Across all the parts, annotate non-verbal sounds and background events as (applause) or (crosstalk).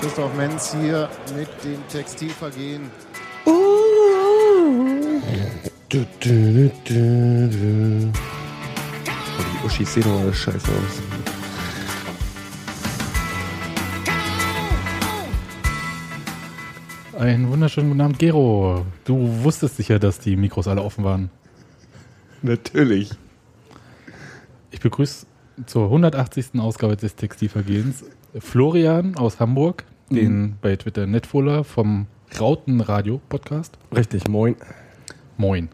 Christoph Menz hier mit dem Textilvergehen. Du, du, du, du. Oh, die Uschis sehen aber scheiße aus. Einen wunderschönen guten Abend, Gero. Du wusstest sicher, dass die Mikros alle offen waren. Natürlich. Ich begrüße zur 180. Ausgabe des Textilvergehens Florian aus Hamburg, den bei Twitter Netfola vom Rautenradio Podcast. Richtig, moin. Moin.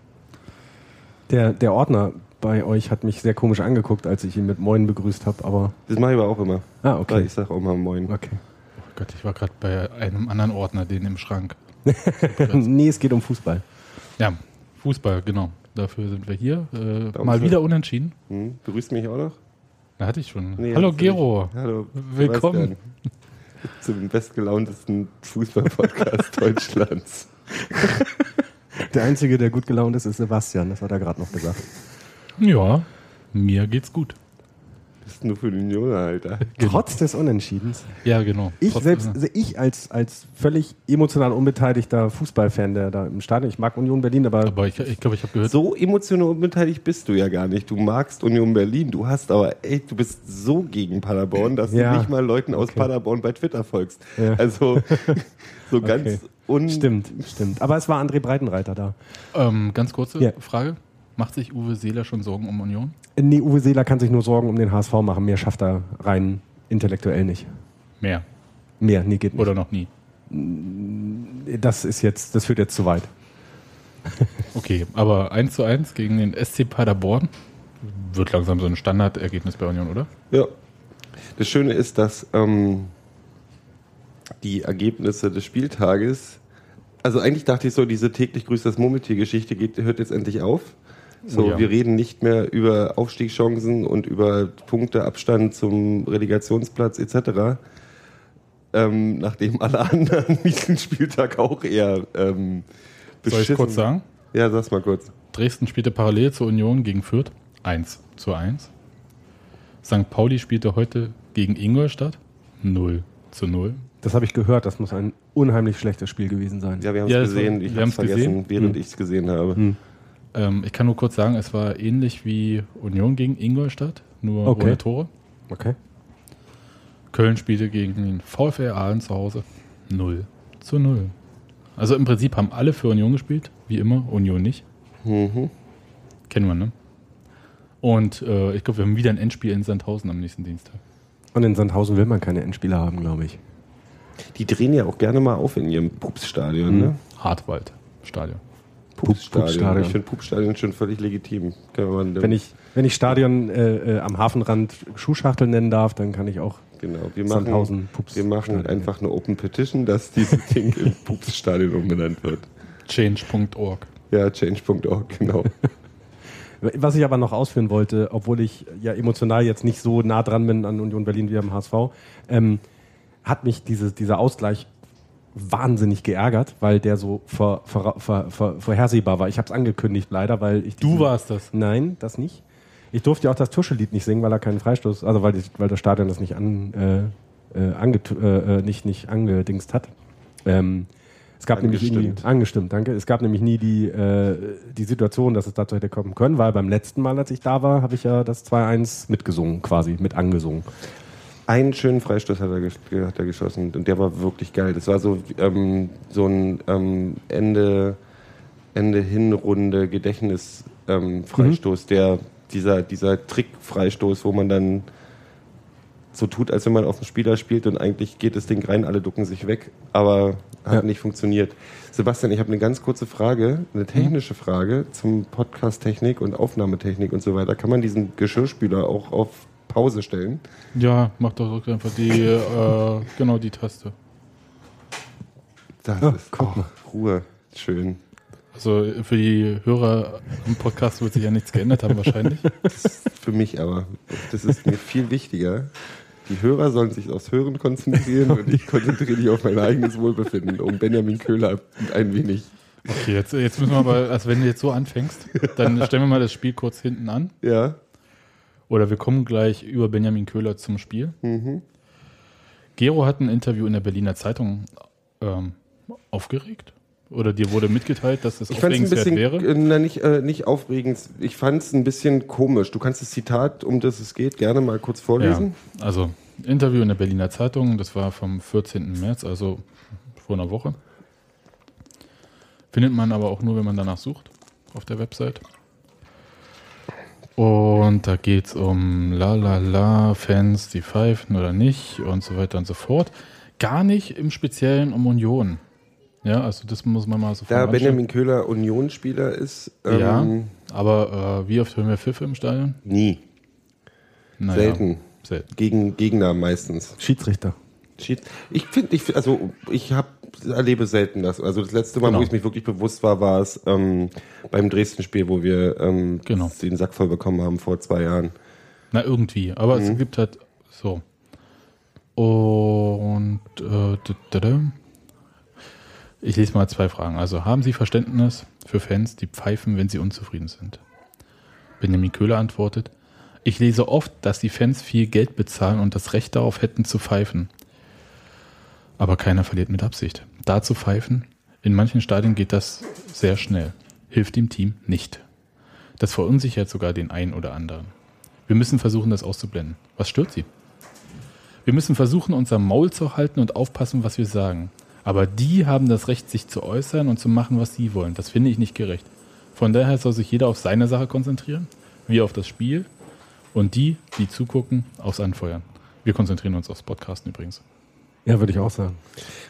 Der, der Ordner bei euch hat mich sehr komisch angeguckt, als ich ihn mit Moin begrüßt habe, aber. Das mache ich aber auch immer. Ah, okay. Ich sag auch mal Moin. Okay. Oh Gott, ich war gerade bei einem anderen Ordner, den im Schrank. (laughs) nee, es geht um Fußball. Ja, Fußball, genau. Dafür sind wir hier. Äh, mal wieder unentschieden. Hm? Begrüßt mich auch noch? Da hatte ich schon. Nee, Hallo Gero. Hallo. Willkommen. Zum bestgelauntesten Fußball-Podcast (laughs) Deutschlands. Der Einzige, der gut gelaunt ist, ist Sebastian. Das hat er gerade noch gesagt. Ja, mir geht's gut. Bist nur für die Union, Alter. (laughs) Trotz des Unentschiedens. Ja, genau. Ich Trotzdem- selbst, also ich als, als völlig emotional unbeteiligter Fußballfan, der da im Stadion, ich mag Union Berlin, aber, Aber ich glaube, ich, glaub, ich habe gehört, So emotional unbeteiligt bist du ja gar nicht. Du magst Union Berlin. Du hast aber, ey, du bist so gegen Paderborn, dass Ja. du nicht mal Leuten aus Okay. Paderborn bei Twitter folgst. Ja. (laughs) Also so ganz Okay. un... stimmt, stimmt. Aber es war André Breitenreiter da. ähm, ganz kurze Ja. Frage. Macht sich Uwe Seeler schon Sorgen um Union? Nee, Uwe Seeler kann sich nur Sorgen um den HSV machen. Mehr schafft er rein intellektuell nicht. Mehr. Mehr, nee, geht nicht. Oder noch nie? Das ist jetzt, das führt jetzt zu weit. (laughs) Okay, aber 1 zu 1 gegen den SC Paderborn wird langsam so ein Standardergebnis bei Union, oder? Ja. Das Schöne ist, dass ähm, die Ergebnisse des Spieltages, also eigentlich dachte ich so, diese täglich grüßt das Murmeltier-Geschichte hört jetzt endlich auf. So, Oh ja. wir reden nicht mehr über Aufstiegschancen und über Punkteabstand zum Relegationsplatz etc. Ähm, nachdem alle (laughs) anderen diesen Spieltag auch eher ähm, Soll ich kurz sagen? Ja, sag's mal kurz. Dresden spielte parallel zur Union gegen Fürth 1 zu 1. St. Pauli spielte heute gegen Ingolstadt 0 zu 0. Das habe ich gehört, das muss ein unheimlich schlechtes Spiel gewesen sein. Ja, wir haben es Ja, es gesehen. Ich wir hab's haben's vergessen, gesehen. während Hm. ich es gesehen habe. Hm. Ähm, ich kann nur kurz sagen, es war ähnlich wie Union gegen Ingolstadt, nur Okay. ohne Tore. Okay. Köln spielte gegen den VfL Aalen zu Hause 0 zu 0. Also im Prinzip haben alle für Union gespielt, wie immer, Union nicht. Mhm. Kennen wir, ne? Und äh, ich glaube, wir haben wieder ein Endspiel in Sandhausen am nächsten Dienstag. Und in Sandhausen will man keine Endspieler haben, glaube ich. Die drehen ja auch gerne mal auf in ihrem Pupsstadion, ne? Hartwald-Stadion. Pupsstadion. Pupsstadion. Ich finde Pupsstadion schon völlig legitim. Man, Wenn ich, wenn ich Stadion äh, äh, am Hafenrand Schuhschachtel nennen darf, dann kann ich auch genau, wir machen, wir machen einfach eine Open Petition, dass dieses (laughs) Ding in Pupsstadion umbenannt wird. Change.org. Ja, change.org, genau. (laughs) Was ich aber noch ausführen wollte, obwohl ich ja emotional jetzt nicht so nah dran bin an Union Berlin wie am HSV, ähm, hat mich diese, dieser Ausgleich wahnsinnig geärgert, weil der so vor, vor, vor, vor, vorhersehbar war. Ich habe es angekündigt leider, weil ich Du warst das. Nein, das nicht. Ich durfte ja auch das Tuschelied nicht singen, weil er keinen Freistoß, also weil, die, weil das Stadion das nicht an, äh, äh, äh, äh, nicht, nicht angedingst hat. Ähm, es gab nämlich irgendwie, Angestimmt. angestimmt, danke. Es gab nämlich nie die, äh, die Situation, dass es dazu hätte kommen können, weil beim letzten Mal, als ich da war, habe ich ja das 2-1 mitgesungen, quasi, mit angesungen. Einen schönen Freistoß hat er, hat er geschossen und der war wirklich geil. Das war so, ähm, so ein ähm, Ende, Ende Hinrunde Gedächtnis ähm, Freistoß, der dieser, dieser Trick-Freistoß, wo man dann so tut, als wenn man auf den Spieler spielt und eigentlich geht das Ding rein, alle ducken sich weg, aber hat Ja. nicht funktioniert. Sebastian, ich habe eine ganz kurze Frage, eine technische Frage zum Podcast-Technik und Aufnahmetechnik und so weiter. Kann man diesen Geschirrspüler auch auf Pause stellen? Ja, mach doch einfach die, äh, genau die Taste. Das Oh, ist guck oh, Ruhe. Schön. Also für die Hörer im Podcast wird sich ja nichts geändert haben wahrscheinlich. Für mich aber. Das ist mir viel wichtiger. Die Hörer sollen sich aufs Hören konzentrieren und ich konzentriere mich auf mein eigenes Wohlbefinden, um Benjamin Köhler ein wenig. Okay, jetzt, jetzt müssen wir aber, also wenn du jetzt so anfängst, dann stellen wir mal das Spiel kurz hinten an Ja, Oder wir kommen gleich über Benjamin Köhler zum Spiel. Mhm. Gero hat ein Interview in der Berliner Zeitung ähm, aufgeregt? Oder dir wurde mitgeteilt, dass Ich fand es ein aufregenswert bisschen, wäre? na, nicht, äh, nicht aufregend, ich fand es ein bisschen komisch. Du kannst das Zitat, um das es geht, gerne mal kurz vorlesen. Ja, also Interview in der Berliner Zeitung, das war vom 14. März, also vor einer Woche. Findet man aber auch nur, wenn man danach sucht, auf der Website. Und da geht es um la la la, Fans, die pfeifen oder nicht und so weiter und so fort. Gar nicht im Speziellen um Union. Ja, also das muss man mal so Da. Benjamin Köhler Unionsspieler ist, ähm, Ja, aber äh, wie oft hören wir Pfiffe im Stadion? nie. Naja, Selten. Selten. Gegen Gegner meistens. Schiedsrichter. Schied- Ich finde, ich, also ich hab, erlebe selten das. Also das letzte Mal, Genau. wo ich mich wirklich bewusst war, war es ähm, beim Dresden-Spiel, wo wir ähm, Genau. den Sack voll bekommen haben vor zwei Jahren. Na, irgendwie. Aber Mhm. es gibt halt so. Und äh, ich lese mal zwei Fragen. Also, haben Sie Verständnis für Fans, die pfeifen, wenn sie unzufrieden sind? Benjamin Köhler antwortet, ich lese oft, dass die Fans viel Geld bezahlen und das Recht darauf hätten zu pfeifen. Aber keiner verliert mit Absicht. Da zu pfeifen, in manchen Stadien geht das sehr schnell. Hilft dem Team nicht. Das verunsichert sogar den einen oder anderen. Wir müssen versuchen, das auszublenden. Was stört Sie? Wir müssen versuchen, unser Maul zu halten und aufpassen, was wir sagen. Aber die haben das Recht, sich zu äußern und zu machen, was sie wollen. Das finde ich nicht gerecht. Von daher soll sich jeder auf seine Sache konzentrieren, wir auf das Spiel und die, die zugucken, aufs Anfeuern. Wir konzentrieren uns aufs Podcasten übrigens. Ja, würde ich auch sagen.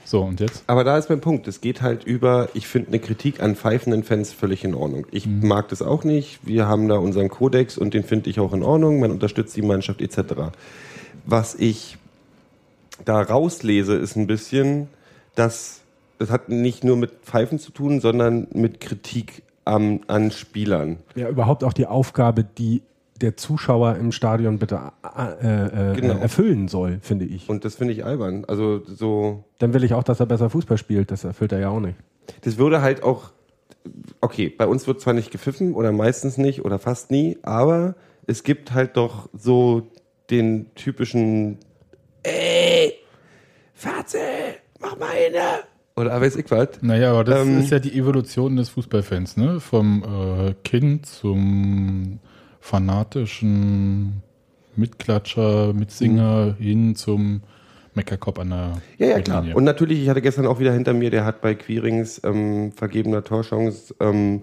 So, und jetzt? Aber da ist mein Punkt. Es geht halt über, ich finde eine Kritik an pfeifenden Fans völlig in Ordnung. Ich mag das auch nicht. Wir haben da unseren Kodex und den finde ich auch in Ordnung. Man unterstützt die Mannschaft etc. Was ich da rauslese, ist ein bisschen, dass das hat nicht nur mit Pfeifen zu tun, sondern mit Kritik am, an Spielern. Ja, überhaupt auch die Aufgabe, die der Zuschauer im Stadion bitte äh, äh, Genau. erfüllen soll, finde ich. Und das finde ich albern. Also so, Dann will ich auch, dass er besser Fußball spielt. Das erfüllt er ja auch nicht. das würde halt auch, okay, bei uns wird zwar nicht gepfiffen oder meistens nicht oder fast nie, aber es gibt halt doch so den typischen, ey, Fatze, mach mal eine. Oder weiß ich was. Naja, aber das Ähm, ist ja die Evolution des Fußballfans, ne? Vom äh, Kind zum fanatischen Mitklatscher, Mitsinger hin zum Meckerkopf an der Ja, ja, klar. Und natürlich, ich hatte gestern auch wieder hinter mir, der hat bei Queerings ähm, vergebener Torchance ähm,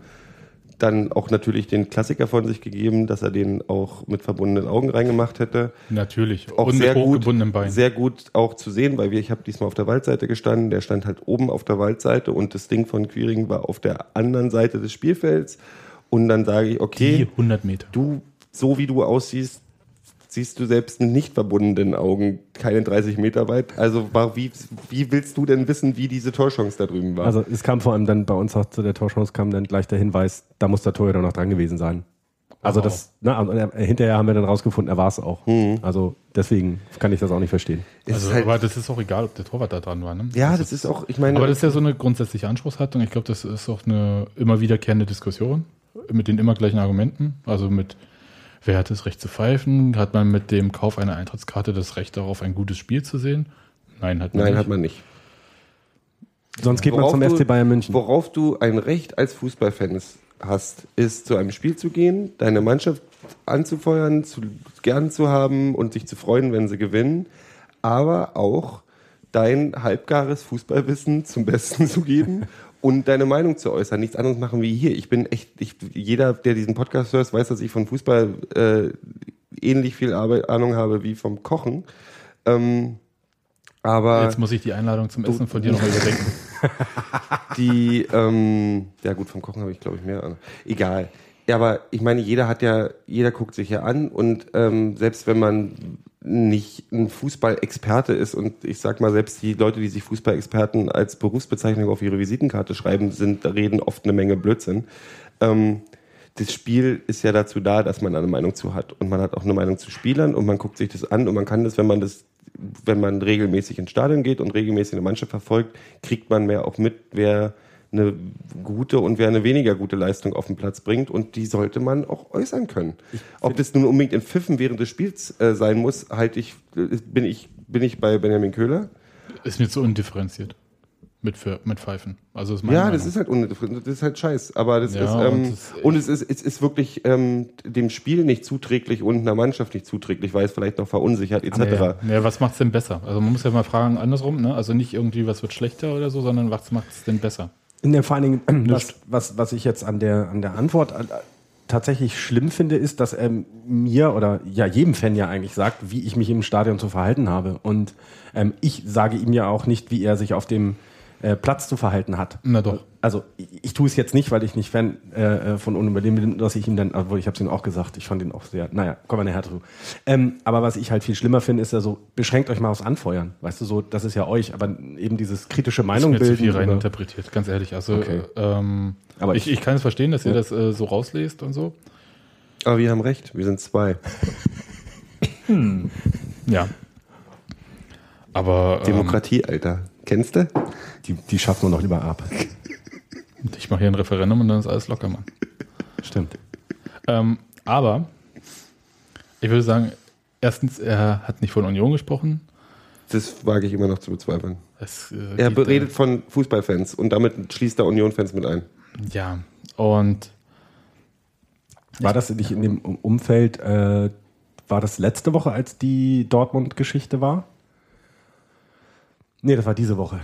dann auch natürlich den Klassiker von sich gegeben, dass er den auch mit verbundenen Augen reingemacht hätte. Natürlich. Auch und sehr mit gut, hochgebundenem Bein. sehr gut auch zu sehen, weil wir, ich habe diesmal auf der Waldseite gestanden, der stand halt oben auf der Waldseite und das Ding von Queering war auf der anderen Seite des Spielfelds. Und dann sage ich, okay, die 100 Meter. du, so wie du aussiehst, siehst du selbst mit nicht verbundenen Augen keine 30 Meter weit. Also war, wie, wie willst du denn wissen, wie diese Torchance da drüben war? Also es kam vor allem dann bei uns auch zu der Torchance kam dann gleich der Hinweis, da muss der Torhüter noch dran gewesen sein. Also das, na, er, hinterher haben wir dann rausgefunden, er war es auch. Also deswegen kann ich das auch nicht verstehen. Also, ist halt, aber das ist auch egal, ob der Torwart da dran war. Ne? ja, das ist auch, ich meine, Aber das ist ja so eine grundsätzliche Anspruchshaltung. Ich glaube, das ist auch eine immer wiederkehrende Diskussion mit den immer gleichen Argumenten. Also mit, wer hat das Recht zu pfeifen? Hat man mit dem Kauf einer Eintrittskarte das Recht darauf, ein gutes Spiel zu sehen? Nein, hat man nein, nicht. hat man nicht. Sonst geht man Worauf zum du- FC Bayern München. Worauf du ein Recht als Fußballfan hast, ist zu einem Spiel zu gehen, deine Mannschaft anzufeuern, zu, gern zu haben und sich zu freuen, wenn sie gewinnen, aber auch dein halbgares Fußballwissen zum Besten (laughs) zu geben und deine Meinung zu äußern. Nichts anderes machen wie hier. Ich bin echt, ich, jeder, der diesen Podcast hört, weiß, dass ich von Fußball äh, ähnlich viel Arbeit, Ahnung habe wie vom Kochen. Ähm, aber Jetzt muss ich die Einladung zum Essen von dir nochmal überdenken. (laughs) die, ähm, ja gut, vom Kochen habe ich glaube ich mehr Ahnung. Egal. Ja, aber ich meine, jeder hat ja, jeder guckt sich ja an und ähm, selbst wenn man nicht ein Fußballexperte ist und ich sag mal, selbst die Leute, die sich Fußballexperten als Berufsbezeichnung auf ihre Visitenkarte schreiben, sind, reden oft eine Menge Blödsinn. Ähm, das Spiel ist ja dazu da, dass man eine Meinung zu hat. Und man hat auch eine Meinung zu Spielern und man guckt sich das an und man kann das, wenn man das, wenn man regelmäßig ins Stadion geht und regelmäßig eine Mannschaft verfolgt, kriegt man mehr auch mit, wer eine gute und wer eine weniger gute Leistung auf den Platz bringt und die sollte man auch äußern können. Ob das nun unbedingt in Pfiffen während des Spiels äh, sein muss, halte ich, äh, bin ich, bin ich bei Benjamin Köhler. Ist mir zu undifferenziert. Mit, Pfe- mit Pfeifen. Also ist meine Ja, Meinung. das ist halt undifferenziert, das ist halt scheiß. Aber das Ja, ist, und ähm, das- und es ist, es ist wirklich ähm, dem Spiel nicht zuträglich und einer Mannschaft nicht zuträglich, weil es vielleicht noch verunsichert etc. Ja, ja. ja, was macht's denn besser? Also man muss ja mal fragen, andersrum, ne? Also nicht irgendwie, was wird schlechter oder so, sondern was macht's denn besser? In der, vor allen Dingen, was, was, was ich jetzt an der, an der Antwort äh, tatsächlich schlimm finde, ist, dass er mir oder ja jedem Fan ja eigentlich sagt, wie ich mich im Stadion zu verhalten habe. Und ähm, ich sage ihm ja auch nicht, wie er sich auf dem äh, Platz zu verhalten hat. Na doch. Also ich, ich tue es jetzt nicht, weil ich nicht Fan äh, äh, von Unüberleben bin, dass ich ihm dann, obwohl ich habe es ihm auch gesagt, ich fand ihn auch sehr, naja, kommen wir nachher zu. Ähm, aber was ich halt viel schlimmer finde, ist ja so, beschränkt euch mal aufs Anfeuern. Weißt du, so, das ist ja euch, aber eben dieses kritische Meinung ist mir zu viel bilden. reininterpretiert, ganz ehrlich. Also Okay. ähm, Aber ich, ich- ich kann es verstehen, dass ihr Ja. das äh, so rauslest und so. Aber wir haben recht, wir sind zwei. Ja. Aber ähm, Demokratie, Alter. Kennst du? Die, die schaffen wir noch lieber ab. ich mache hier ein Referendum und dann ist alles locker, Mann. Stimmt. Ähm, aber ich würde sagen, erstens, er hat nicht von Union gesprochen. Das wage ich immer noch zu bezweifeln. Es, äh, Er redet von Fußballfans und damit schließt er Union-Fans mit ein. Äh, ja, und War das nicht in dem Um- Umfeld, äh, war das letzte Woche, als die Dortmund-Geschichte war? Nee, das war diese Woche.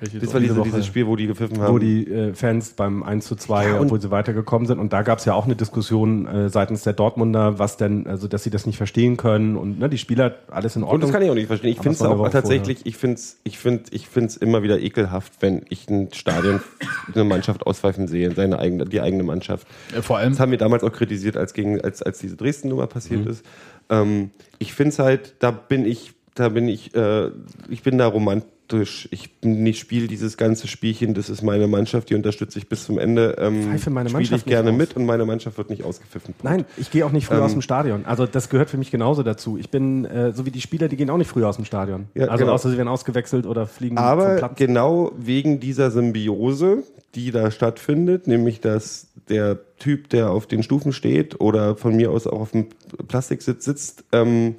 welches Das war diese, Woche. dieses Spiel, wo die gepfiffen haben. Wo die äh, Fans beim 1 zu 2, Ja, und- obwohl sie weitergekommen sind. Und da gab es ja auch eine Diskussion äh, seitens der Dortmunder, was denn, also dass sie das nicht verstehen können und ne, die Spieler, alles in und Ordnung. das kann ich auch nicht verstehen. Ich finde es auch tatsächlich, ich finde es ich find, ich find's immer wieder ekelhaft, wenn ich ein Stadion (laughs) eine Mannschaft auspfeifen sehe, seine eigene, die eigene Mannschaft. Äh, vor allem, Das haben wir damals auch kritisiert, als, gegen, als, als diese Dresden-Nummer passiert Mhm. ist. Ähm, ich finde es halt, da bin ich, da bin ich, äh, ich bin da romantisch. Ich, bin- ich spiele dieses ganze Spielchen, das ist meine Mannschaft, die unterstütze ich bis zum Ende. Ähm, Pfeife meine spiele ich Mannschaft gerne mit und meine Mannschaft wird nicht ausgepfiffen. Nein, ich gehe auch nicht früher Ähm, aus dem Stadion. Also das gehört für mich genauso dazu. Ich bin, äh, so wie die Spieler, die gehen auch nicht früher aus dem Stadion. Ja, also genau. außer sie werden ausgewechselt oder fliegen vom Aber Platz. genau wegen dieser Symbiose, die da stattfindet, nämlich dass der Typ, der auf den Stufen steht oder von mir aus auch auf dem Plastiksitz sitzt, ähm,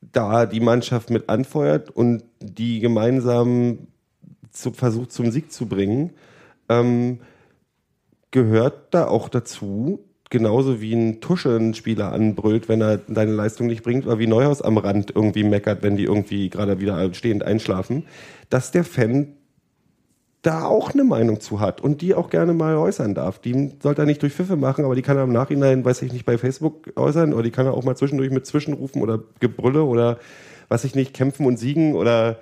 da die Mannschaft mit anfeuert und die gemeinsam zu, versucht zum Sieg zu bringen, ähm, gehört da auch dazu, genauso wie ein Tusche einen Spieler anbrüllt, wenn er deine Leistung nicht bringt, oder wie Neuhaus am Rand irgendwie meckert, wenn die irgendwie gerade wieder stehend einschlafen, dass der Fan da auch eine Meinung zu hat und die auch gerne mal äußern darf. Die sollte er nicht durch Pfiffe machen, aber die kann er im Nachhinein, weiß ich nicht, bei Facebook äußern oder die kann er auch mal zwischendurch mit Zwischenrufen oder Gebrülle oder weiß ich nicht, kämpfen und siegen oder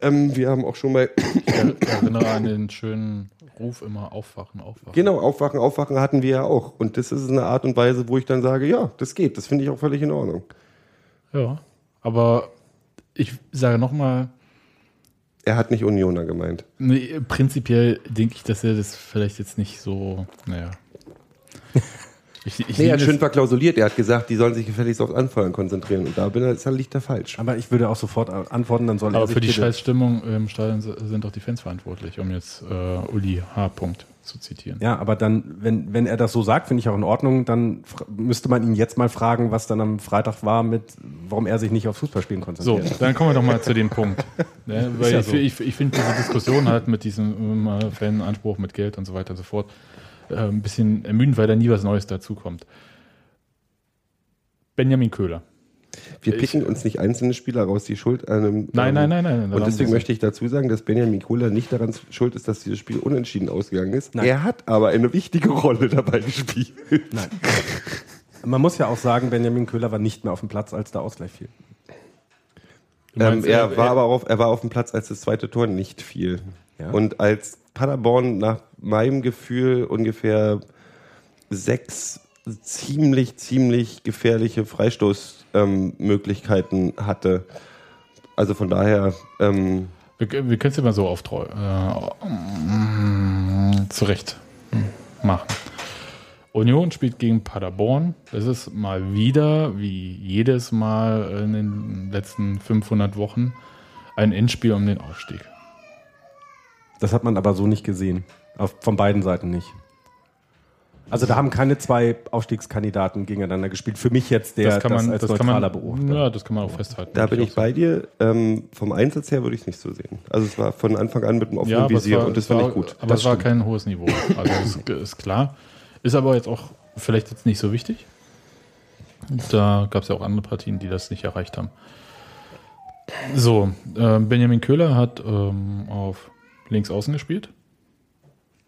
ähm, wir haben auch schon mal ich erinnere an den schönen Ruf immer aufwachen, aufwachen. Genau, aufwachen, aufwachen hatten wir ja auch. Und das ist eine Art und Weise, wo ich dann sage, ja, das geht, das finde ich auch völlig in Ordnung. Ja, aber ich sage nochmal, Er hat nicht Unioner gemeint. nee, prinzipiell denke ich, dass er das vielleicht jetzt nicht so, naja. (laughs) Ich, ich Nee, er hat schön verklausuliert. Er hat gesagt, die sollen sich gefälligst aufs Anfeuern konzentrieren. Und da bin er, da liegt er falsch. Aber ich würde auch sofort antworten, dann soll er aber sich für die Scheißstimmung im Stadion sind doch die Fans verantwortlich, um jetzt äh, Uli H. Punkt zu zitieren. Ja, aber dann, wenn, wenn er das so sagt, finde ich auch in Ordnung, dann müsste man ihn jetzt mal fragen, was dann am Freitag war mit, warum er sich nicht aufs Fußballspielen So, konzentriert. dann kommen wir doch mal zu dem Punkt. (laughs) Ne, weil ja ich, so. ich, ich finde diese Diskussion halt mit diesem äh, Fananspruch, mit Geld und so weiter und so fort äh, ein bisschen ermüdend, weil da nie was Neues dazukommt. Benjamin Köhler. Wir Ich- picken uns nicht einzelne Spieler raus, die Schuld an einem. Nein, nein, nein, nein. Und deswegen möchte ich dazu sagen, dass Benjamin Kohler nicht daran schuld ist, dass dieses Spiel unentschieden ausgegangen ist. Nein. Er hat aber eine wichtige Rolle dabei gespielt. Nein. Man muss ja auch sagen, Benjamin Köhler war nicht mehr auf dem Platz, als der Ausgleich fiel. Ähm, er war aber auf, er war auf dem Platz, als das zweite Tor nicht fiel. Ja. Und als Paderborn nach meinem Gefühl ungefähr sechs ziemlich, ziemlich gefährliche Freistoßmöglichkeiten hatte. Also von daher, ähm, Wir, wir können es ja mal so auftreu äh, mm, zurecht machen. Union spielt gegen Paderborn. Das ist mal wieder, wie jedes Mal in den letzten 500 Wochen, ein Endspiel um den Aufstieg. Das hat man aber so nicht gesehen. Auf, von beiden Seiten nicht. Also da haben keine zwei Aufstiegskandidaten gegeneinander gespielt. Für mich jetzt der das kann man, als das kann neutraler man, Beobachter. Ja, das kann man auch festhalten. Da bin ich bei dir. Ähm, vom Einsatz her würde ich es nicht so sehen. Also es war von Anfang an mit dem sagen. offenen Ja, Visier war, und das es war, finde ich gut. Aber das es war stimmt. kein hohes Niveau. Also ist, (laughs) ist klar. Ist aber jetzt auch vielleicht jetzt nicht so wichtig. Da gab es ja auch andere Partien, die das nicht erreicht haben. So, äh, Benjamin Köhler hat ähm, auf links außen gespielt.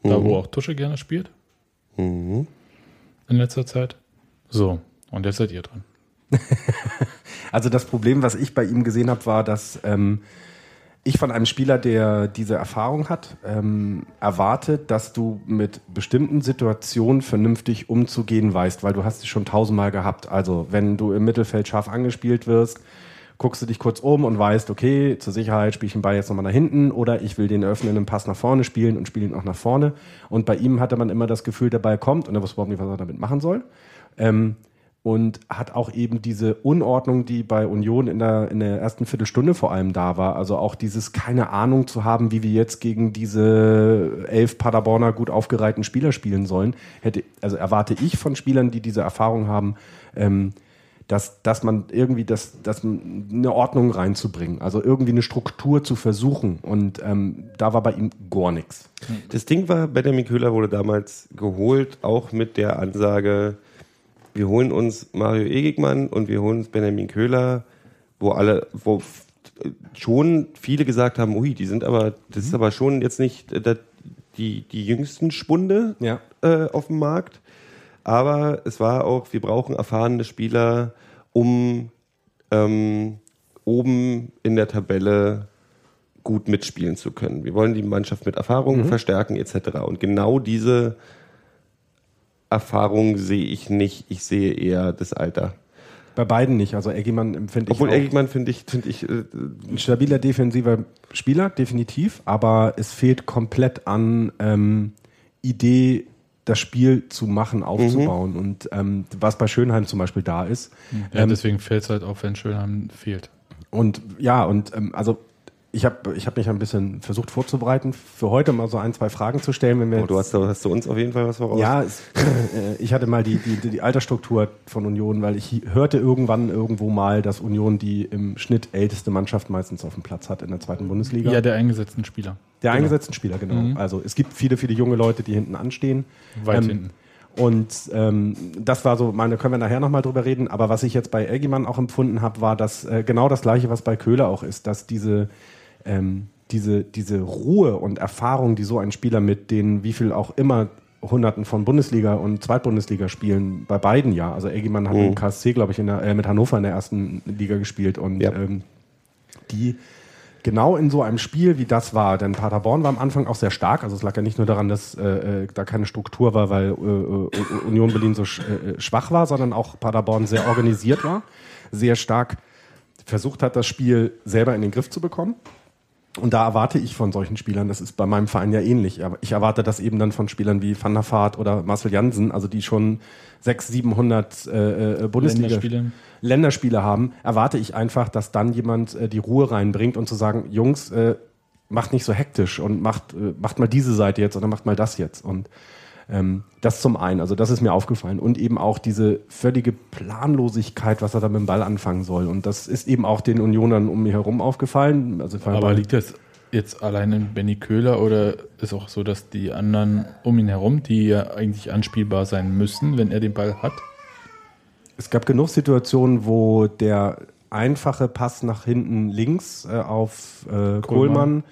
Da, Mhm. wo auch Tusche gerne spielt Mhm. in letzter Zeit. So, und jetzt seid ihr dran. (laughs) Also das Problem, was ich bei ihm gesehen habe, war, dass ähm, ich von einem Spieler, der diese Erfahrung hat, ähm, erwartet, dass du mit bestimmten Situationen vernünftig umzugehen weißt, weil du hast sie schon tausendmal gehabt. Also wenn du im Mittelfeld scharf angespielt wirst, guckst du dich kurz um und weißt, okay, zur Sicherheit spiele ich den Ball jetzt nochmal nach hinten oder ich will den öffnenden Pass nach vorne spielen und spiele ihn auch nach vorne. Und bei ihm hatte man immer das Gefühl, der Ball kommt und er wusste überhaupt nicht, was er damit machen soll. Ähm, und hat auch eben diese Unordnung, die bei Union in der, in der ersten Viertelstunde vor allem da war. Also auch dieses keine Ahnung zu haben, wie wir jetzt gegen diese elf Paderborner gut aufgereihten Spieler spielen sollen. Hätte, also erwarte ich von Spielern, die diese Erfahrung haben, ähm, dass, dass man irgendwie das, das eine Ordnung reinzubringen, also irgendwie eine Struktur zu versuchen. Und ähm, da war bei ihm gar nichts. Das Ding war, Benjamin Köhler wurde damals geholt, auch mit der Ansage, wir holen uns Mario Egigmann und wir holen uns Benjamin Köhler, wo alle, wo schon viele gesagt haben, ui, die sind aber, das ist aber schon jetzt nicht äh, die, die jüngsten Spunde Ja. äh, auf dem Markt. Aber es war auch, wir brauchen erfahrene Spieler, um ähm, oben in der Tabelle gut mitspielen zu können. Wir wollen die Mannschaft mit Erfahrung verstärken etc. Und genau diese Erfahrung sehe ich nicht. Ich sehe eher das Alter. Bei beiden nicht. Also Eggemann empfinde ich Obwohl Eggman finde ich, finde ich, äh, ein stabiler defensiver Spieler, definitiv, aber es fehlt komplett an ähm, Idee, das Spiel zu machen, aufzubauen. Und ähm, was bei Schönheim zum Beispiel da ist. Ja, Ähm, deswegen fällt es halt auf, wenn Schönheim fehlt. Und ja, und ähm, also ich habe ich hab mich ein bisschen versucht vorzubereiten, für heute mal so ein, zwei Fragen zu stellen. Wenn wir oh, du hast, hast du uns auf jeden Fall was voraus. ja, es, äh, ich hatte mal die, die, die Altersstruktur von Union, weil ich hörte irgendwann irgendwo mal, dass Union die im Schnitt älteste Mannschaft meistens auf dem Platz hat in der zweiten Bundesliga. Ja, der eingesetzten Spieler. Der eingesetzten Spieler, genau. Also es gibt viele, viele junge Leute, die hinten anstehen. Weit Ähm, hinten. Und ähm, das war so, meine, können wir nachher nochmal drüber reden, aber was ich jetzt bei Elgimann auch empfunden habe, war das äh, genau das gleiche, was bei Köhler auch ist, dass diese, ähm, diese, diese Ruhe und Erfahrung, die so ein Spieler mit den wie viel auch immer Hunderten von Bundesliga und Zweitbundesliga spielen, bei beiden ja. Also Elgimann hat mit KSC, glaube ich, in der, äh, mit Hannover in der ersten Liga gespielt und Ja. ähm, die genau in so einem Spiel wie das war, denn Paderborn war am Anfang auch sehr stark, also es lag ja nicht nur daran, dass äh, äh, da keine Struktur war, weil äh, äh, Union Berlin so sch äh, schwach war, sondern auch Paderborn sehr organisiert war, sehr stark versucht hat, das Spiel selber in den Griff zu bekommen. Und da erwarte ich von solchen Spielern, das ist bei meinem Verein ja ähnlich, aber ich erwarte das eben dann von Spielern wie Van der Vaart oder Marcel Jansen, also die schon 600, 700 äh, äh, Bundesliga Länderspiele. Länderspiele haben, erwarte ich einfach, dass dann jemand äh, die Ruhe reinbringt und zu sagen, Jungs, äh, macht nicht so hektisch und macht, äh, macht mal diese Seite jetzt oder macht mal das jetzt. Und das zum einen, also das ist mir aufgefallen. Und eben auch diese völlige Planlosigkeit, was er da mit dem Ball anfangen soll. Und das ist eben auch den Unionern um mich herum aufgefallen. Also Aber liegt das jetzt allein in Benny Köhler oder ist auch so, dass die anderen um ihn herum, die ja eigentlich anspielbar sein müssen, wenn er den Ball hat? Es gab genug Situationen, wo der einfache Pass nach hinten links äh, auf äh, Kohlmann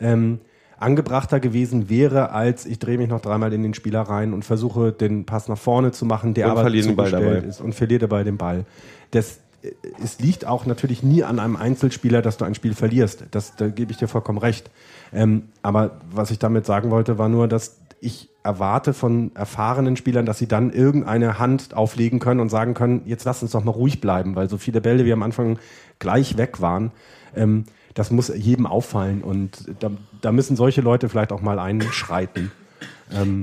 ähm, angebrachter gewesen wäre, als ich drehe mich noch dreimal in den Spieler rein und versuche den Pass nach vorne zu machen, der Und aber verliere den Ball zugestellt ist und verliert dabei den Ball. Das, äh, es liegt auch natürlich nie an einem Einzelspieler, dass du ein Spiel verlierst. Das, da gebe ich dir vollkommen recht. Ähm, aber was ich damit sagen wollte, war nur, dass ich erwarte von erfahrenen Spielern, dass sie dann irgendeine Hand auflegen können und sagen können, jetzt lass uns doch mal ruhig bleiben, weil so viele Bälle wie am Anfang gleich weg waren. Ähm, das muss jedem auffallen und da, da müssen solche Leute vielleicht auch mal einschreiten.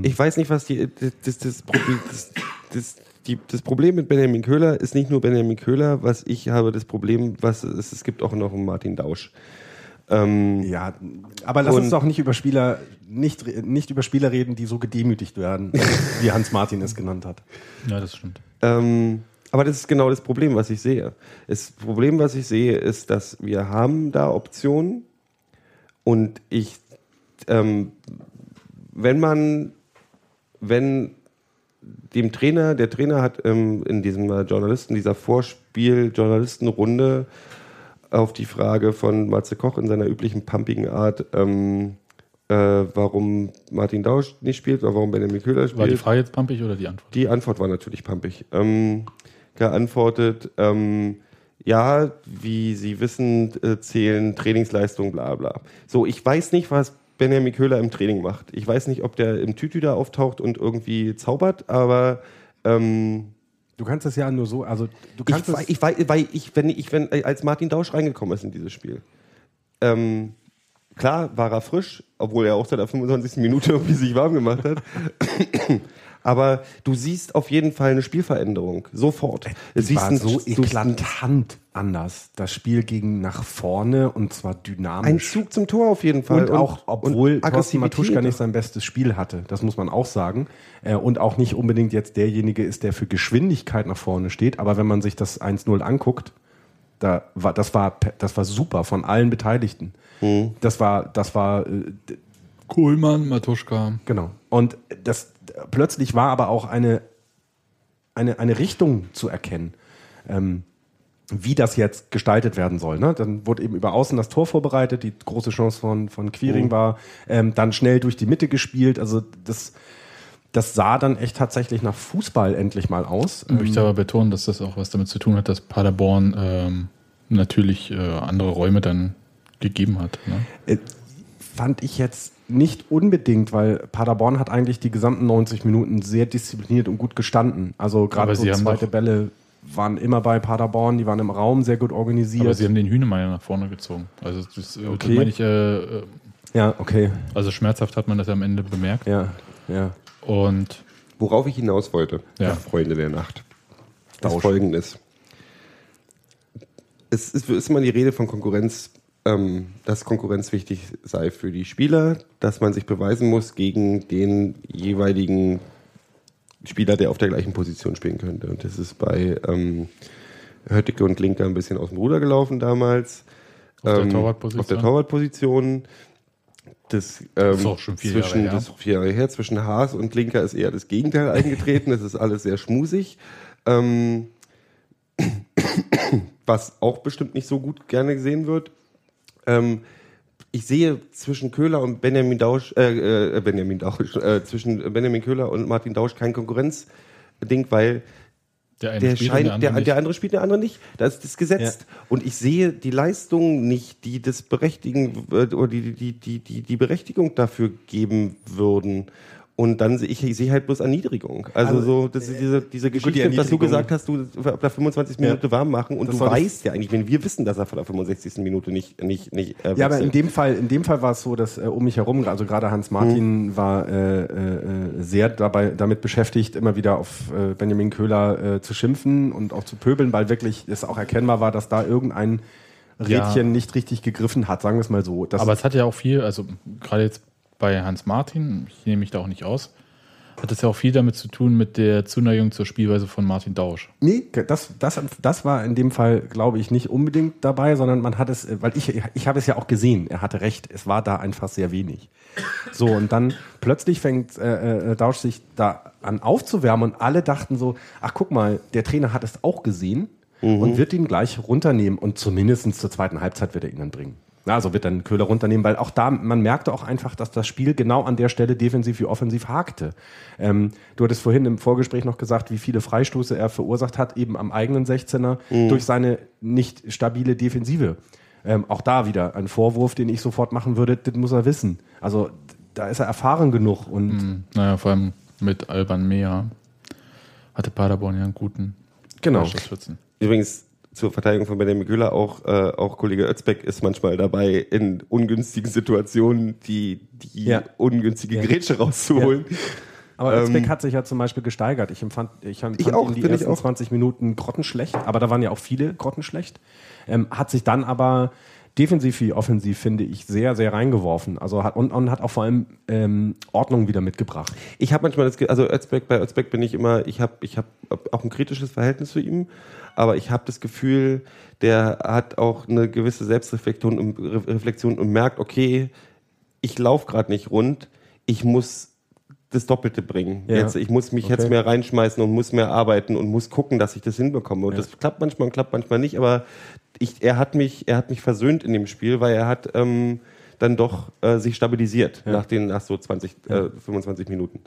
Ich weiß nicht, was die, das, das, Problem, das, das, die, das Problem mit Benjamin Köhler ist nicht nur Benjamin Köhler, was ich habe das Problem, was es, es gibt auch noch einen Martin Dausch. Ähm, Ja, aber lass uns doch nicht über Spieler, nicht, nicht über Spieler reden, die so gedemütigt werden, (laughs) wie Hans Martin es genannt hat. Ja, das stimmt. Ähm, aber das ist genau das Problem, was ich sehe. Das Problem, was ich sehe, ist, dass wir haben da Optionen und ich, ähm, wenn man, wenn dem Trainer, der Trainer hat ähm, in diesem äh, Journalisten, dieser Vorspiel-Journalistenrunde auf die Frage von Matze Koch in seiner üblichen pumpigen Art, ähm, äh, warum Martin Dausch nicht spielt oder warum Benjamin Köhler spielt. War die Frage jetzt pumpig oder die Antwort? Die Antwort war natürlich pampig. Ähm, geantwortet, ähm, ja, wie Sie wissen, äh, zählen Trainingsleistung, bla bla. So, ich weiß nicht, was Benjamin Köhler im Training macht. Ich weiß nicht, ob der im Tütü da auftaucht und irgendwie zaubert, aber ähm, Du kannst es ja nur so, also du ich, kannst wei- es, ich, wei- weil ich, wenn ich, wenn, äh, als Martin Dausch reingekommen ist in dieses Spiel, ähm, klar war er frisch, obwohl er auch seit der 25. Minute (laughs) irgendwie sich warm gemacht hat. Aber du siehst auf jeden Fall eine Spielveränderung. Sofort. Es es war ein- so eklatant anders. Das Spiel ging nach vorne und zwar Ein dynamisch. Zug zum Tor auf jeden Fall. Und auch, obwohl und Thorsten. Matuschka nicht sein bestes Spiel hatte, das muss man auch sagen. Äh, und auch nicht unbedingt jetzt derjenige ist, der für Geschwindigkeit nach vorne steht. Aber wenn man sich das 1-0 anguckt, da war, das, war, das war super von allen Beteiligten. Mhm. Das war, das war äh, Kohlmann, Matuschka. Genau. Und das plötzlich war aber auch eine, eine, eine Richtung zu erkennen, ähm, wie das jetzt gestaltet werden soll. Ne? Dann wurde eben über außen das Tor vorbereitet, die große Chance von, von Quiring war, ähm, dann schnell durch die Mitte gespielt. Also das, das sah dann echt tatsächlich nach Fußball endlich mal aus. Ich möchte aber betonen, dass das auch was damit zu tun hat, dass Paderborn ähm, natürlich äh, andere Räume dann gegeben hat. Ne? Äh, fand ich jetzt nicht unbedingt, weil Paderborn hat eigentlich die gesamten 90 Minuten sehr diszipliniert und gut gestanden. Also gerade so zweite Bälle waren immer bei Paderborn, die waren im Raum sehr gut organisiert. Aber sie haben den Hühnemeier nach vorne gezogen. Also das, äh, das Okay. meine ich, äh, äh, ja, okay. also schmerzhaft hat man das am Ende bemerkt. Ja, ja. Und Worauf ich hinaus wollte, Ja. Freunde der Nacht, ist Dausch. folgendes. Es ist, ist immer die Rede von Konkurrenz, ähm, dass Konkurrenz wichtig sei für die Spieler, dass man sich beweisen muss gegen den jeweiligen Spieler, der auf der gleichen Position spielen könnte. Und das ist bei ähm, Höttike und Linker ein bisschen aus dem Ruder gelaufen damals. Auf der Ähm, Torwartposition? Auf der Torwartposition. Das, ähm, ist auch schon vier zwischen, Jahre her. Das ist vier Jahre her. Zwischen Haas und Linker ist eher das Gegenteil eingetreten. Es ist alles sehr schmusig. Ähm, (coughs) was auch bestimmt nicht so gut gerne gesehen wird. Ähm, ich sehe zwischen Köhler und Benjamin Dausch, äh, äh, Benjamin Dausch, äh, zwischen Benjamin Köhler und Martin Dausch kein Konkurrenzding, weil der eine der scheint, der andere der, der andere spielt, der andere nicht. Da ist das gesetzt. Und ich sehe die Leistung nicht, die das berechtigen äh, oder die, die, die, die, die Berechtigung dafür geben würden. Und dann sehe ich, ich sehe halt bloß Erniedrigung. Also, Also, so, das ist diese, diese Geschichte, dass du gesagt hast, du ab der 25. Ja. Minute warm machen und Das du weißt ja eigentlich, wenn wir wissen, dass er vor der 65. Minute nicht, nicht, nicht äh, Ja, aber in dem Fall, in dem Fall war es so, dass äh, um mich herum, also gerade Hans Martin Mhm. war äh, äh, sehr dabei, damit beschäftigt, immer wieder auf äh, Benjamin Köhler äh, zu schimpfen und auch zu pöbeln, weil wirklich es auch erkennbar war, dass da irgendein Rädchen Ja. nicht richtig gegriffen hat, sagen wir es mal so. Das, Aber es hat ja auch viel, also gerade jetzt bei Hans Martin, ich nehme mich da auch nicht aus, hat es ja auch viel damit zu tun mit der Zuneigung zur Spielweise von Martin Dausch. Nee, das, das, das war in dem Fall, glaube ich, nicht unbedingt dabei, sondern man hat es, weil ich, ich habe es ja auch gesehen, er hatte recht, es war da einfach sehr wenig. So, und dann plötzlich fängt äh, äh, Dausch sich da an aufzuwärmen und alle dachten so, ach guck mal, der Trainer hat es auch gesehen und wird ihn gleich runternehmen und zumindest zur zweiten Halbzeit wird er ihn dann bringen. Na, Also wird dann Köhler runternehmen, weil auch da, man merkte auch einfach, dass das Spiel genau an der Stelle defensiv wie offensiv hakte. Ähm, du hattest vorhin im Vorgespräch noch gesagt, wie viele Freistoße er verursacht hat, eben am eigenen 16er, durch seine nicht stabile Defensive. Ähm, auch da wieder ein Vorwurf, den ich sofort machen würde, das muss er wissen. Also da ist er erfahren genug und Naja, vor allem mit Alban Mea hatte Paderborn ja einen guten Genau. Übrigens zur Verteidigung von Benjamin Köhler auch, äh, auch Kollege Özbeck ist manchmal dabei, in ungünstigen Situationen die, die Ja. ungünstige Ja. Grätsche rauszuholen. Aber Ähm, Özbeck hat sich ja zum Beispiel gesteigert. Ich empfand, ich empfand Ich auch, die ersten auch. 20 Minuten grottenschlecht, aber da waren ja auch viele grottenschlecht. Ähm, hat sich dann aber defensiv wie offensiv, finde ich, sehr, sehr reingeworfen. Also hat, und, und hat auch vor allem ähm, Ordnung wieder mitgebracht. Ich habe manchmal das, also Özbeck, bei Özbeck bin ich immer, ich habe ich hab auch ein kritisches Verhältnis zu ihm, aber ich habe das Gefühl, der hat auch eine gewisse Selbstreflexion und, Re- Reflexion und merkt, okay, ich laufe gerade nicht rund, ich muss das Doppelte bringen. Ja. Jetzt, ich muss mich Okay. jetzt mehr reinschmeißen und muss mehr arbeiten und muss gucken, dass ich das hinbekomme. Und Ja. das klappt manchmal und klappt manchmal nicht, aber ich, er, hat mich, er hat mich versöhnt in dem Spiel, weil er hat ähm, dann doch äh, sich stabilisiert Ja. nach den nach so 20, äh, 25 Minuten.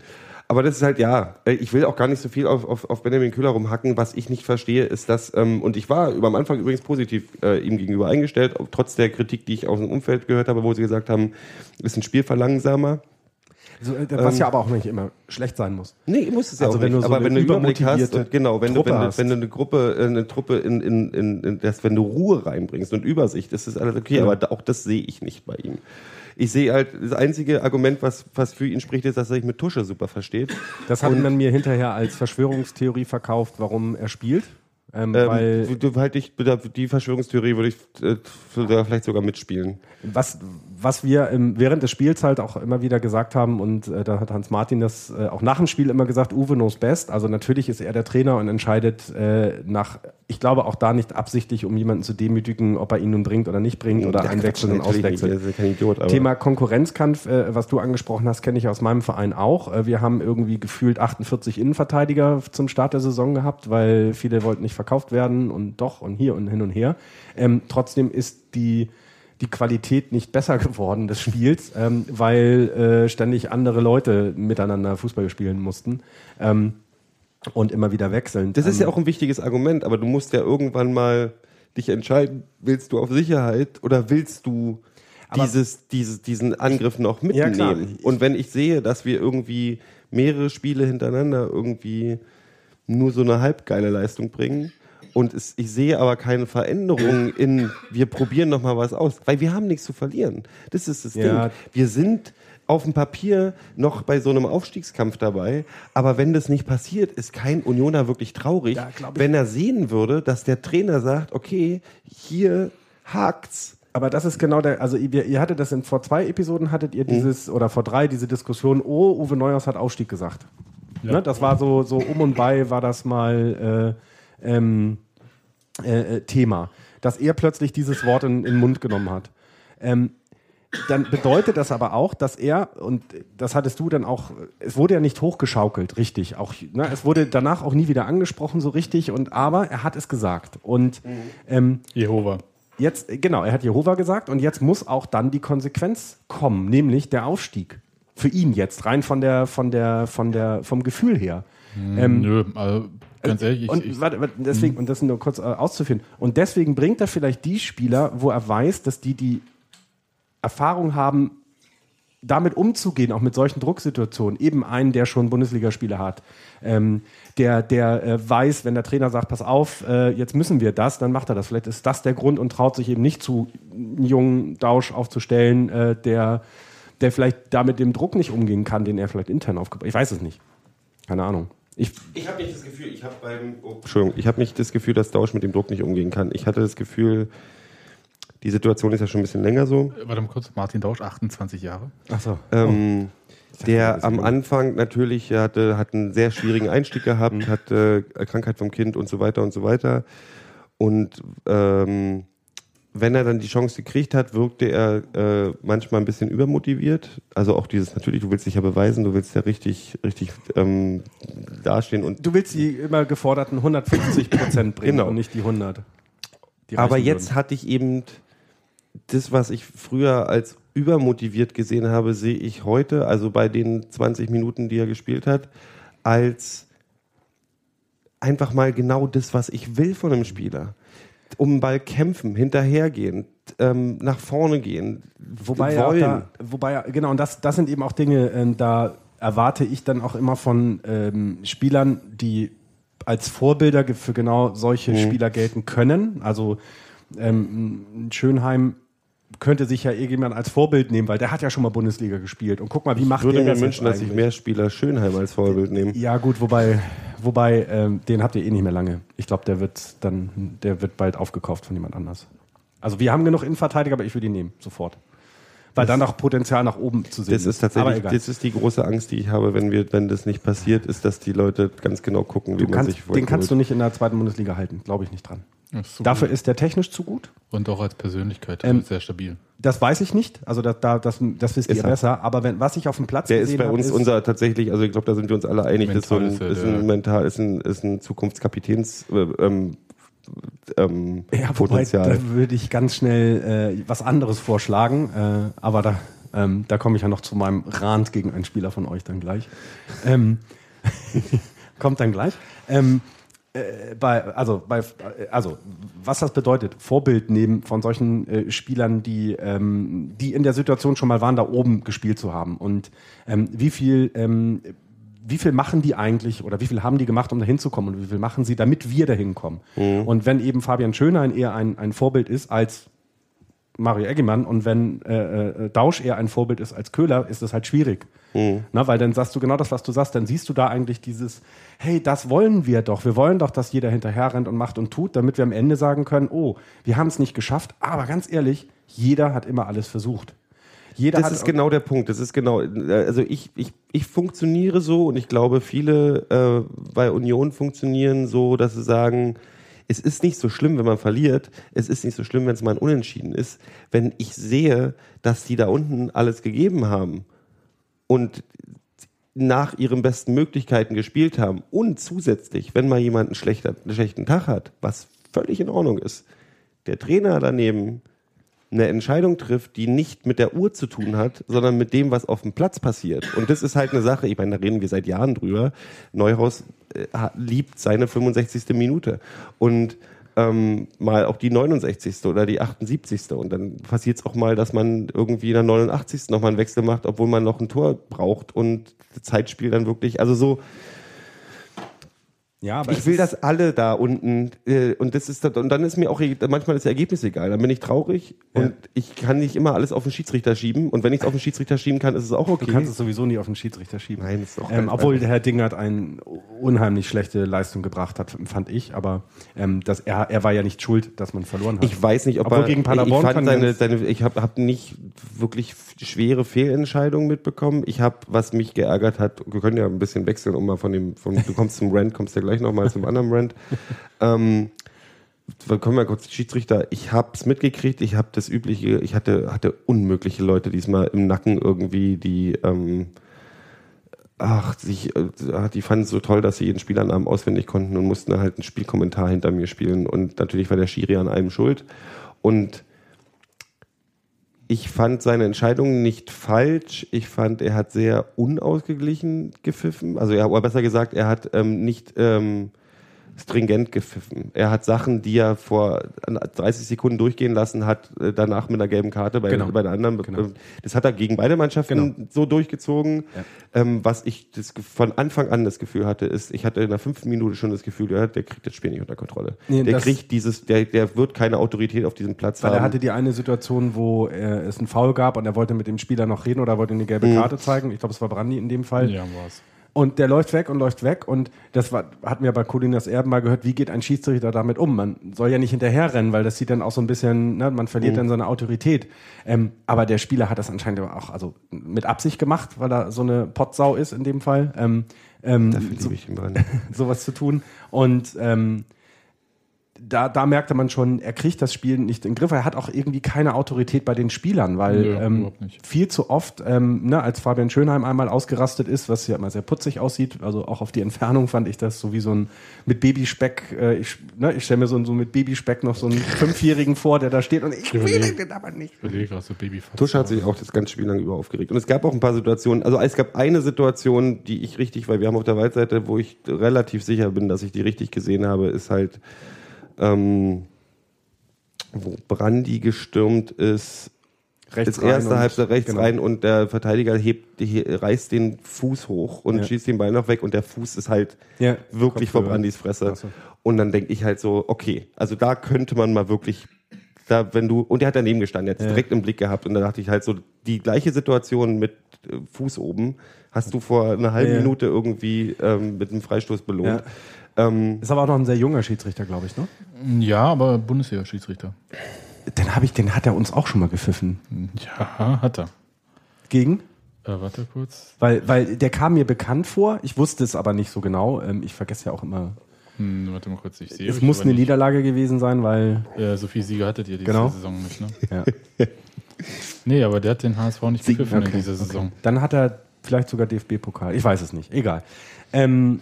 Aber das ist halt, ja, äh, ich will auch gar nicht so viel auf, auf, auf Benjamin Köhler rumhacken. Was ich nicht verstehe, ist, dass, ähm, und ich war über am Anfang übrigens positiv äh, ihm gegenüber eingestellt, trotz der Kritik, die ich aus dem Umfeld gehört habe, wo sie gesagt haben, ist ein Spielverlangsamer. So, äh, was Ähm, ja aber auch nicht immer schlecht sein muss. Nee, muss es ja Also auch wenn nicht. du so aber wenn du Überblick hast, und genau, wenn du, wenn, du, hast. wenn du eine Gruppe, äh, eine Truppe in, in, in, in das, wenn du Ruhe reinbringst und Übersicht, das ist alles okay, Ja. aber auch das sehe ich nicht bei ihm. Ich sehe halt, das einzige Argument, was, was für ihn spricht, ist, dass er sich mit Tusche super versteht. Das hat man mir hinterher als Verschwörungstheorie verkauft, warum er spielt. Ähm, Ähm, weil du, du, halt ich, die Verschwörungstheorie würde ich äh, vielleicht sogar mitspielen. was, was wir im, während des Spiels halt auch immer wieder gesagt haben, und äh, da hat Hans Martin das äh, auch nach dem Spiel immer gesagt, Uwe knows best. Also natürlich ist er der Trainer und entscheidet äh, nach, ich glaube auch da nicht absichtlich, um jemanden zu demütigen, ob er ihn nun bringt oder nicht bringt oder Ja, einwechseln und auswechseln. Idiot, aber Thema Konkurrenzkampf, äh, was du angesprochen hast, kenne ich aus meinem Verein auch. Äh, wir haben irgendwie gefühlt 48 Innenverteidiger zum Start der Saison gehabt, weil viele wollten nicht verkauft werden und doch und hier und hin und her. Ähm, trotzdem ist die, die Qualität nicht besser (laughs) geworden des Spiels, ähm, weil äh, ständig andere Leute miteinander Fußball spielen mussten. Ähm, und immer wieder wechseln. Das ist Ähm, ja auch ein wichtiges Argument, aber du musst ja irgendwann mal dich entscheiden, willst du auf Sicherheit oder willst du Aber- dieses, dieses, diesen Angriff noch Ja, mitnehmen? Und wenn ich sehe, dass wir irgendwie mehrere Spiele hintereinander irgendwie nur so eine halbgeile Leistung bringen und es, ich sehe aber keine Veränderung in, wir probieren noch mal was aus, weil wir haben nichts zu verlieren. Das ist das Ja. Ding. Wir sind auf dem Papier noch bei so einem Aufstiegskampf dabei, aber wenn das nicht passiert, ist kein Unioner wirklich traurig, Ja, wenn er sehen würde, dass der Trainer sagt, okay, hier hakt's. Aber das ist genau der, also ihr, ihr hattet das in vor zwei Episoden hattet Mhm. ihr dieses oder vor drei diese Diskussion, oh, Uwe Neuhaus hat Aufstieg gesagt. Ne, das war so, so um und bei war das mal äh, ähm, äh, äh, Thema, dass er plötzlich dieses Wort in, in den Mund genommen hat. Ähm, dann bedeutet das aber auch, dass er, und das hattest du dann auch, es wurde ja nicht hochgeschaukelt, richtig. Auch, ne, es wurde danach auch nie wieder angesprochen, so richtig, und aber er hat es gesagt. Und ähm, Jehova. Jetzt, genau, er hat Jehova gesagt und jetzt muss auch dann die Konsequenz kommen, nämlich der Aufstieg. Für ihn jetzt, rein von der, von der, von der, vom Gefühl her. Ähm, Nö, also ganz ehrlich, ich, und, ich, warte, warte, deswegen, und das nur kurz äh, auszuführen. Und deswegen bringt er vielleicht die Spieler, wo er weiß, dass die die Erfahrung haben, damit umzugehen, auch mit solchen Drucksituationen. Eben einen, der schon Bundesligaspiele hat, ähm, der, der äh, weiß, wenn der Trainer sagt, pass auf, äh, jetzt müssen wir das, dann macht er das. Vielleicht ist das der Grund und traut sich eben nicht zu, einen jungen Dausch aufzustellen, äh, der, der vielleicht damit dem Druck nicht umgehen kann, den er vielleicht intern aufgebaut Ich weiß es nicht. Keine Ahnung. Ich, Ich habe nicht das Gefühl, ich habe beim oh, Entschuldigung, ich habe nicht das Gefühl, dass Dausch mit dem Druck nicht umgehen kann. Ich hatte das Gefühl, die Situation ist ja schon ein bisschen länger so. warte mal kurz, Martin Dausch, 28 Jahre. ach so. Ähm, ja der am Anfang natürlich hatte, hat einen sehr schwierigen Einstieg gehabt, Mhm. hatte Krankheit vom Kind und so weiter und so weiter. Und ähm, wenn er dann die Chance gekriegt hat, wirkte er äh, manchmal ein bisschen übermotiviert. Also auch dieses, natürlich, du willst dich ja beweisen, du willst ja richtig, richtig ähm, dastehen und Du willst die immer geforderten 150 Prozent bringen (clears throat) Genau. und nicht die 100. Die Aber jetzt würden. hatte ich eben das, was ich früher als übermotiviert gesehen habe, sehe ich heute, also bei den 20 Minuten, die er gespielt hat, als einfach mal genau das, was ich will von einem Spieler. Um den Ball kämpfen, hinterhergehen, ähm, nach vorne gehen, Wobei ja, wollen. da, wobei ja, genau, und das, das sind eben auch Dinge, ähm, da erwarte ich dann auch immer von ähm, Spielern, die als Vorbilder für genau solche Mhm. Spieler gelten können. Also ähm, Schönheim könnte sich ja irgendjemand als Vorbild nehmen, weil der hat ja schon mal Bundesliga gespielt. Und guck mal, wie macht ich würde der mir das wünschen, dass sich mehr Spieler Schönheim als Vorbild nehmen. Ja, gut, wobei, wobei ähm, den habt ihr eh nicht mehr lange. Ich glaube, der wird dann, der wird bald aufgekauft von jemand anders. Also wir haben genug Innenverteidiger, aber ich würde ihn nehmen, sofort. Weil dann auch Potenzial nach oben zu sehen Das ist tatsächlich, Aber das ist die große Angst, die ich habe, wenn wir, wenn das nicht passiert, ist, dass die Leute ganz genau gucken, wie du man kannst, sich den kannst du nicht in der zweiten Bundesliga halten, glaube ich nicht dran. Ist so Dafür gut. ist der technisch zu gut. Und auch als Persönlichkeit Ähm, sehr stabil. Das weiß ich nicht. Also da, da, das, das wisst Ist ihr er. besser. Aber wenn, was ich auf dem Platz Der ist bei uns unser tatsächlich, also ich glaube, da sind wir uns alle einig, das ist, so ein, ist ist ein mental, ist ein, ist ein Zukunftskapitäns äh, ähm, ähm, Ja, wobei, Potenzial. da würde ich ganz schnell äh, was anderes vorschlagen. Äh, aber da, ähm, da komme ich ja noch zu meinem Rand gegen einen Spieler von euch dann gleich. Ähm, (laughs) kommt dann gleich. Ähm, äh, bei, also, bei, also, was das bedeutet, Vorbild nehmen von solchen äh, Spielern, die, ähm, die in der Situation schon mal waren, da oben gespielt zu haben. Und ähm, wie viel ähm, wie viel machen die eigentlich oder wie viel haben die gemacht, um da hinzukommen und wie viel machen sie, damit wir da hinkommen? Und wenn eben Fabian Schönein eher ein, ein Vorbild ist als Mario Eggemann und wenn äh, äh, Dausch eher ein Vorbild ist als Köhler, ist das halt schwierig. Na, weil dann sagst du genau das, was du sagst, dann siehst du da eigentlich dieses, hey, das wollen wir doch. Wir wollen doch, dass jeder hinterher rennt und macht und tut, damit wir am Ende sagen können, oh, wir haben es nicht geschafft, aber ganz ehrlich, jeder hat immer alles versucht. Jeder Das ist genau der Punkt. Das ist genau, also ich, ich, ich funktioniere so und ich glaube, viele äh, bei Union funktionieren so, dass sie sagen, es ist nicht so schlimm, wenn man verliert. Es ist nicht so schlimm, wenn es mal ein Unentschieden ist. Wenn ich sehe, dass die da unten alles gegeben haben und nach ihren besten Möglichkeiten gespielt haben und zusätzlich, wenn mal jemand einen, schlechter, einen schlechten Tag hat, was völlig in Ordnung ist, der Trainer daneben eine Entscheidung trifft, die nicht mit der Uhr zu tun hat, sondern mit dem, was auf dem Platz passiert. Und das ist halt eine Sache, ich meine, da reden wir seit Jahren drüber. Neuhaus äh, liebt seine 65. Minute. Und ähm, mal auch die 69. oder die 78. Und dann passiert es auch mal, dass man irgendwie in der 89. nochmal einen Wechsel macht, obwohl man noch ein Tor braucht und das Zeitspiel dann wirklich, also so, ja, aber ich will, dass alle da unten äh, und das ist und dann ist mir auch manchmal das Ergebnis egal. Dann bin ich traurig und ich kann nicht immer alles auf den Schiedsrichter schieben und wenn ich es auf den Schiedsrichter schieben kann, ist es auch okay. Du kannst es sowieso nie auf den Schiedsrichter schieben. Nein, ist doch ähm, obwohl Herr Dingert eine unheimlich schlechte Leistung gebracht hat, fand ich. Aber ähm, das, er, er war ja nicht schuld, dass man verloren hat. ich weiß nicht, ob Obwohl er gegen Paderborn ich fand seine, seine ich habe hab nicht wirklich schwere Fehlentscheidungen mitbekommen. Ich habe, was mich geärgert hat, wir können ja ein bisschen wechseln, um mal von dem, von, du kommst zum Rant, kommst ja gleich nochmal zum anderen Rant. ähm, wir kommen mal kurz Schiedsrichter. Ich habe es mitgekriegt. Ich habe das übliche. Ich hatte hatte unmögliche Leute diesmal im Nacken irgendwie, die ähm, ach sich, äh, die fanden es so toll, dass sie jeden Spielernamen auswendig konnten und mussten halt einen Spielkommentar hinter mir spielen. Und natürlich war der Schiri an allem schuld. Und ich fand seine Entscheidung nicht falsch. Ich fand, er hat sehr unausgeglichen gepfiffen. Also er, oder besser gesagt, er hat ähm, nicht ähm, stringent gepfiffen. Er hat Sachen, die er vor 30 Sekunden durchgehen lassen hat, äh, danach mit einer gelben Karte bei, Genau. bei der anderen. Genau. Das hat er gegen beide Mannschaften Genau. so durchgezogen. Ja. Ähm, was ich das, von Anfang an das Gefühl hatte, ist, ich hatte in der fünften Minute schon das Gefühl, ja, der kriegt das Spiel nicht unter Kontrolle. Nee, der kriegt dieses, der, der wird keine Autorität auf diesem Platz Weil haben. er hatte die eine Situation, wo äh, es einen Foul gab und er wollte mit dem Spieler noch reden oder wollte ihm eine gelbe Mhm. Karte zeigen. Ich glaube, es war Brandi in dem Fall. Ja, war's. Und der läuft weg und läuft weg. Und das war, hatten wir bei Colinas Erben mal gehört, wie geht ein Schiedsrichter damit um? Man soll ja nicht hinterherrennen, weil das sieht dann auch so ein bisschen, ne, man Mhm. verliert dann seine Autorität. Ähm, aber der Spieler hat das anscheinend auch also mit Absicht gemacht, weil er so eine Potsau ist in dem Fall. Ähm, ähm, Dafür so, liebe ich ihn (laughs) sowas zu tun. Und ähm, da, da merkte man schon, er kriegt das Spiel nicht in den Griff. Er hat auch irgendwie keine Autorität bei den Spielern, weil Nö, ähm, viel zu oft, ähm, ne, als Fabian Schönheim einmal ausgerastet ist, was ja immer sehr putzig aussieht, also auch auf die Entfernung fand ich das so wie so ein mit Babyspeck, äh, ich, ne, ich stelle mir so, so mit Babyspeck noch so einen Fünfjährigen vor, der da steht und ich will Überleg- den aber nicht. So Babyfass. Tusch hat sich auch das ganze Spiel lang über aufgeregt. Und es gab auch ein paar Situationen, also es gab eine Situation, die ich richtig, weil wir haben auf der Waldseite, wo ich relativ sicher bin, dass ich die richtig gesehen habe, ist halt, ähm, wo Brandi gestürmt ist, Rechts das erste Halbzeit rechts genau. rein und der Verteidiger hebt, he, reißt den Fuß hoch und Ja. schießt den Ball noch weg und der Fuß ist halt Ja, wirklich vor. Brandis Fresse. So. Und dann denke ich halt so, okay, also da könnte man mal wirklich, da wenn du, und der hat daneben gestanden, es Ja. direkt im Blick gehabt und da dachte ich halt so, die gleiche Situation mit äh, Fuß oben hast du vor einer halben. Minute irgendwie ähm, mit einem Freistoß belohnt. Ähm, Ist aber auch noch ein sehr junger Schiedsrichter, glaube ich, ne? Ja, aber Bundesliga-Schiedsrichter. Den, ich, den hat er uns auch schon mal gepfiffen. Ja, hat er. Gegen? Äh, warte kurz. Weil, weil der kam mir bekannt vor, ich wusste es aber nicht so genau. Ähm, ich vergesse ja auch immer. Hm, warte mal kurz, ich sehe Es muss eine nicht. Niederlage gewesen sein, weil. Ja, so viele Siege hattet ihr diese Genau. Saison nicht, ne? Ja. (laughs) Nee, aber der hat den HSV nicht gepfiffen in dieser Saison. Dann hat er vielleicht sogar DFB-Pokal. Ich weiß es nicht. Egal. Ähm,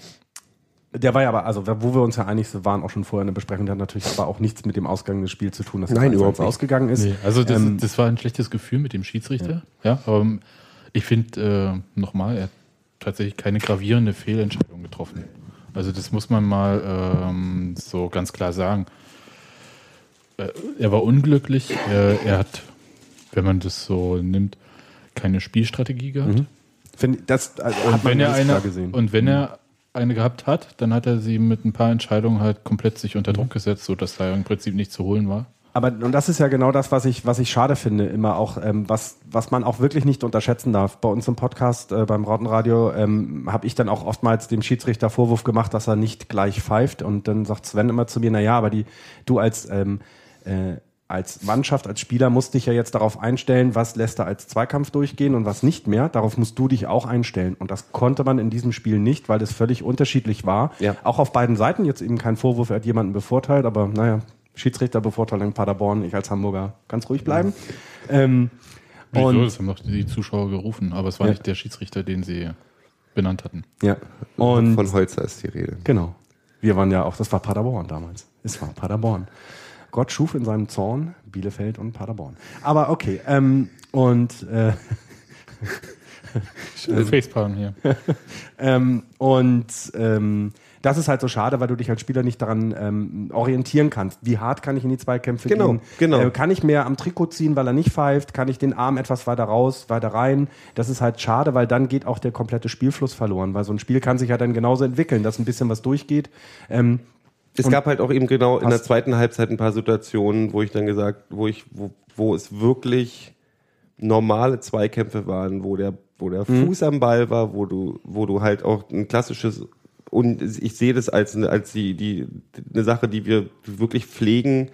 der war ja aber, also wo wir uns ja einig waren, auch schon vorher in der Besprechung, der hat natürlich aber auch nichts mit dem Ausgang des Spiels zu tun, dass es Nein, 1-1 überhaupt nicht. ausgegangen ist. Nee, also das, Ähm, das war ein schlechtes Gefühl mit dem Schiedsrichter. Ja, aber ich finde, äh, nochmal, er hat tatsächlich keine gravierende Fehlentscheidung getroffen. Also das muss man mal ähm, so ganz klar sagen. Äh, er war unglücklich. Er, er hat, wenn man das so nimmt, keine Spielstrategie gehabt. Find, das also, Und hat man wenn er eine klar gesehen. und wenn er eine gehabt hat, dann hat er sie mit ein paar Entscheidungen halt komplett sich unter Druck gesetzt, sodass da im Prinzip nicht zu holen war. Aber und das ist ja genau das, was ich, was ich schade finde, immer auch, ähm, was, was man auch wirklich nicht unterschätzen darf. Bei uns im Podcast, äh, beim Rautenradio, ähm, habe ich dann auch oftmals dem Schiedsrichter Vorwurf gemacht, dass er nicht gleich pfeift. Und dann sagt Sven immer zu mir, na ja, aber die, du als, ähm, äh, als Mannschaft, als Spieler musst dich ja jetzt darauf einstellen, was lässt er als Zweikampf durchgehen und was nicht mehr. Darauf musst du dich auch einstellen. Und das konnte man in diesem Spiel nicht, weil das völlig unterschiedlich war. Ja. Auch auf beiden Seiten jetzt eben kein Vorwurf, er hat jemanden bevorteilt, aber naja, Schiedsrichter bevorteilen Paderborn, ich als Hamburger ganz ruhig bleiben. Ähm, Wieso? und Das haben doch die Zuschauer gerufen, aber es war Ja. nicht der Schiedsrichter, den sie benannt hatten. ja. Und Von Holzer ist die Rede. genau. Wir waren ja auch, das war Paderborn damals. Es war Paderborn. Gott schuf in seinem Zorn Bielefeld und Paderborn. Aber okay, ähm, und äh, (laughs) Facepalm hier. (laughs) Ähm, und ähm, das ist halt so schade, weil du dich als Spieler nicht daran ähm, orientieren kannst. Wie hart kann ich in die Zweikämpfe Genau, gehen? genau. Äh, kann ich mehr am Trikot ziehen, weil er nicht pfeift? Kann ich den Arm etwas weiter raus, weiter rein? Das ist halt schade, weil dann geht auch der komplette Spielfluss verloren, weil so ein Spiel kann sich ja dann genauso entwickeln, dass ein bisschen was durchgeht. Ähm, Es gab halt auch eben genau in der zweiten Halbzeit ein paar Situationen, wo ich dann gesagt, wo ich, wo, wo es wirklich normale Zweikämpfe waren, wo der, wo der Fuß am Ball war, wo du, wo du halt auch ein klassisches und ich sehe das als, als die, die, eine Sache, die wir wirklich pflegen,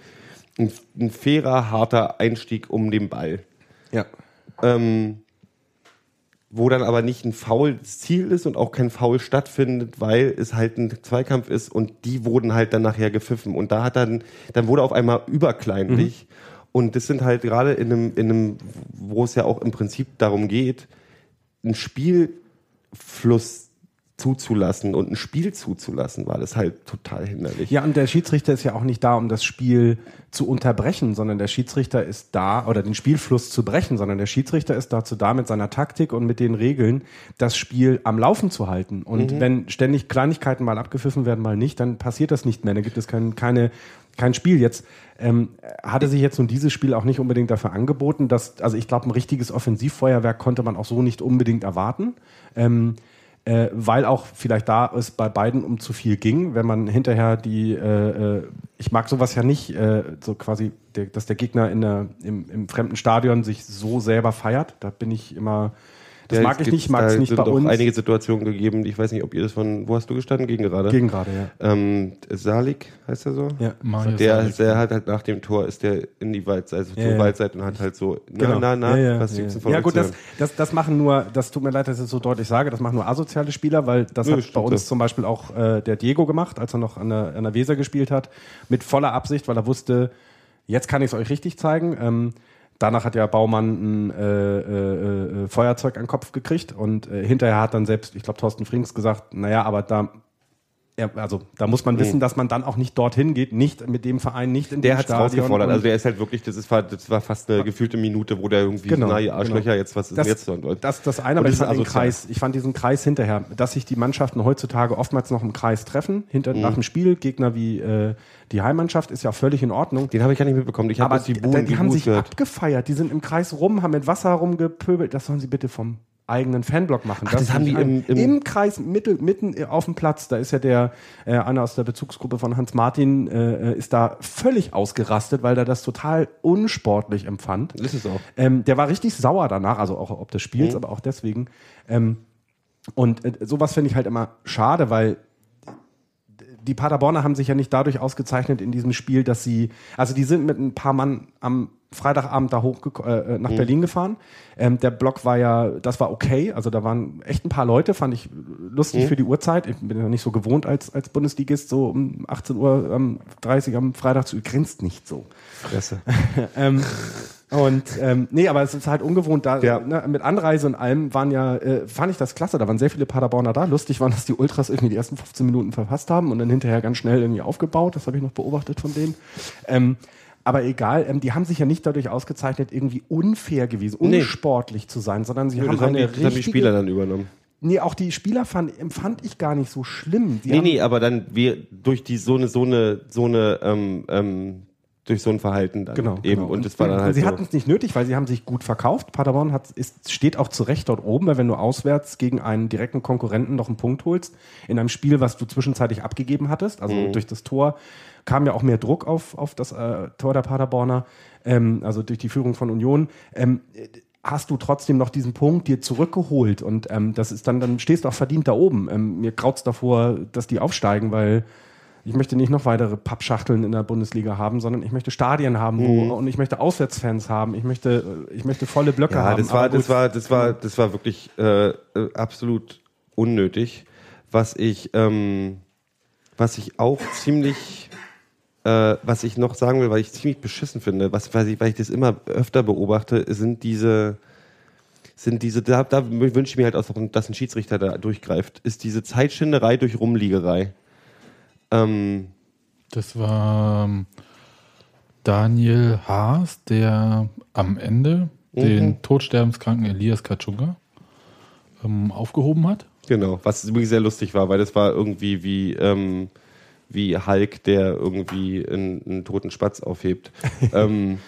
ein, ein fairer, harter Einstieg um den Ball. ja. Ähm, wo dann aber nicht ein Foul das Ziel ist und auch kein Foul stattfindet, weil es halt ein Zweikampf ist und die wurden halt dann nachher gepfiffen. Und da hat dann, dann wurde auf einmal überkleinlich. Und das sind halt gerade in einem, in einem, wo es ja auch im Prinzip darum geht, einen Spielfluss zuzulassen und ein Spiel zuzulassen, war das halt total hinderlich. Ja, und der Schiedsrichter ist ja auch nicht da, um das Spiel zu unterbrechen, sondern der Schiedsrichter ist da, oder den Spielfluss zu brechen, sondern der Schiedsrichter ist dazu da, mit seiner Taktik und mit den Regeln das Spiel am Laufen zu halten. Und wenn ständig Kleinigkeiten mal abgepfiffen werden, mal nicht, dann passiert das nicht mehr. Dann gibt es kein, keine, kein Spiel. Jetzt ähm, hatte sich jetzt nun dieses Spiel auch nicht unbedingt dafür angeboten, dass, also ich glaube, ein richtiges Offensivfeuerwerk konnte man auch so nicht unbedingt erwarten. Ähm, äh, weil auch vielleicht da es bei beiden um zu viel ging, wenn man hinterher die, äh, äh, ich mag sowas ja nicht, äh, so quasi, der, dass der Gegner in der, im, im fremden Stadion sich so selber feiert. Da bin ich immer, das Ja, mag es ich nicht, ich mag es nicht sind bei uns. einige Situationen gegeben, die ich weiß nicht, ob ihr das von, wo hast du gestanden? Gegen gerade? Gegen gerade, ja. Ähm, Salik heißt er so? Ja. Mario Der, Salik. der hat halt nach dem Tor ist der in die Waldseite, also Ja, zur ja. Waldseite und hat halt so, na, Genau. na, na, ja, ja, was ja. liegt's denn von ja gut, das, das, das machen nur, das tut mir leid, dass ich es so deutlich sage, das machen nur asoziale Spieler, weil das Nö, hat bei uns ja. zum Beispiel auch äh, der Diego gemacht, als er noch an der, an der Weser gespielt hat, mit voller Absicht, weil er wusste, jetzt kann ich es euch richtig zeigen. Ähm, danach hat ja Baumann ein äh, äh, äh, Feuerzeug an den Kopf gekriegt und äh, hinterher hat dann selbst, ich glaube, Thorsten Frings gesagt, naja, aber da ja, also da muss man wissen, dass man dann auch nicht dorthin geht, nicht mit dem Verein, nicht in Der dem hat's Stadion. rausgefordert. und- Also der ist halt wirklich, das ist das war fast eine gefühlte Minute, wo der irgendwie Genau, na, ihr Arschlöcher, genau. jetzt, was ist das, jetzt? Und, das, das eine, und aber ich fand, den. Kreis, ich fand diesen Kreis hinterher, dass sich die Mannschaften heutzutage oftmals noch im Kreis treffen, hinter, Mhm. nach dem Spiel, Gegner wie äh, die Heimmannschaft, ist ja völlig in Ordnung. Den habe ich gar nicht mitbekommen. Ich aber die die, Buhen, die, haben sich gehört. abgefeiert, die sind im Kreis rum, haben mit Wasser rumgepöbelt, das sollen sie bitte vom eigenen Fanblock machen. Ach, das haben die im- im- im Kreis, mittel, mitten auf dem Platz, da ist ja der, äh, einer aus der Bezugsgruppe von Hans Martin, äh, ist da völlig ausgerastet, weil er das total unsportlich empfand. Ist es auch. Ähm, der war richtig sauer danach, also auch ob des Spiels, Mhm. aber auch deswegen. Ähm, und äh, sowas finde ich halt immer schade, weil die Paderborner haben sich ja nicht dadurch ausgezeichnet in diesem Spiel, dass sie, also die sind mit ein paar Mann am Freitagabend da hoch äh, nach mhm. Berlin gefahren. Ähm, der Block war ja, das war okay. Also da waren echt ein paar Leute, fand ich lustig mhm. für die Uhrzeit. Ich bin ja nicht so gewohnt als, als Bundesligist, so um 18 Uhr ähm, 30 am Freitag zu, grinst nicht so. Fresse. (laughs) ähm, und ähm, nee, aber es ist halt ungewohnt. Da ja. ne, mit Anreise und allem waren ja, äh, fand ich das klasse. Da waren sehr viele Paderborner da. Lustig waren, dass die Ultras irgendwie die ersten 15 Minuten verpasst haben und dann hinterher ganz schnell irgendwie aufgebaut. Das habe ich noch beobachtet von denen. Ähm, aber egal, ähm, die haben sich ja nicht dadurch ausgezeichnet, irgendwie unfair gewesen, unsportlich nee. zu sein, sondern sie nee, haben, eine haben die, richtige, die Spieler dann übernommen. Nee, auch die Spieler fand, empfand ich gar nicht so schlimm. Die nee, nee, aber dann wir durch die so eine so eine so eine ähm, ähm, durch so ein Verhalten dann genau, eben. Genau. Und, es war dann halt sie so. hatten es nicht nötig, weil sie haben sich gut verkauft. Paderborn hat, ist, steht auch zu Recht dort oben, weil wenn du auswärts gegen einen direkten Konkurrenten noch einen Punkt holst, in einem Spiel, was du zwischenzeitlich abgegeben hattest, also mhm. durch das Tor, kam ja auch mehr Druck auf, auf das äh, Tor der Paderborner, ähm, also durch die Führung von Union. Ähm, hast du trotzdem noch diesen Punkt dir zurückgeholt und ähm, das ist dann, dann stehst du auch verdient da oben. Ähm, mir graut's davor, dass die aufsteigen, weil ich möchte nicht noch weitere Pappschachteln in der Bundesliga haben, sondern ich möchte Stadien haben wo, mhm. und ich möchte Auswärtsfans haben. Ich möchte, ich möchte volle Blöcke ja, haben. Das war, das war, das war, das war wirklich äh, äh, absolut unnötig. Was ich, ähm, was ich auch ziemlich, äh, was ich noch sagen will, weil ich ziemlich beschissen finde, was, weil ich, weil ich das immer öfter beobachte, sind diese, sind diese, da, da wünsche ich mir halt auch, dass ein Schiedsrichter da durchgreift, ist diese Zeitschinderei durch Rumliegerei. Ähm, das war ähm, Daniel Haas, der am Ende mhm. den todsterbenskranken Elias Katschunga ähm, aufgehoben hat. Genau, was übrigens sehr lustig war, weil das war irgendwie wie, ähm, wie Hulk, der irgendwie einen, einen toten Spatz aufhebt. (laughs) ähm,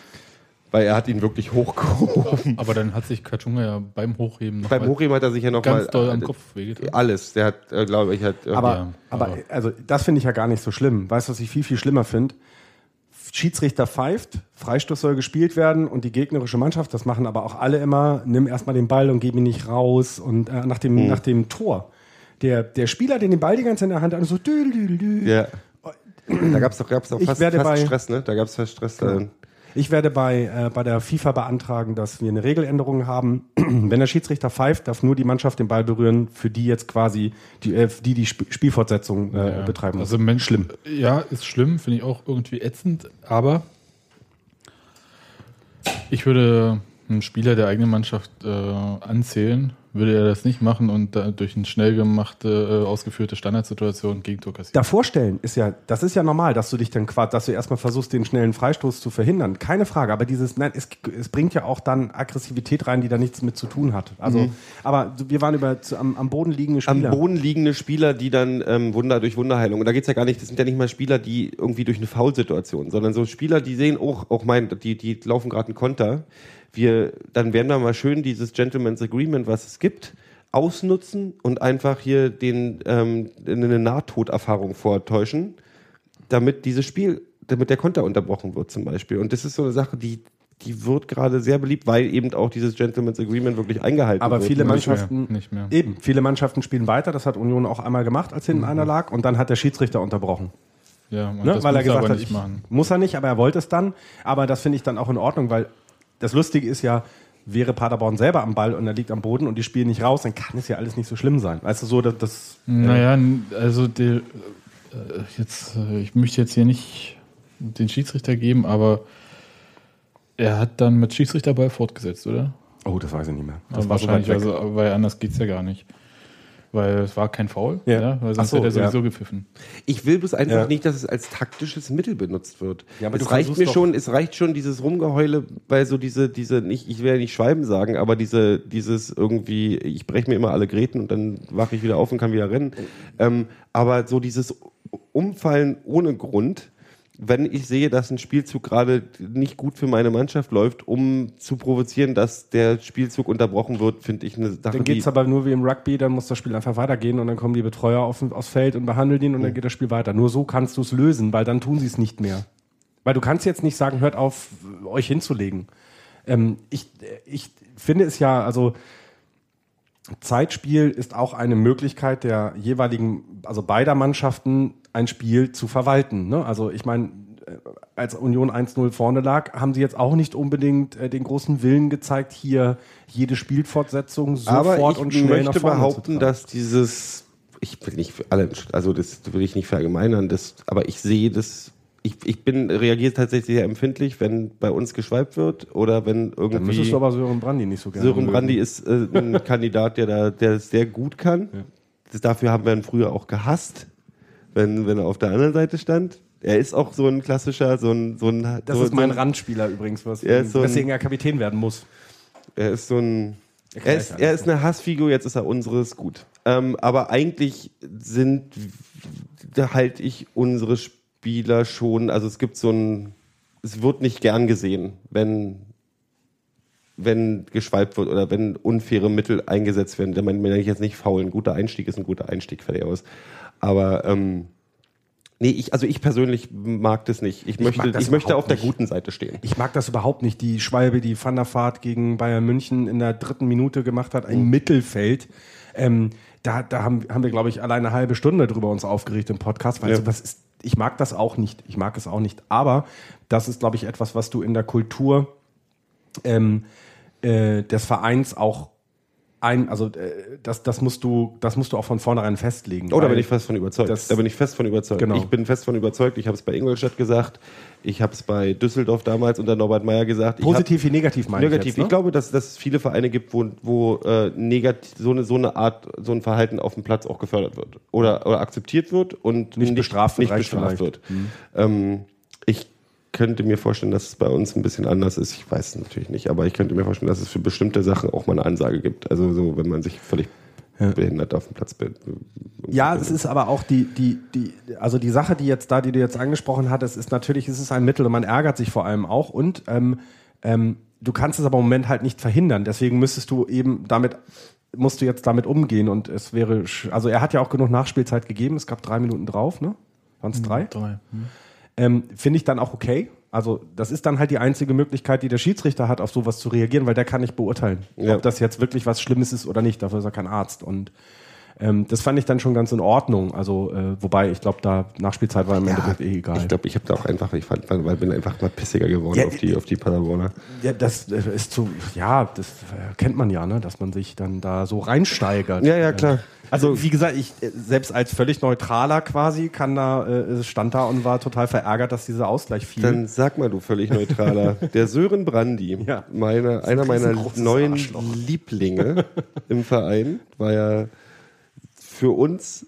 weil er hat ihn wirklich hochgehoben. Aber dann hat sich Kachunga ja beim Hochheben noch Beim Hochheben hat er sich ja noch ganz mal, doll am Kopf wehgetan. Alles. Der hat, äh, glaube ich, hat. Aber, ja, aber, also das finde ich ja gar nicht so schlimm. Weißt du, was ich viel, viel schlimmer finde? Schiedsrichter pfeift, Freistoß soll gespielt werden und die gegnerische Mannschaft, das machen aber auch alle immer, nimm erstmal den Ball und gib ihn nicht raus und äh, nach, dem, hm. nach dem Tor. Der, der Spieler, den den Ball die ganze Zeit in der Hand hat, so dü, dü, dü. Ja. Da gab es doch, gab's doch fast, fast Stress, ne? Da gab es fast Stress. Genau. Ich werde bei, äh, bei der FIFA beantragen, dass wir eine Regeländerung haben. (clears throat) Wenn der Schiedsrichter pfeift, darf nur die Mannschaft den Ball berühren, für die jetzt quasi die äh, die, die Sp Spielfortsetzung äh, ja. betreiben muss. Also Mensch, schlimm. Ja, ist schlimm, finde ich auch irgendwie ätzend, aber ich würde einen Spieler der eigenen Mannschaft äh, anzählen, würde er das nicht machen und durch eine schnell gemachte, äh, ausgeführte Standardsituation Gegentor kassieren. Davor stellen ist ja, das ist ja normal, dass du dich dann quasi, dass du erstmal versuchst, den schnellen Freistoß zu verhindern. Keine Frage, aber dieses, nein, es, es bringt ja auch dann Aggressivität rein, die da nichts mit zu tun hat. Also, mhm. aber wir waren über zu, am, am Boden liegende Spieler. Am Boden liegende Spieler, die dann ähm, Wunder durch Wunderheilung. Und da geht's ja gar nicht, das sind ja nicht mal Spieler, die irgendwie durch eine Foulsituation, sondern so Spieler, die sehen auch, auch mein, die, die laufen gerade einen Konter wir, dann werden wir mal schön dieses Gentleman's Agreement, was es gibt, ausnutzen und einfach hier den, ähm, eine Nahtoderfahrung vortäuschen, damit dieses Spiel, damit der Konter unterbrochen wird zum Beispiel. Und das ist so eine Sache, die, die wird gerade sehr beliebt, weil eben auch dieses Gentleman's Agreement wirklich eingehalten Aber wird. Aber viele Mannschaften, nicht mehr, nicht mehr. eben, viele Mannschaften spielen weiter. Das hat Union auch einmal gemacht, als hinten mhm. einer lag. Und dann hat der Schiedsrichter unterbrochen. Ja, ne? weil er gesagt hat, ich, muss er nicht, aber er wollte es dann. Aber das finde ich dann auch in Ordnung, weil das Lustige ist ja, wäre Paderborn selber am Ball und er liegt am Boden und die spielen nicht raus, dann kann es ja alles nicht so schlimm sein. Weißt du, so, dass das. Naja, also die, äh, jetzt, äh, ich möchte jetzt hier nicht den Schiedsrichter geben, aber er hat dann mit Schiedsrichterball fortgesetzt, oder? Oh, das weiß ich nicht mehr. Das also war wahrscheinlich, also, weil anders geht es ja gar nicht weil es war kein Foul, ja. ja weil sonst so, hätte er sowieso ja. gepfiffen. Ich will bloß einfach ja. nicht, dass es als taktisches Mittel benutzt wird. Ja, aber es reicht mir schon, es reicht schon dieses Rumgeheule, weil so diese, diese, nicht, ich will ja nicht Schweiben sagen, aber diese, dieses irgendwie, ich breche mir immer alle Gräten und dann wache ich wieder auf und kann wieder rennen. Ähm, aber so dieses Umfallen ohne Grund, wenn ich sehe, dass ein Spielzug gerade nicht gut für meine Mannschaft läuft, um zu provozieren, dass der Spielzug unterbrochen wird, finde ich eine Sache. Dann geht es aber nur wie im Rugby, dann muss das Spiel einfach weitergehen und dann kommen die Betreuer auf, aufs Feld und behandeln ihn und dann geht das Spiel weiter. Nur so kannst du es lösen, weil dann tun sie es nicht mehr. Weil du kannst jetzt nicht sagen, hört auf, euch hinzulegen. Ähm, ich, ich finde es ja, also Zeitspiel ist auch eine Möglichkeit der jeweiligen, also beider Mannschaften ein Spiel zu verwalten. Ne? Also ich meine, äh, als Union 1-0 vorne lag, haben sie jetzt auch nicht unbedingt äh, den großen Willen gezeigt, hier jede Spielfortsetzung sofort Aber ich und schnell nach möchte vorne zu behaupten, dass dieses, ich will nicht für alle, also das will ich nicht verallgemeinern, das, aber ich sehe das, ich, ich bin, reagiere tatsächlich sehr empfindlich, wenn bei uns geschweibt wird oder wenn Dann müsstest irgendwie du aber Sören Brandi nicht so gerne Sören mögen. Brandi ist äh, ein (laughs) Kandidat, der da, der es sehr gut kann. Das, dafür haben wir ihn früher auch gehasst, wenn, wenn er auf der anderen Seite stand. Er ist auch so ein klassischer, so ein, so ein, Das so, ist mein so ein, Randspieler übrigens, was, Er so ein- weswegen er Kapitän werden muss. Er ist so ein. Er ich ist, er ist eine Hassfigur, jetzt ist er unseres gut. Ähm, aber eigentlich sind, da halte ich unsere Spieler schon, also es gibt so ein, es wird nicht gern gesehen, wenn, wenn geschweibt wird oder wenn unfaire Mittel eingesetzt werden. Da meine ich jetzt nicht faul. Ein guter Einstieg ist ein guter Einstieg, fertig aus. Aber, ähm, nee, ich, also ich persönlich mag das nicht. Ich, möchte, das ich möchte auf der nicht. guten Seite stehen. Ich mag das überhaupt nicht. Die Schwalbe, die Van der Vaart gegen Bayern München in der dritten Minute gemacht hat, ein Mittelfeld. Ähm, da da haben, haben wir, glaube ich, alleine eine halbe Stunde drüber uns aufgeregt im Podcast, weil Ja. sowas ist, ich mag das auch nicht. Ich mag es auch nicht. Aber das ist, glaube ich, etwas, was du in der Kultur ähm, äh, des Vereins auch ein, also äh, das, das musst du, das musst du auch von vornherein festlegen. Oh, da bin ich fest von überzeugt. das- da bin ich fest von überzeugt. Genau. Ich bin fest von überzeugt. Ich habe es bei Ingolstadt gesagt. Ich habe es bei Düsseldorf damals unter Norbert Meyer gesagt. Positiv wie negativ meine negativ. ich jetzt, ne? Ich glaube, dass, dass es viele Vereine gibt, wo, wo äh, negativ, so, eine, so eine Art, so ein Verhalten auf dem Platz auch gefördert wird. Oder, oder akzeptiert wird und Nicht bestraft wird, nicht bestraft vielleicht. Mhm. wird. Ähm, könnte mir vorstellen, dass es bei uns ein bisschen anders ist. Ich weiß es natürlich nicht, aber ich könnte mir vorstellen, dass es für bestimmte Sachen auch mal eine Ansage gibt. Also so, wenn man sich völlig behindert auf dem Platz be- Ja, es ist aber auch die, die, die, also die Sache, die jetzt da, die du jetzt angesprochen hattest, ist natürlich, es ist ein Mittel und man ärgert sich vor allem auch und ähm, ähm, du kannst es aber im Moment halt nicht verhindern. Deswegen müsstest du eben damit, musst du jetzt damit umgehen und es wäre, also er hat ja auch genug Nachspielzeit gegeben, es gab drei Minuten drauf, ne? Waren es drei? Drei. Hm. Ähm, Finde ich dann auch okay. Also das ist dann halt die einzige Möglichkeit, die der Schiedsrichter hat, auf sowas zu reagieren, weil der kann nicht beurteilen, Ja. ob das jetzt wirklich was Schlimmes ist oder nicht. Dafür ist er kein Arzt. Und ähm, das fand ich dann schon ganz in Ordnung. Also äh, wobei ich glaube, da Nachspielzeit war im Endeffekt eh egal. Ich glaube, ich habe da auch einfach, ich fand, weil bin einfach mal pissiger geworden Ja, auf die, auf die Paderborner. ja, das äh, ist zu, ja, das äh, kennt man ja, ne, dass man sich dann da so reinsteigert. Ja, ja, klar. Also wie gesagt, ich äh, selbst als völlig neutraler quasi kann da äh, stand da und war total verärgert, dass dieser Ausgleich fiel. Dann sag mal, du völlig neutraler. (laughs) Der Sören Brandi, Ja. meine, einer meiner neuen Arschloch. Lieblinge im Verein, war ja für uns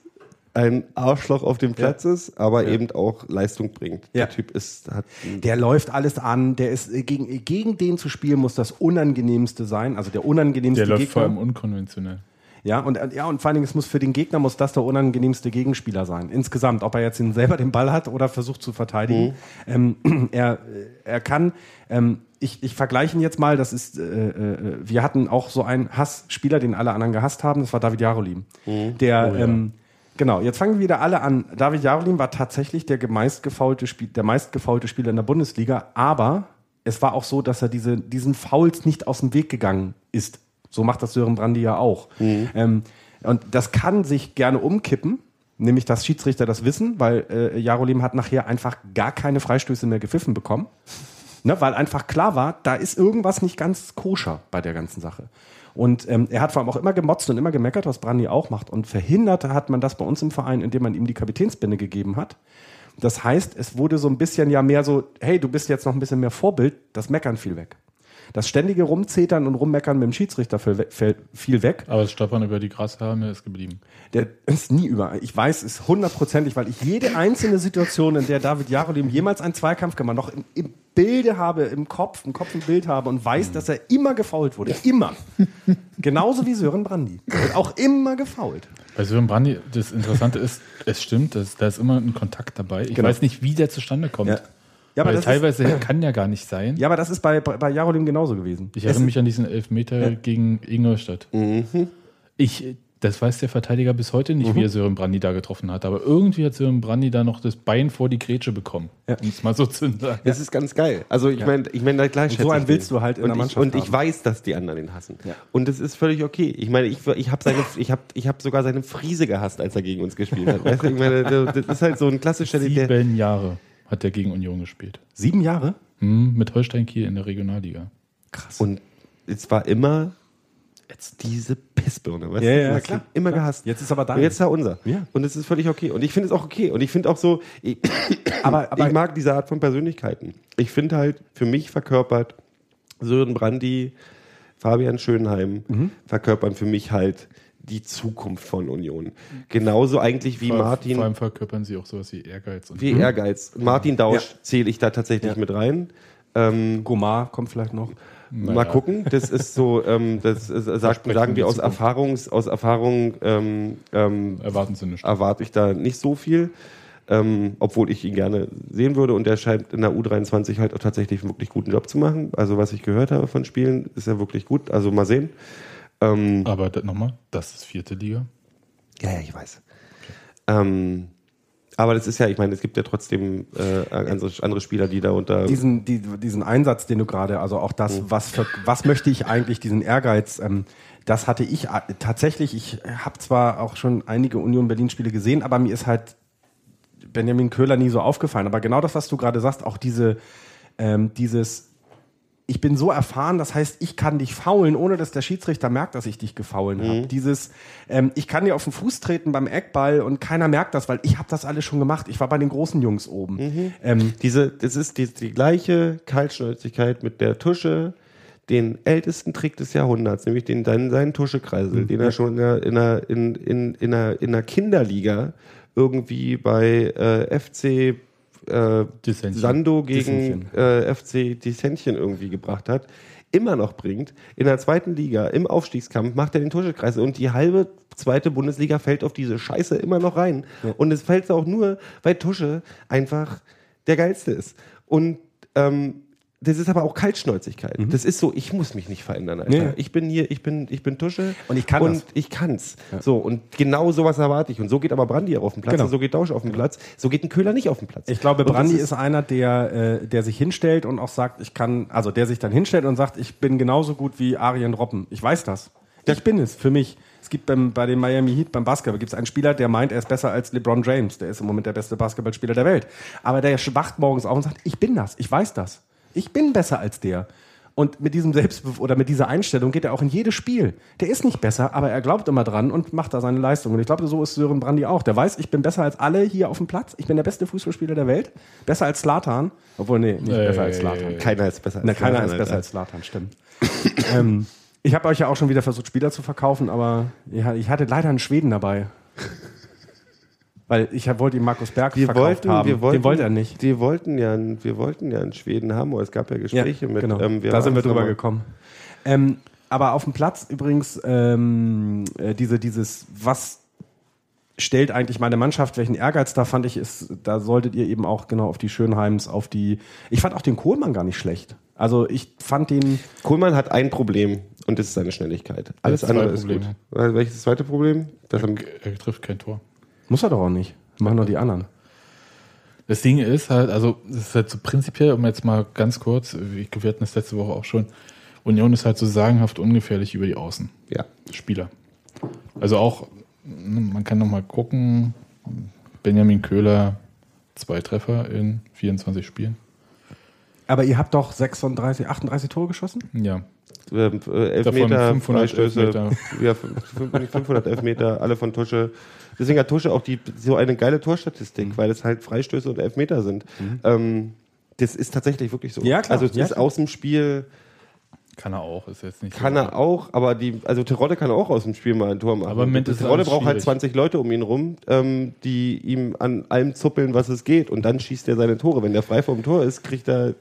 ein Arschloch auf dem Platz ist, aber eben auch Leistung bringt. Ja. Der Typ ist, hat Der läuft alles an, der ist äh, gegen, äh, gegen den zu spielen muss das unangenehmste sein, also der unangenehmste Der läuft vor allem Gegner. unkonventionell. Ja, und äh, ja, und vor allen Dingen, es muss für den Gegner muss das der unangenehmste Gegenspieler sein. Insgesamt, ob er jetzt ihn selber den Ball hat oder versucht zu verteidigen. Ähm, (clears throat) er, er kann, ähm, ich, ich vergleiche ihn jetzt mal, das ist, äh, äh, wir hatten auch so einen Hassspieler, den alle anderen gehasst haben, das war David Jarolim. Der, ähm, genau, jetzt fangen wir wieder alle an. David Jarolim war tatsächlich der meistgefaulte, Spiel, der meistgefaulte Spieler in der Bundesliga, aber es war auch so, dass er diese, diesen Fouls nicht aus dem Weg gegangen ist. So macht das Sören Brandi ja auch. Ähm, und das kann sich gerne umkippen, nämlich dass Schiedsrichter das wissen, weil äh, Jarolim hat nachher einfach gar keine Freistöße mehr gepfiffen bekommen. Ne, weil einfach klar war, da ist irgendwas nicht ganz koscher bei der ganzen Sache. Und ähm, er hat vor allem auch immer gemotzt und immer gemeckert, was Brandi auch macht. Und verhindert hat man das bei uns im Verein, indem man ihm die Kapitänsbinde gegeben hat. Das heißt, es wurde so ein bisschen ja mehr so, hey, du bist jetzt noch ein bisschen mehr Vorbild, das Meckern fiel weg. Das ständige Rumzetern und Rummeckern mit dem Schiedsrichter fiel fiel weg. Aber das Stolpern über die Grashalme ist geblieben. Der ist nie über. Ich weiß es hundertprozentig, weil ich jede einzelne Situation, in der David Jarolim jemals einen Zweikampf gemacht, noch im, im Bilde habe, im Kopf, im Kopf ein Bild habe und weiß, dass er immer gefault wurde. Immer. Genauso wie Sören Brandi. Wird auch immer gefault. Bei Sören Brandi, das Interessante ist, es stimmt, dass, da ist immer ein Kontakt dabei. Ich Genau. weiß nicht, wie der zustande kommt. Ja. Ja, aber Weil das ist, teilweise kann ja gar nicht sein. ja, aber das ist bei, bei, bei Jarolim genauso gewesen. Ich Es- erinnere mich an diesen Elfmeter gegen Ingolstadt. Ich, Das weiß der Verteidiger bis heute nicht, wie er Sören Brandy da getroffen hat. Aber irgendwie hat Sören Brandy da noch das Bein vor die Grätsche bekommen. Ja. Um es mal so zu sagen. Das ist ganz geil. Also ich meine, ich meine, gleich Und so einen ich willst du halt in und der Mannschaft Ich, und ich haben. weiß, dass die anderen ihn hassen. Ja. Und das ist völlig okay. Ich meine, ich, ich habe seine, ich habe, ich habe sogar seine Friese gehasst, als er gegen uns gespielt hat. Weißt du, ich meine, das ist halt so ein klassischer, der, Sieben Jahre hat er gegen Union gespielt. Sieben Jahre? Hm, mit Holstein Kiel in der Regionalliga. Krass. und es war immer jetzt diese Pissbirne, weißt Ja, du? ja, hast klar, immer klar. gehasst. Jetzt ist aber dein. Und jetzt ist er unser. Ja. Und es ist völlig okay. Und ich finde es auch okay. Und ich finde auch so, ich, (coughs) aber, aber ich mag diese Art von Persönlichkeiten. Ich finde halt, für mich verkörpert Sören Brandy, Fabian Schönheim, Mhm. verkörpern für mich halt die Zukunft von Union. Genauso eigentlich wie vor, Martin, Vor allem verkörpern sie auch sowas wie Ehrgeiz. Und wie Ehrgeiz. Martin Dausch Ja. zähle ich da tatsächlich Ja. mit rein. Ähm, Gomar kommt vielleicht noch. Mal gucken, das ist so, ähm, das ist, Versprechen sagen wir aus Zukunft. Erfahrungs, aus Erfahrung ähm, ähm, Erwarten sie nicht. erwarte ich da nicht so viel, ähm, obwohl ich ihn gerne sehen würde und er scheint in der U23 halt auch tatsächlich einen wirklich guten Job zu machen. Also was ich gehört habe von Spielen, ist er wirklich gut. Also mal sehen. Ähm, Aber nochmal, das ist vierte Liga. ja, ja, ich weiß. Ähm, aber das ist ja, ich meine, es gibt ja trotzdem äh, andere, Spieler, die da unter diesen, die, diesen Einsatz, den du gerade, also auch das, was, für, was möchte ich eigentlich, diesen Ehrgeiz, ähm, das hatte ich a- tatsächlich. Ich habe zwar auch schon einige Union Berlin-Spiele gesehen, aber mir ist halt Benjamin Köhler nie so aufgefallen. Aber genau das, was du gerade sagst, auch diese, ähm, dieses, ich bin so erfahren, das heißt, ich kann dich faulen, ohne dass der Schiedsrichter merkt, dass ich dich gefaulen habe. Dieses, ähm, ich kann dir auf den Fuß treten beim Eckball und keiner merkt das, weil ich habe das alles schon gemacht. Ich war bei den großen Jungs oben. Ähm, Diese, das ist die, die gleiche Kaltschnäuzigkeit mit der Tusche, den ältesten Trick des Jahrhunderts, nämlich den, seinen, seinen Tuschekreisel, den er schon in der, in der, in, in, in der, in der Kinderliga irgendwie bei äh, FC äh. Sando gegen äh, FC Dissenchen irgendwie gebracht hat, immer noch bringt. In der zweiten Liga, im Aufstiegskampf, macht er den Tuschekreisel und die halbe zweite Bundesliga fällt auf diese Scheiße immer noch rein. Und es fällt auch nur, weil Tusche einfach der geilste ist. Und ähm, das ist aber auch Kaltschnäuzigkeit. Das ist so, ich muss mich nicht verändern, Alter. Nee. Ich bin hier, ich bin, ich bin Tusche. Und ich kann und das. ich kann's. So, und genau sowas erwarte ich. Und so geht aber Brandi auch auf den Platz Genau. und so geht Dausch auf den Platz. So geht ein Köhler nicht auf den Platz. Ich glaube, Brandi ist, einer, der, äh, der sich hinstellt und auch sagt, ich kann, also der sich dann hinstellt und sagt, ich bin genauso gut wie Arjen Robben. Ich weiß das. Ich bin es, für mich. Es gibt beim, bei dem Miami Heat beim Basketball gibt es einen Spieler, der meint, er ist besser als LeBron James. Der ist im Moment der beste Basketballspieler der Welt. Aber der wacht morgens auf und sagt, ich bin das, ich weiß das. Ich bin besser als der. Und mit diesem Selbstbe oder mit dieser Einstellung geht er auch in jedes Spiel. Der ist nicht besser, aber er glaubt immer dran und macht da seine Leistung. Und ich glaube, so ist Sören Brandi auch. Der weiß, ich bin besser als alle hier auf dem Platz. Ich bin der beste Fußballspieler der Welt. Besser als Slatan. Obwohl, nee, nicht Ey. besser als Slatan. keiner ist besser als Na, keiner ist besser als Slatan, stimmt. (coughs) ähm, ich habe euch ja auch schon wieder versucht, Spieler zu verkaufen, aber ich hatte leider einen Schweden dabei. Weil ich wollte ihm Markus Berg Wir verkauft wollten, haben. wir wollten, Den wollte er nicht. Wir wollten ja, wir wollten ja in Schweden haben, aber es gab ja Gespräche mit. genau. ähm, da sind wir drüber gekommen. Ähm, aber auf dem Platz übrigens ähm, äh, diese, dieses, was stellt eigentlich meine Mannschaft, welchen Ehrgeiz da fand ich, ist, da solltet ihr eben auch genau auf die Schönheims, auf die. Ich fand auch den Kohlmann gar nicht schlecht. Also ich fand den. Kohlmann hat ein Problem und das ist seine Schnelligkeit. Alles andere ist gut. Probleme. Weil- Welches das zweite Problem? Das haben, Er trifft kein Tor. Muss er doch auch nicht. Machen nur die anderen. Das Ding ist halt, also das ist halt so prinzipiell, um jetzt mal ganz kurz, ich wir hatten das letzte Woche auch schon, Union ist halt so sagenhaft ungefährlich über die Außen. ja. Spieler. Also auch, ne, man kann noch mal gucken, Benjamin Köhler, zwei Treffer in 24 Spielen. Aber ihr habt doch 36, 38 Tore geschossen? Ja. Ähm, äh, Elfmeter, Davon 500 Freistöße, Elfmeter. Ja, fünf- 500 Elfmeter, alle von Tusche. Deswegen hat Tusche auch die, so eine geile Torstatistik, Mhm. weil es halt Freistöße und Elfmeter sind. Ähm, das ist tatsächlich wirklich so. Ja, klar. Also es Ja, ist klar. aus dem Spiel, Kann er auch, ist jetzt nicht kann so. er auch, aber die, also Terodde kann auch aus dem Spiel mal ein Tor machen. Aber Moment Terodde braucht halt schwierig. 20 Leute um ihn rum, ähm, die ihm an allem zuppeln, was es geht. Und dann schießt er seine Tore. Wenn der frei vom Tor ist, kriegt er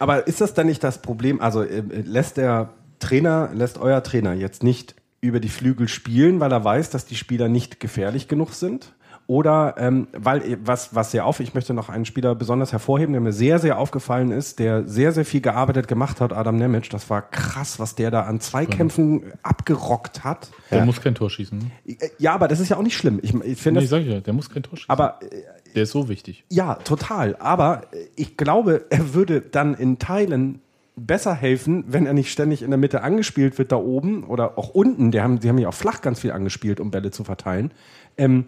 Aber ist das dann nicht das Problem? Also äh, lässt der Trainer, lässt euer Trainer jetzt nicht über die Flügel spielen, weil er weiß, dass die Spieler nicht gefährlich genug sind? Oder ähm, weil was was sehr auf, ich möchte noch einen Spieler besonders hervorheben, der mir sehr sehr aufgefallen ist, der sehr sehr viel gearbeitet gemacht hat, Adam Nemec. Das war krass, was der da an Zweikämpfen abgerockt hat. Der muss kein Tor schießen. ne? Ja, aber das ist ja auch nicht schlimm. Ich, ich finde, Nee, das- sag ich ja, der muss kein Tor schießen. aber äh, der ist so wichtig. ja, total. Aber äh, ich glaube, er würde dann in Teilen besser helfen, wenn er nicht ständig in der Mitte angespielt wird da oben oder auch unten. Die haben, die haben ja auch flach ganz viel angespielt, um Bälle zu verteilen. Ähm,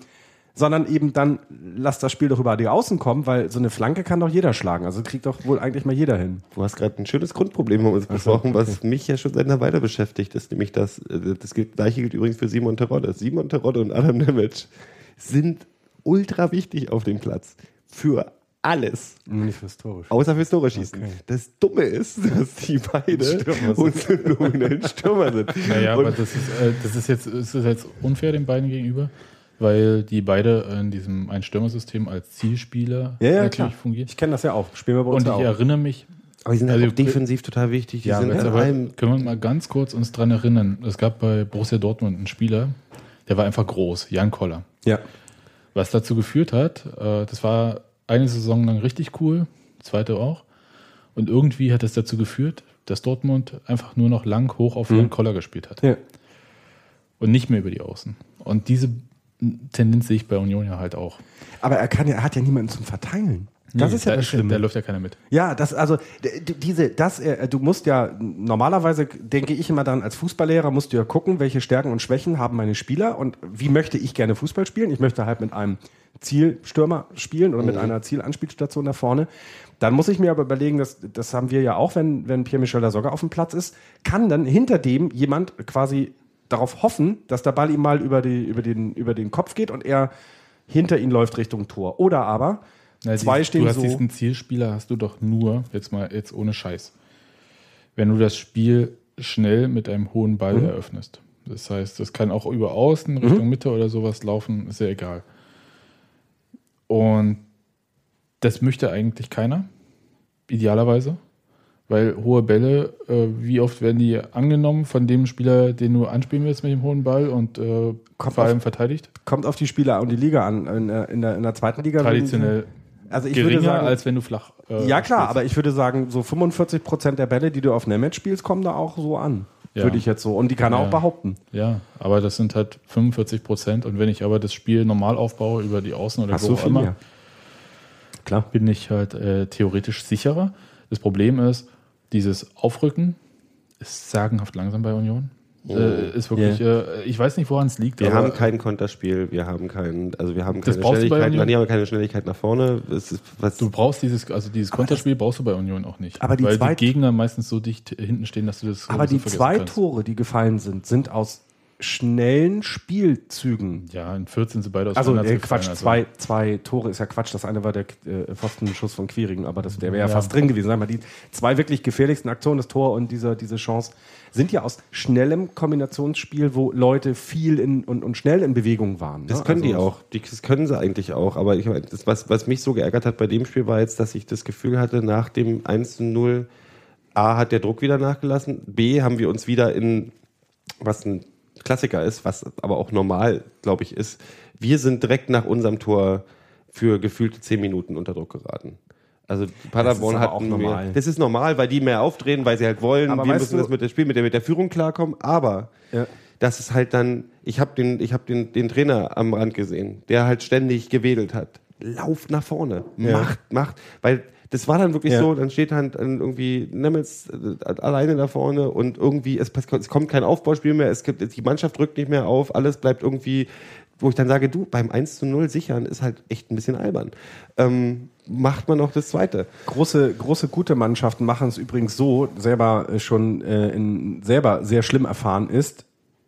sondern eben dann lass das Spiel doch über die Außen kommen, weil so eine Flanke kann doch jeder schlagen. Also kriegt doch wohl eigentlich mal jeder hin. Du hast gerade ein schönes Grundproblem wir uns besprochen, was mich ja schon seit einer Weile beschäftigt, ist nämlich das, äh, das gilt, gleiche gilt übrigens für Simon Terodde. Simon Terodde und Adam Nemec sind ultra wichtig auf dem Platz. Für alles. Nicht historisch. Außer fürs Tore schießen. Okay. Das Dumme ist, (laughs) dass die beide Stürmer sind. unsere nominellen Stürmer sind. Naja, Und aber das ist, äh, das ist jetzt, ist das jetzt unfair den beiden gegenüber, weil die beide in diesem Ein-Stürmer-System als Zielspieler Ja, ja, natürlich klar. fungieren. Ich kenne das ja auch. Spielen wir bei uns Und ich auch. erinnere mich, aber die sind halt Also, auch defensiv total wichtig. Die ja, sind aber allem können wir mal ganz kurz uns dran erinnern. Es gab bei Borussia Dortmund einen Spieler, der war einfach groß, Jan Koller. Ja. Was dazu geführt hat, äh, das war eine Saison lang richtig cool, zweite auch. Und irgendwie hat es dazu geführt, dass Dortmund einfach nur noch lang hoch auf Jan Koller gespielt hat. ja. Und nicht mehr über die Außen. Und diese Tendenz sehe ich bei Union ja halt auch. Aber er, kann ja, er hat ja niemanden zum Verteilen. Das Nee, ist ja da, das Schlimme. Da läuft ja keiner mit. Ja, das also diese das äh, du musst ja normalerweise denke ich immer dann als Fußballlehrer musst du ja gucken, welche Stärken und Schwächen haben meine Spieler und wie möchte ich gerne Fußball spielen? Ich möchte halt mit einem Zielstürmer spielen oder mit einer Zielanspielstation da vorne. Dann muss ich mir aber überlegen, dass, das haben wir ja auch, wenn, wenn Pierre-Michel Lasogga auf dem Platz ist, kann dann hinter dem jemand quasi darauf hoffen, dass der Ball ihm mal über, die, über, den, über den Kopf geht und er hinter ihn läuft Richtung Tor. Oder aber Na, zwei dieses- stehen du hast so. diesen Zielspieler hast du doch nur, jetzt mal jetzt ohne Scheiß, wenn du das Spiel schnell mit einem hohen Ball Mhm. eröffnest. Das heißt, das kann auch über außen, Richtung Mitte oder sowas laufen, ist ja egal. Und das möchte eigentlich keiner, idealerweise. Weil hohe Bälle, äh, wie oft werden die angenommen von dem Spieler, den du anspielen willst mit dem hohen Ball und äh, vor auf- allem verteidigt? kommt auf die Spieler und die Liga an. In der, in der, in der zweiten Liga. Traditionell Also ich geringer, würde sagen, als wenn du flach. äh, ja klar, spielst. aber ich würde sagen, so 45 Prozent der Bälle, die du auf Nemec spielst, kommen da auch so an. Ja. Würde ich jetzt so. Und die kann er Ja. auch behaupten. Ja, aber das sind halt 45 Prozent. Und wenn ich aber das Spiel normal aufbaue über die Außen oder Hast wo du auch immer, mehr. Klar. bin ich halt äh, theoretisch sicherer. Das Problem ist, dieses Aufrücken ist sagenhaft langsam bei Union. Äh, ist wirklich, äh, ich weiß nicht, woran es liegt. Wir aber haben kein Konterspiel, wir haben kein, also wir haben Das keine Schnelligkeit, nein, aber keine Schnelligkeit nach vorne. Es ist, was, du brauchst dieses, also dieses Konterspiel brauchst du bei Union auch nicht. Aber die weil zwei- die Gegner meistens so dicht hinten stehen, dass du das Aber die zwei kannst. Tore, die gefallen sind, sind aus schnellen Spielzügen. Ja, in 14 sind beide aus Also äh, Quatsch, also- zwei, zwei Tore ist ja Quatsch. Das eine war der äh, Pfostenschuss von Quiringen, aber das, der wäre ja. Ja. fast drin gewesen. Sag mal, die zwei wirklich gefährlichsten Aktionen, das Tor und diese, diese Chance, sind ja aus schnellem Kombinationsspiel, wo Leute viel in, und, und schnell in Bewegung waren. Das ne? können die Also- auch. Die, das können sie eigentlich auch. Aber ich meine, das, was, was mich so geärgert hat bei dem Spiel, war jetzt, dass ich das Gefühl hatte, nach dem 1 zu 0, A, hat der Druck wieder nachgelassen. B, haben wir uns wieder in, was ein Klassiker ist, was aber auch normal, glaube ich, ist. Wir sind direkt nach unserem Tor für gefühlte 10 Minuten unter Druck geraten. Also Paderborn hat auch normal. Das ist normal, weil die mehr aufdrehen, weil sie halt wollen. Aber wir müssen du- das mit dem Spiel, mit der, mit der Führung klarkommen. Aber Ja. das ist halt dann, ich habe den, ich hab den, den Trainer am Rand gesehen, der halt ständig gewedelt hat. Lauft nach vorne, Ja. macht, macht, weil das war dann wirklich Ja. so, dann steht halt dann irgendwie Nemitz äh, alleine da vorne und irgendwie, es, es kommt kein Aufbauspiel mehr, es gibt, die Mannschaft rückt nicht mehr auf, alles bleibt irgendwie, wo ich dann sage, du, beim 1 zu 0 sichern ist halt echt ein bisschen albern. Ähm, macht man noch das Zweite. Große, große, gute Mannschaften machen es übrigens so, selber äh, schon äh, in, selber sehr schlimm erfahren ist,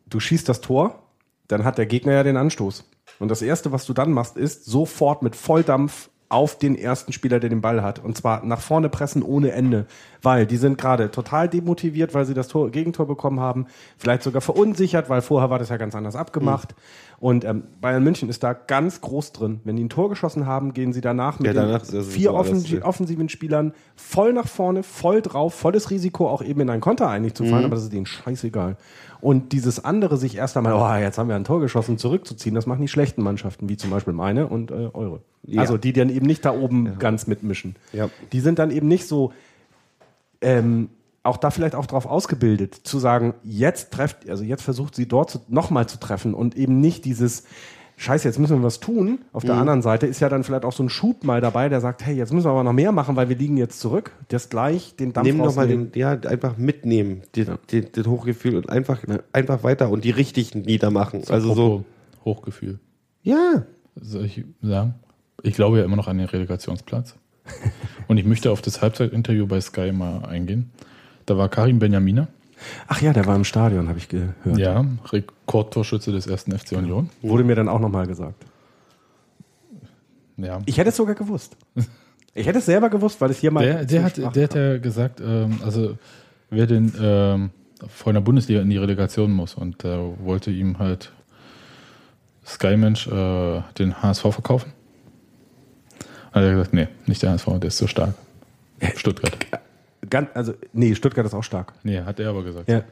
du schießt das Tor, dann hat der Gegner ja den Anstoß. Und das Erste, was du dann machst, ist sofort mit Volldampf auf den ersten Spieler, der den Ball hat. Und zwar nach vorne pressen ohne Ende. Weil die sind gerade total demotiviert, weil sie das Tor, Gegentor bekommen haben. Vielleicht sogar verunsichert, weil vorher war das ja ganz anders abgemacht. Und ähm, Bayern München ist da ganz groß drin. Wenn die ein Tor geschossen haben, gehen sie danach mit Ja, danach vier still. offensiven Spielern voll nach vorne, voll drauf, volles Risiko, auch eben in einen Konter eigentlich zu Mhm. fallen, aber das ist denen scheißegal. Und dieses andere, sich erst einmal, oh, jetzt haben wir ein Tor geschossen, zurückzuziehen, das machen die schlechten Mannschaften, wie zum Beispiel meine und äh, eure. Ja. Also die dann eben nicht da oben ganz mitmischen. Ja. Die sind dann eben nicht so, ähm, auch da vielleicht auch darauf ausgebildet, zu sagen, jetzt trefft, also jetzt versucht sie dort nochmal zu treffen und eben nicht dieses, Scheiße, jetzt müssen wir was tun. Auf Mhm. der anderen Seite ist ja dann vielleicht auch so ein Schub mal dabei, der sagt, hey, jetzt müssen wir aber noch mehr machen, weil wir liegen jetzt zurück. Das gleich den Dampf Nimm doch mal rausnehmen. den, ja, einfach mitnehmen, die, die, das Hochgefühl und einfach, einfach weiter und die richtigen niedermachen. Also so, Hochgefühl. ja, Soll ich sagen? Ich glaube ja immer noch an den Relegationsplatz. Und ich möchte auf das Halbzeitinterview bei Sky mal eingehen. Da war Karim Benjamina, Ach ja, der war im Stadion, habe ich gehört. ja, Rekordtorschütze des ersten FC Union. Wurde mir dann auch nochmal gesagt. Ja. Ich hätte es sogar gewusst. Ich hätte es selber gewusst, weil es hier mal. Der, der, hat, der hat ja gesagt, ähm, also wer den ähm, von der Bundesliga in die Relegation muss und da wollte ihm halt Sky Mensch äh, den HSV verkaufen. Hat er gesagt, nee, nicht der HSV, der ist so stark. Stuttgart. Ganz, also, nee, Stuttgart ist auch stark. Nee, hat er aber gesagt. Ja.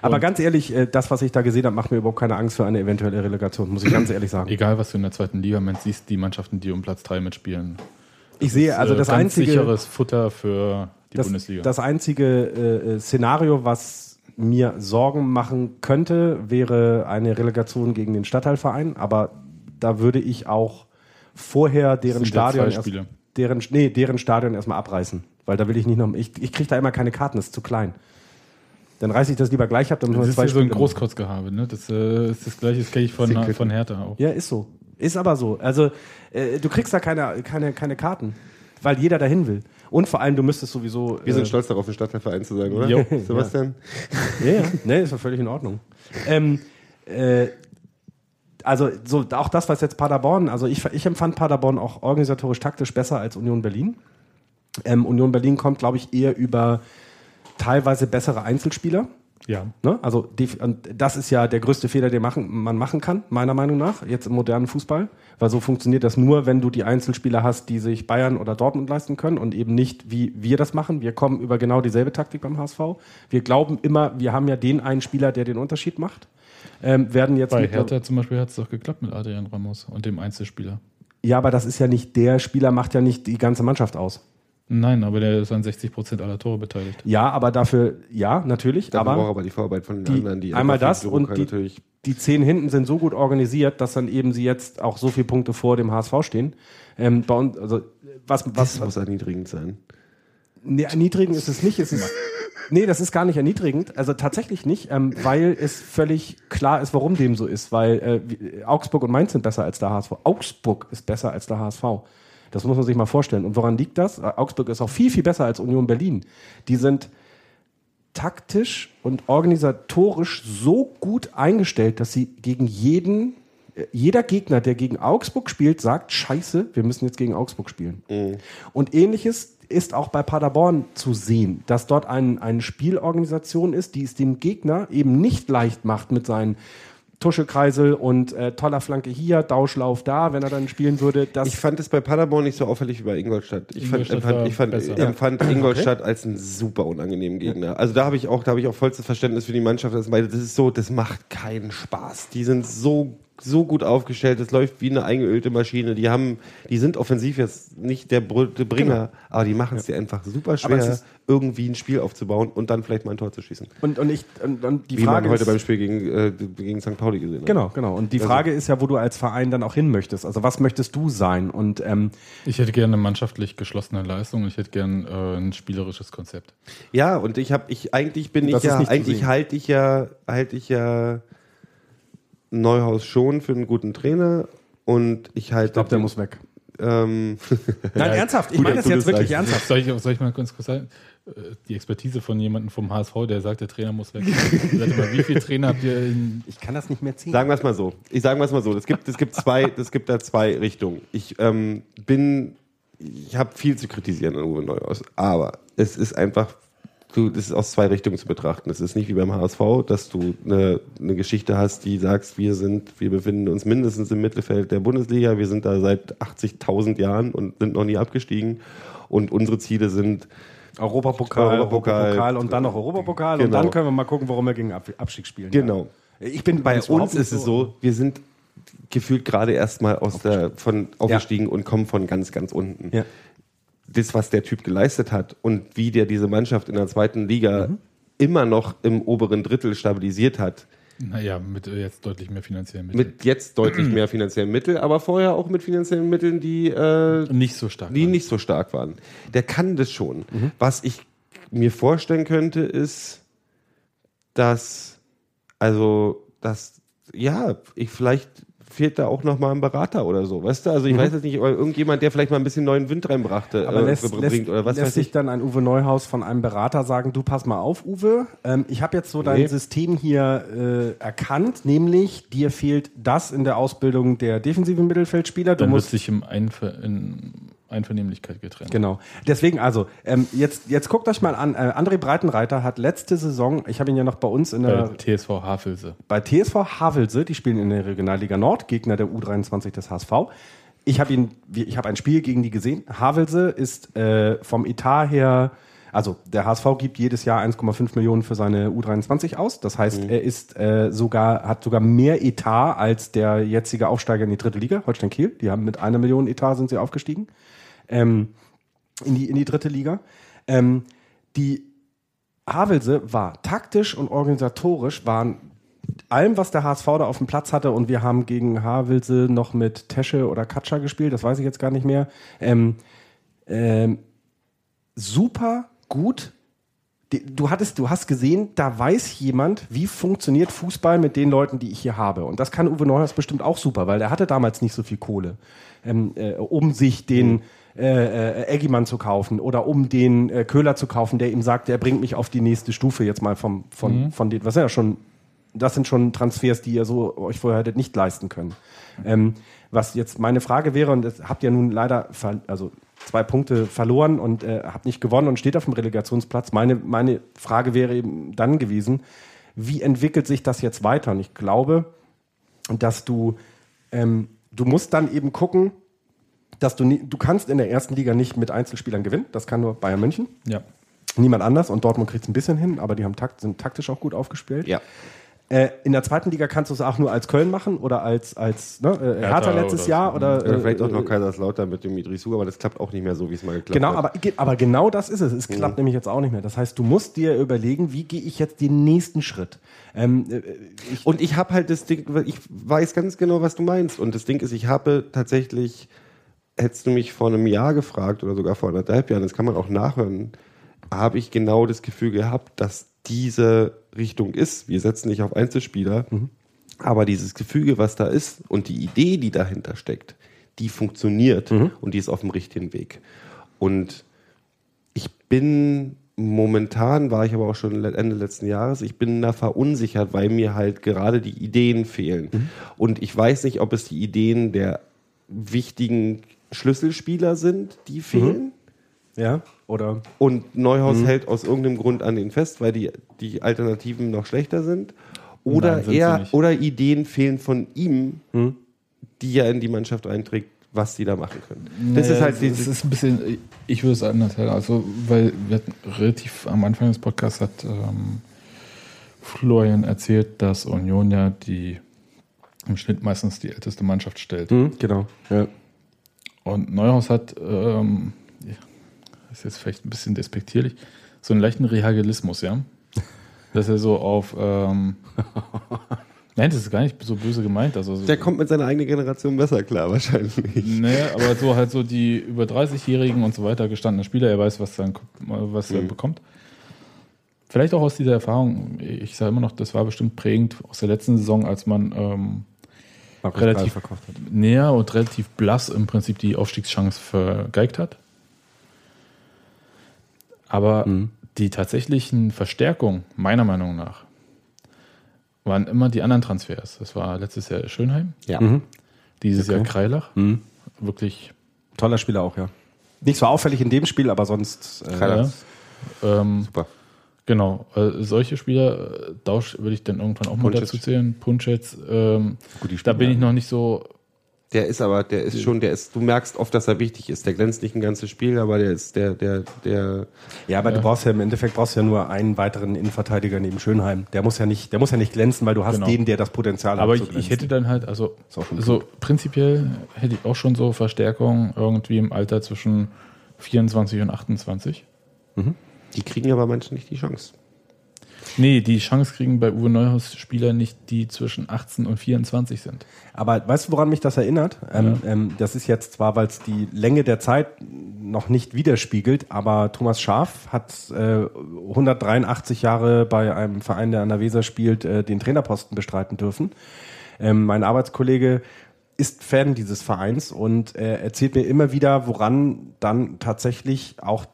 Aber Und- ganz ehrlich, äh, das, was ich da gesehen habe, macht mir überhaupt keine Angst für eine eventuelle Relegation, muss ich ganz ehrlich sagen. Egal, was du in der zweiten Liga meinst, siehst die Mannschaften, die um Platz 3 mitspielen. Ich sehe, also Äh, das ganz einzige, sicheres Futter für die das, Bundesliga. das einzige äh, äh, Szenario, was mir Sorgen machen könnte, wäre eine Relegation gegen den Stadtteilverein. Aber da würde ich auch vorher deren Stadion erst, deren, nee, deren Stadion erstmal abreißen. Weil da will ich nicht noch. Ich, ich kriege da immer keine Karten, das ist zu klein. Dann reiße ich das lieber gleich ab, dann müssen das wir ist zwei ja so ein Spiele machen. Großkotzgehabe, ne? Das äh, ist das gleiche, das kenne ich von, von Hertha auch. Ja, ist so. Ist aber so. Also, äh, du kriegst da keine, keine, keine Karten, weil jeder dahin will. Und vor allem, du müsstest sowieso. wir sind äh, stolz darauf, den Stadtteilverein zu sagen, oder? Jo. (laughs) Sebastian? Ja, ja. Nee, ist ja völlig in Ordnung. Ähm, äh, also, so, auch das, was jetzt Paderborn, also ich, ich empfand Paderborn auch organisatorisch taktisch besser als Union Berlin. Ähm, Union Berlin kommt, glaube ich, eher über teilweise bessere Einzelspieler. Ja. Ne? Also die, und das ist ja der größte Fehler, den machen, man machen kann, meiner Meinung nach, jetzt im modernen Fußball. Weil so funktioniert das nur, wenn du die Einzelspieler hast, die sich Bayern oder Dortmund leisten können und eben nicht, wie wir das machen. Wir kommen über genau dieselbe Taktik beim HSV. Wir glauben immer, wir haben ja den einen Spieler, der den Unterschied macht. Ähm, werden jetzt Bei Hertha zum Beispiel hat es doch geklappt mit Adrian Ramos und dem Einzelspieler. Ja, aber das ist ja nicht, der Spieler macht ja nicht die ganze Mannschaft aus. Nein, aber der ist an 60 Prozent aller Tore beteiligt. Ja, aber dafür, ja, natürlich. Da braucht aber aber die Vorarbeit von den die, anderen, die einmal das und die, natürlich. die zehn hinten sind so gut organisiert, dass dann eben sie jetzt auch so viele Punkte vor dem HSV stehen. Ähm, bei uns, also was, Das was, muss erniedrigend sein. nee, erniedrigend ist es nicht. Es ist, nee, das ist gar nicht erniedrigend. Also tatsächlich nicht, ähm, weil es völlig klar ist, warum dem so ist. Weil äh, Augsburg und Mainz sind besser als der HSV. Augsburg ist besser als der HSV. Das muss man sich mal vorstellen. Und woran liegt das? Augsburg ist auch viel, viel besser als Union Berlin. Die sind taktisch und organisatorisch so gut eingestellt, dass sie gegen jeden, jeder Gegner, der gegen Augsburg spielt, sagt, scheiße, wir müssen jetzt gegen Augsburg spielen. Und ähnliches ist auch bei Paderborn zu sehen, dass dort ein, eine Spielorganisation ist, die es dem Gegner eben nicht leicht macht mit seinen Tuschekreisel und äh, toller Flanke hier, Dauschlauf da, wenn er dann spielen würde. Das Ich fand es bei Paderborn nicht so auffällig wie bei Ingolstadt. Ich fand, Ingolstadt empfand, war ich fand, besser. empfand Ingolstadt als einen super unangenehmen Gegner. Also da habe ich auch, da habe ich auch vollstes Verständnis für die Mannschaft. Das ist so, das macht keinen Spaß. Die sind so so gut aufgestellt, das läuft wie eine eingeölte Maschine. Die haben, die sind offensiv jetzt nicht der Br- der Bringer, aber die machen es dir einfach super Genau. Es schwer, ist- irgendwie ein Spiel aufzubauen und dann vielleicht mal ein Tor zu schießen. und, und ich und, und die Wie Frage man heute ist, beim Spiel gegen, äh, gegen St. Pauli gesehen hat. Genau, genau. Und die Also- Frage ist ja, wo du als Verein dann auch hin möchtest. Also was möchtest du sein? Und ähm, Ich hätte gerne eine mannschaftlich geschlossene Leistung und ich hätte gerne äh, ein spielerisches Konzept. Ja, und ich habe ich eigentlich bin Das ich ja eigentlich halte ich ja halte ich ja Neuhaus schon für einen guten Trainer und ich halte ich glaube, der muss weg. ähm, (laughs) Nein, ernsthaft. Ich meine das jetzt wirklich ernsthaft. Soll ich, soll ich mal ganz kurz sagen? Äh, Die Expertise von jemandem vom HSV, der sagt, der Trainer muss weg. (laughs) Warte mal, wie viele Trainer habt ihr in. Ich kann das nicht mehr ziehen. sagen wir es mal so. Ich sagen wir es mal so. Es gibt es gibt zwei es gibt da zwei Richtungen. Ich ähm, bin ich habe viel zu kritisieren an Uwe Neuhaus, aber es ist einfach du, das ist aus zwei Richtungen zu betrachten. Es ist nicht wie beim HSV, dass du eine, eine Geschichte hast, die sagst, wir sind, wir befinden uns mindestens im Mittelfeld der Bundesliga, wir sind da seit 80.000 Jahren und sind noch nie abgestiegen und unsere Ziele sind Europapokal, Europapokal. Europapokal und dann noch Europapokal und Genau. dann können wir mal gucken, warum wir gegen Ab Abstieg spielen. Genau. Ja. Ich bin Bei uns ist es so, wir sind gefühlt gerade erst mal aus der, von aufgestiegen und kommen von ganz, ganz unten. Ja. Das, was der Typ geleistet hat und wie der diese Mannschaft in der zweiten Liga Mhm. immer noch im oberen Drittel stabilisiert hat, Naja, mit äh, jetzt deutlich mehr finanziellen Mitteln. mit jetzt deutlich mehr finanziellen Mitteln, aber vorher auch mit finanziellen Mitteln, die, äh, nicht so stark. die waren. nicht so stark waren. Der kann das schon. Was ich mir vorstellen könnte, ist, dass, also, dass, ja, ich vielleicht fehlt da auch noch mal ein Berater oder so, weißt du? Also ich weiß jetzt nicht, oder irgendjemand, der vielleicht mal ein bisschen neuen Wind reinbrachte, Aber äh, lässt, bringt lässt, oder was lässt weiß sich ich. dann ein Uwe Neuhaus von einem Berater sagen, du pass mal auf, Uwe, ähm, ich habe jetzt so dein Nee. System hier äh, erkannt, nämlich dir fehlt das in der Ausbildung der defensiven Mittelfeldspieler. Du Dann musst sich im Einver in Einvernehmlichkeit getrennt. Genau. Deswegen also, ähm, jetzt, jetzt guckt euch mal an. Äh, André Breitenreiter hat letzte Saison, ich habe ihn ja noch bei uns in der, Bei TSV Havelse. bei TSV Havelse, die spielen in der Regionalliga Nord, Gegner der U23 des HSV. Ich habe ihn, wie- ich habe ein Spiel gegen die gesehen. Havelse ist äh, vom Etat her, also der HSV gibt jedes Jahr 1,5 Millionen für seine U23 aus. Das heißt, er ist äh, sogar, hat sogar mehr Etat als der jetzige Aufsteiger in die dritte Liga, Holstein Kiel. Die haben mit einer Million Etat sind sie aufgestiegen ähm, in, die, in die dritte Liga. Ähm, die Havelse war taktisch und organisatorisch, waren allem, was der HSV da auf dem Platz hatte, und wir haben gegen Havelse noch mit Tesche oder Katscha gespielt, das weiß ich jetzt gar nicht mehr, ähm, ähm, super gut. Du hattest, du hast gesehen, da weiß jemand, wie funktioniert Fußball mit den Leuten, die ich hier habe. Und das kann Uwe Neuhaus bestimmt auch super, weil der hatte damals nicht so viel Kohle, ähm, äh, um sich den äh, äh, Eggimann zu kaufen oder um den äh, Köhler zu kaufen, der ihm sagt, der bringt mich auf die nächste Stufe jetzt mal vom, von, von den, was ja schon, das sind schon Transfers, die ihr so euch vorher hättet nicht leisten können. Ähm, was jetzt meine Frage wäre, und das habt ihr nun leider, also zwei Punkte verloren und äh, habt nicht gewonnen und steht auf dem Relegationsplatz. Meine, meine Frage wäre eben dann gewesen, wie entwickelt sich das jetzt weiter? Und ich glaube, dass du, ähm, du musst dann eben gucken, dass du, nie, du kannst in der ersten Liga nicht mit Einzelspielern gewinnen. Das kann nur Bayern München. Ja. Niemand anders. Und Dortmund kriegt es ein bisschen hin, aber die haben takt, sind taktisch auch gut aufgespielt. Ja. Äh, in der zweiten Liga kannst du es auch nur als Köln machen oder als, als ne, äh, Hertha, Hertha letztes oder Jahr. Oder, Oder vielleicht äh, auch noch Kaiserslautern mit dem Idrisu, aber das klappt auch nicht mehr so, wie es mal geklappt Genau, hat. aber, ge- aber genau das ist es. Es klappt nämlich jetzt auch nicht mehr. Das heißt, du musst dir überlegen, wie gehe ich jetzt den nächsten Schritt? Ähm, äh, ich, Und ich habe halt das Ding, ich weiß ganz genau, was du meinst. Und das Ding ist, ich habe tatsächlich, hättest du mich vor einem Jahr gefragt oder sogar vor anderthalb Jahren, das kann man auch nachhören, habe ich genau das Gefühl gehabt, dass diese Richtung ist. Wir setzen nicht auf Einzelspieler, aber dieses Gefüge, was da ist und die Idee, die dahinter steckt, die funktioniert und die ist auf dem richtigen Weg. Und ich bin momentan, war ich aber auch schon Ende letzten Jahres, ich bin da verunsichert, weil mir halt gerade die Ideen fehlen. Und ich weiß nicht, ob es die Ideen der wichtigen Schlüsselspieler sind, die fehlen. ja, oder Und Neuhaus hält aus irgendeinem Grund an den fest, weil die, die Alternativen noch schlechter sind. Oder Nein, sind er oder Ideen fehlen von ihm, die er in die Mannschaft einträgt, was sie da machen können. Das Naja, ist halt es ist ein bisschen, ich würde es anders sagen. Also, weil wir hatten relativ am Anfang des Podcasts hat ähm, Florian erzählt, dass Union ja die im Schnitt meistens die älteste Mannschaft stellt. hm, genau. Ja. Und Neuhaus hat, ähm, ist jetzt vielleicht ein bisschen despektierlich, so einen leichten Rehagelismus, ja. (laughs) Dass er so auf, ähm, (laughs) nein, das ist gar nicht so böse gemeint. Also so, der kommt mit seiner eigenen Generation besser klar, wahrscheinlich. Nee, aber so halt so die über 30-Jährigen und so weiter gestandene Spieler, er weiß, was, dann, was er bekommt. Vielleicht auch aus dieser Erfahrung, ich sage immer noch, das war bestimmt prägend aus der letzten Saison, als man ähm, Relativ. Karl verkauft hat. näher und relativ blass im Prinzip die Aufstiegschance vergeigt hat. Aber die tatsächlichen Verstärkungen, meiner Meinung nach, waren immer die anderen Transfers. Das war letztes Jahr Schönheim, Ja. dieses Okay. Jahr Kreilach. Wirklich Toller Spieler auch, ja. Nicht so auffällig in dem Spiel, aber sonst. Äh, Kreilach. Ja. Ähm, Super. Genau, äh, solche Spieler, äh, Dausch würde ich dann irgendwann auch mal Punchets. dazu zählen. Punchets, ähm, Gut, die da bin ja- ich noch nicht so. Der ist aber, der ist schon, der ist, du merkst oft, dass er wichtig ist. Der glänzt nicht ein ganzes Spiel, aber der ist, der, der, der, Ja, aber du brauchst ja im Endeffekt brauchst du ja nur einen weiteren Innenverteidiger neben Schönheim. Der muss ja nicht, der muss ja nicht glänzen, weil du hast Genau. den, der das Potenzial Aber hat. zu ich, ich hätte dann halt, also so prinzipiell hätte ich auch schon so Verstärkung irgendwie im Alter zwischen 24 und 28. die kriegen aber manche nicht die Chance. Nee, die Chance kriegen bei Uwe Neuhaus Spieler nicht, die zwischen 18 und 24 sind. Aber weißt du, woran mich das erinnert? Ähm, ähm, das ist jetzt zwar, weil es die Länge der Zeit noch nicht widerspiegelt, aber Thomas Schaaf hat äh, 183 Jahre bei einem Verein, der an der Weser spielt, äh, den Trainerposten bestreiten dürfen. Ähm, mein Arbeitskollege ist Fan dieses Vereins und er erzählt mir immer wieder, woran dann tatsächlich auch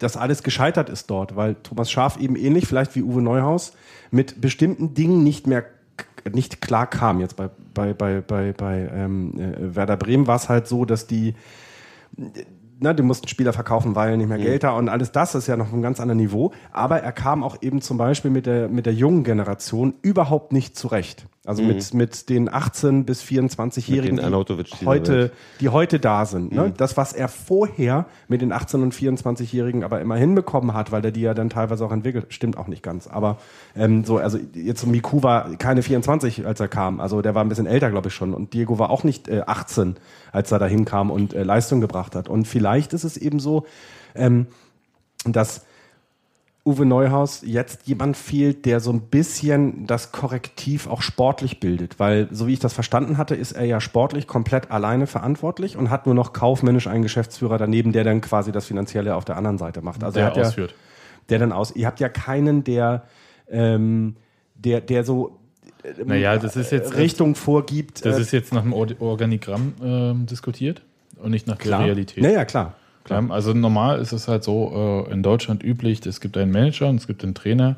das alles gescheitert ist dort, weil Thomas Schaf eben ähnlich, vielleicht wie Uwe Neuhaus, mit bestimmten Dingen nicht mehr nicht klar kam. Jetzt bei, bei, bei, bei, bei ähm, äh, Werder Bremen war es halt so, dass die na, die mussten Spieler verkaufen, weil nicht mehr Geld da und alles das ist ja noch einem ganz anderen Niveau. Aber er kam auch eben zum Beispiel mit der, mit der jungen Generation überhaupt nicht zurecht. Also mit, mit den 18- bis 24-Jährigen, Mit den Arnautovic dieser heute, die heute da sind. Ne? Das, was er vorher mit den 18- und 24-Jährigen aber immer hinbekommen hat, weil der die ja dann teilweise auch entwickelt, stimmt auch nicht ganz. Aber ähm, so, also jetzt Miku war keine 24, als er kam. Also der war ein bisschen älter, glaube ich schon. Und Diego war auch nicht äh, 18, als er da hinkam und äh, Leistung gebracht hat. Und vielleicht ist es eben so, ähm, dass Uwe Neuhaus jetzt jemand fehlt, der so ein bisschen das Korrektiv auch sportlich bildet. Weil, so wie ich das verstanden hatte, ist er ja sportlich komplett alleine verantwortlich und hat nur noch kaufmännisch einen Geschäftsführer daneben, der dann quasi das Finanzielle auf der anderen Seite macht. Also Der er hat ausführt. Ja, der dann aus. Ihr habt ja keinen, der, ähm, der, der so Naja, das ist jetzt, Richtung vorgibt. das äh, ist jetzt nach dem Or- Organigramm ähm, diskutiert und nicht nach der klar. Realität. Naja, klar. Ja, also normal ist es halt so äh, in Deutschland üblich, es gibt einen Manager und es gibt einen Trainer.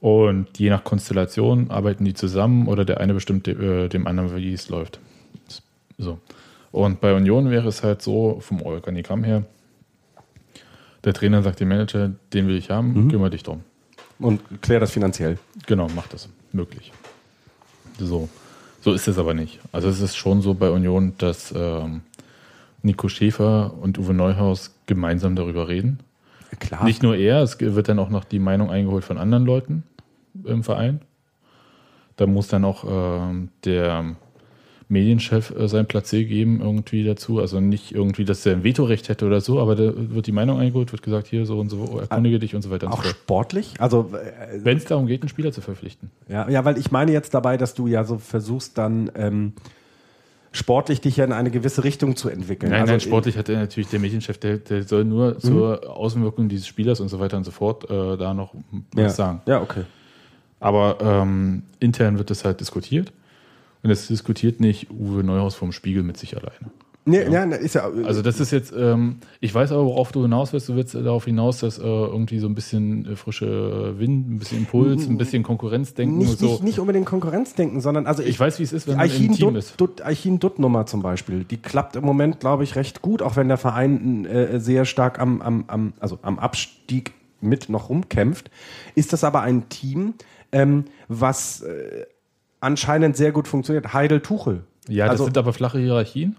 Und je nach Konstellation arbeiten die zusammen oder der eine bestimmt äh, dem anderen, wie es läuft. So. Und bei Union wäre es halt so, vom Organigramm her, der Trainer sagt dem Manager, den will ich haben, kümmere dich drum. Und klär das finanziell. Genau, macht das möglich. So. So ist es aber nicht. Also es ist schon so bei Union, dass ähm, Nico Schäfer und Uwe Neuhaus gemeinsam darüber reden. Klar. Nicht nur er, es wird dann auch noch die Meinung eingeholt von anderen Leuten im Verein. Da muss dann auch ähm, der Medienchef äh, sein Platzier geben irgendwie dazu. Also nicht irgendwie, dass er ein Vetorecht hätte oder so, aber da wird die Meinung eingeholt, wird gesagt, hier so und so, erkundige dich und so weiter und auch so sportlich? Also äh, Wenn es darum geht, einen Spieler zu verpflichten. Ja, ja, weil ich meine jetzt dabei, dass du ja so versuchst, dann ähm, sportlich dich ja in eine gewisse Richtung zu entwickeln. Nein, also, nein, sportlich hat er natürlich der Medienchef, der, der soll nur zur Außenwirkung dieses Spielers und so weiter und so fort äh, da noch was ja. sagen. Ja, okay. Aber ähm, intern wird das halt diskutiert. Und es diskutiert nicht Uwe Neuhaus vom Spiegel mit sich alleine. Nee, ja. ne, ist ja. Also das ist jetzt, ähm, ich weiß aber, worauf du hinaus willst. Du willst darauf hinaus, dass äh, irgendwie so ein bisschen äh, frische Wind, ein bisschen Impuls, ein bisschen Konkurrenzdenken nicht, und so. nicht, nicht unbedingt Konkurrenzdenken, sondern also ich weiß, wie es ist, wenn man im Team Dutt, ist. Dutt, Eichin Dutt Nummer zum Beispiel, die klappt im Moment, glaube ich, recht gut, auch wenn der Verein äh, sehr stark am, am, am, also am Abstieg mit noch rumkämpft. Ist das aber ein Team, ähm, was äh, anscheinend sehr gut funktioniert. Heidel Tuchel. Ja, das also, sind aber flache Hierarchien.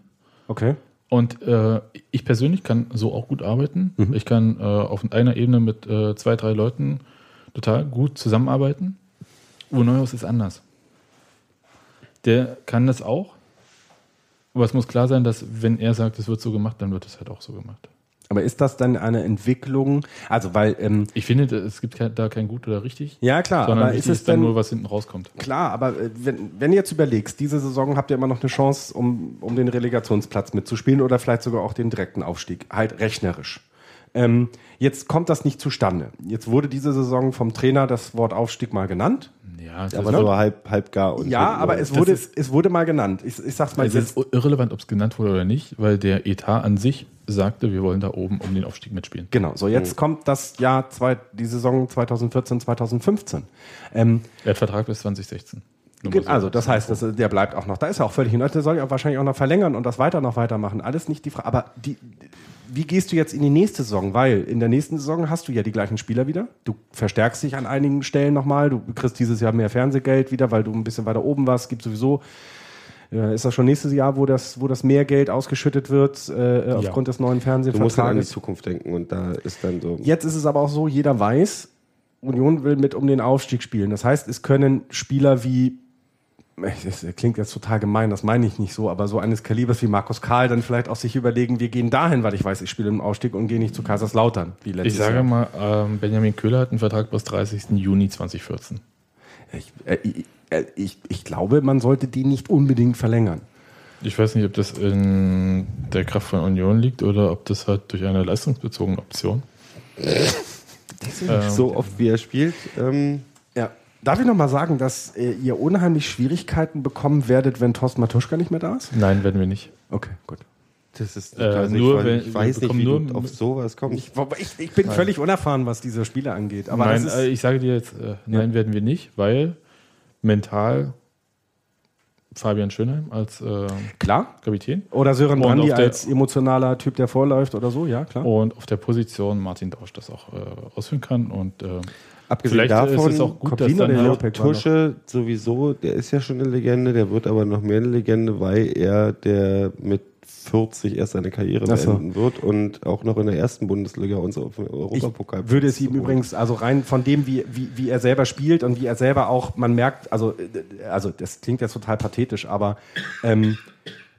Okay. Und äh, ich persönlich kann so auch gut arbeiten. Mhm. Ich kann äh, auf einer Ebene mit äh, zwei, drei Leuten total gut zusammenarbeiten. Uwe Neuhaus ist anders. Der kann das auch. Aber es muss klar sein, dass wenn er sagt, es wird so gemacht, dann wird es halt auch so gemacht. Aber ist das dann eine Entwicklung? Also, weil, ähm, Ich finde, es gibt da kein gut oder richtig, ja klar, sondern aber ist es ist dann denn nur, was hinten rauskommt. Klar, aber äh, wenn, wenn du jetzt überlegst, diese Saison habt ihr immer noch eine Chance, um, um den Relegationsplatz mitzuspielen oder vielleicht sogar auch den direkten Aufstieg, halt rechnerisch. Ähm, jetzt kommt das nicht zustande. Jetzt wurde diese Saison vom Trainer das Wort Aufstieg mal genannt. Ja, das Aber ist, so halb, halb gar. Und Ja, aber es wurde, ist- es wurde mal genannt. Ich, ich sag's mal es ist irrelevant, ob es genannt wurde oder nicht, weil der Etat an sich sagte, wir wollen da oben um den Aufstieg mitspielen. Genau, so jetzt kommt das Jahr, zwei, die Saison 2014, 2015. Ähm, Er hat Vertrag bis 2016. Nur mal so Also, das heißt, das, der bleibt auch noch. Da ist er auch völlig in Ordnung. Der soll ja wahrscheinlich auch noch verlängern und das weiter noch weitermachen. Alles nicht die Frage. Aber die, wie gehst du jetzt in die nächste Saison? Weil in der nächsten Saison hast du ja die gleichen Spieler wieder. Du verstärkst dich an einigen Stellen nochmal. Du kriegst dieses Jahr mehr Fernsehgeld wieder, weil du ein bisschen weiter oben warst. Gibt sowieso. Äh, ist das schon nächstes Jahr, wo das, wo das mehr Geld ausgeschüttet wird äh, aufgrund des neuen Du musst dann an die Fernsehvertrages? Zukunft denken und da ist dann so. Jetzt ist es aber auch so, jeder weiß, Union will mit um den Aufstieg spielen. Das heißt, es können Spieler wie, das klingt jetzt total gemein, das meine ich nicht so, aber so eines Kalibers wie Markus Karl dann vielleicht auch sich überlegen, wir gehen dahin, weil ich weiß, ich spiele im Aufstieg und gehe nicht zu Kaiserslautern, wie letztes Ich sage Jahr. mal, ähm, Benjamin Köhler hat einen Vertrag bis 30. Juni 2014. Ich, äh, ich, äh, ich, ich glaube, man sollte den nicht unbedingt verlängern. Ich weiß nicht, ob das in der Kraft von Union liegt oder ob das halt durch eine leistungsbezogene Option. (laughs) Ähm, so oft wie er spielt. Ähm. Darf ich noch mal sagen, dass äh, ihr unheimlich Schwierigkeiten bekommen werdet, wenn Thorsten Matuschka nicht mehr da ist? Nein, werden wir nicht. Okay, gut. das ist Äh, also nur ich, wenn- weiß- ich weiß nicht, wie nur du auf sowas kommst. Ich, ich, ich bin völlig unerfahren, was diese Spiele angeht. Aber nein, das äh, ist, ich sage dir jetzt, äh, nein, werden wir nicht, weil mental Fabian Schönheim als äh, klar. Kapitän Oder Sören Brandi als emotionaler Typ, der vorläuft oder so, ja, klar. und auf der Position Martin Dausch das auch äh, ausführen kann. Und äh, Abgesehen vielleicht ist davon, es auch gut, oder dann halt? Tusche sowieso, der ist ja schon eine Legende, der wird aber noch mehr eine Legende, weil er der mit 40 erst seine Karriere Ach so. beenden wird und auch noch in der ersten Bundesliga uns auf den Ich Europapokal würde es ihm übrigens, also rein von dem, wie, wie, wie er selber spielt und wie er selber auch, man merkt, also, äh, also das klingt jetzt total pathetisch, aber ähm,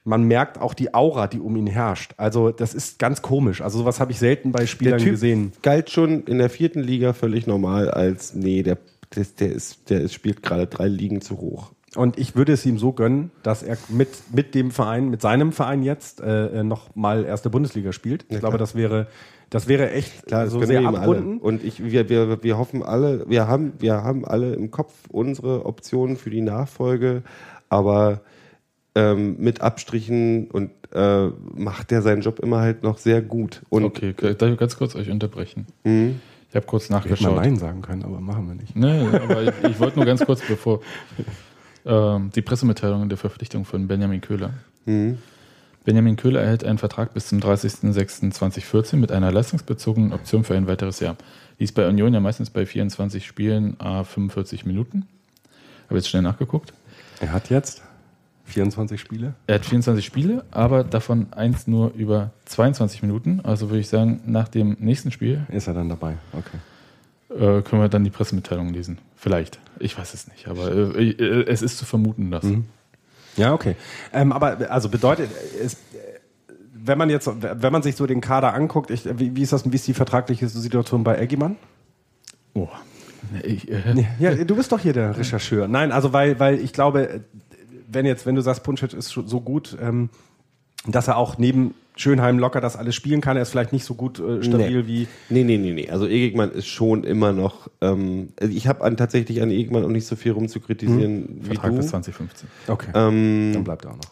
man merkt auch die Aura, die um ihn herrscht. Also das ist ganz komisch. Also sowas habe ich selten bei der Spielern Typ gesehen. galt schon in der vierten Liga völlig normal als, nee, der, der, der, ist, der spielt gerade drei Ligen zu hoch. Und ich würde es ihm so gönnen, dass er mit, mit dem Verein, mit seinem Verein jetzt äh, noch mal erste Bundesliga spielt. Ich glaube, das wäre, das wäre echt Klar, das so sehr ihm alle. abrunden. Und ich, wir, wir, wir hoffen alle, wir haben, wir haben alle im Kopf unsere Optionen für die Nachfolge, aber ähm, mit Abstrichen und äh, macht er seinen Job immer halt noch sehr gut. Und okay, darf ich ganz kurz euch unterbrechen? Mhm. Ich habe kurz Hätte man nachgeschaut. Nein sagen können, aber machen wir nicht. Nee, aber ich, ich wollte nur ganz kurz, bevor (laughs) ähm, die Pressemitteilung der Verpflichtung von Benjamin Köhler. Mhm. Benjamin Köhler erhält einen Vertrag bis zum 30.06.2014 mit einer leistungsbezogenen Option für ein weiteres Jahr. Die ist bei Union ja meistens bei 24 Spielen, a 45 Minuten. Habe jetzt schnell nachgeguckt. Er hat jetzt 24 Spiele. Er hat 24 Spiele, aber davon eins nur über 22 Minuten. Also würde ich sagen, nach dem nächsten Spiel Ist er dann dabei? Okay. äh, können wir dann die Pressemitteilung lesen. Vielleicht. Ich weiß es nicht, aber äh, äh, es ist zu vermuten, dass. Ja, okay. Ähm, aber also bedeutet es, wenn man jetzt, wenn man sich so den Kader anguckt, ich, wie, wie ist das, wie ist die vertragliche Situation bei Eggimann? Oh. Ich, äh, Ja, du bist doch hier der Rechercheur. Nein, also weil, weil ich glaube, wenn jetzt, wenn du sagst, Punschitz ist schon so gut, ähm, dass er auch neben Schönheim locker das alles spielen kann, er ist vielleicht nicht so gut äh, stabil Nee. wie. Nee, nee, nee, nee. Also Egegmann ist schon immer noch. Ähm, also ich habe an, tatsächlich an Egegmann auch nicht so viel rumzukritisieren wie Vertrag du. bis 2015. Okay. dann Ähm, bleibt er auch noch.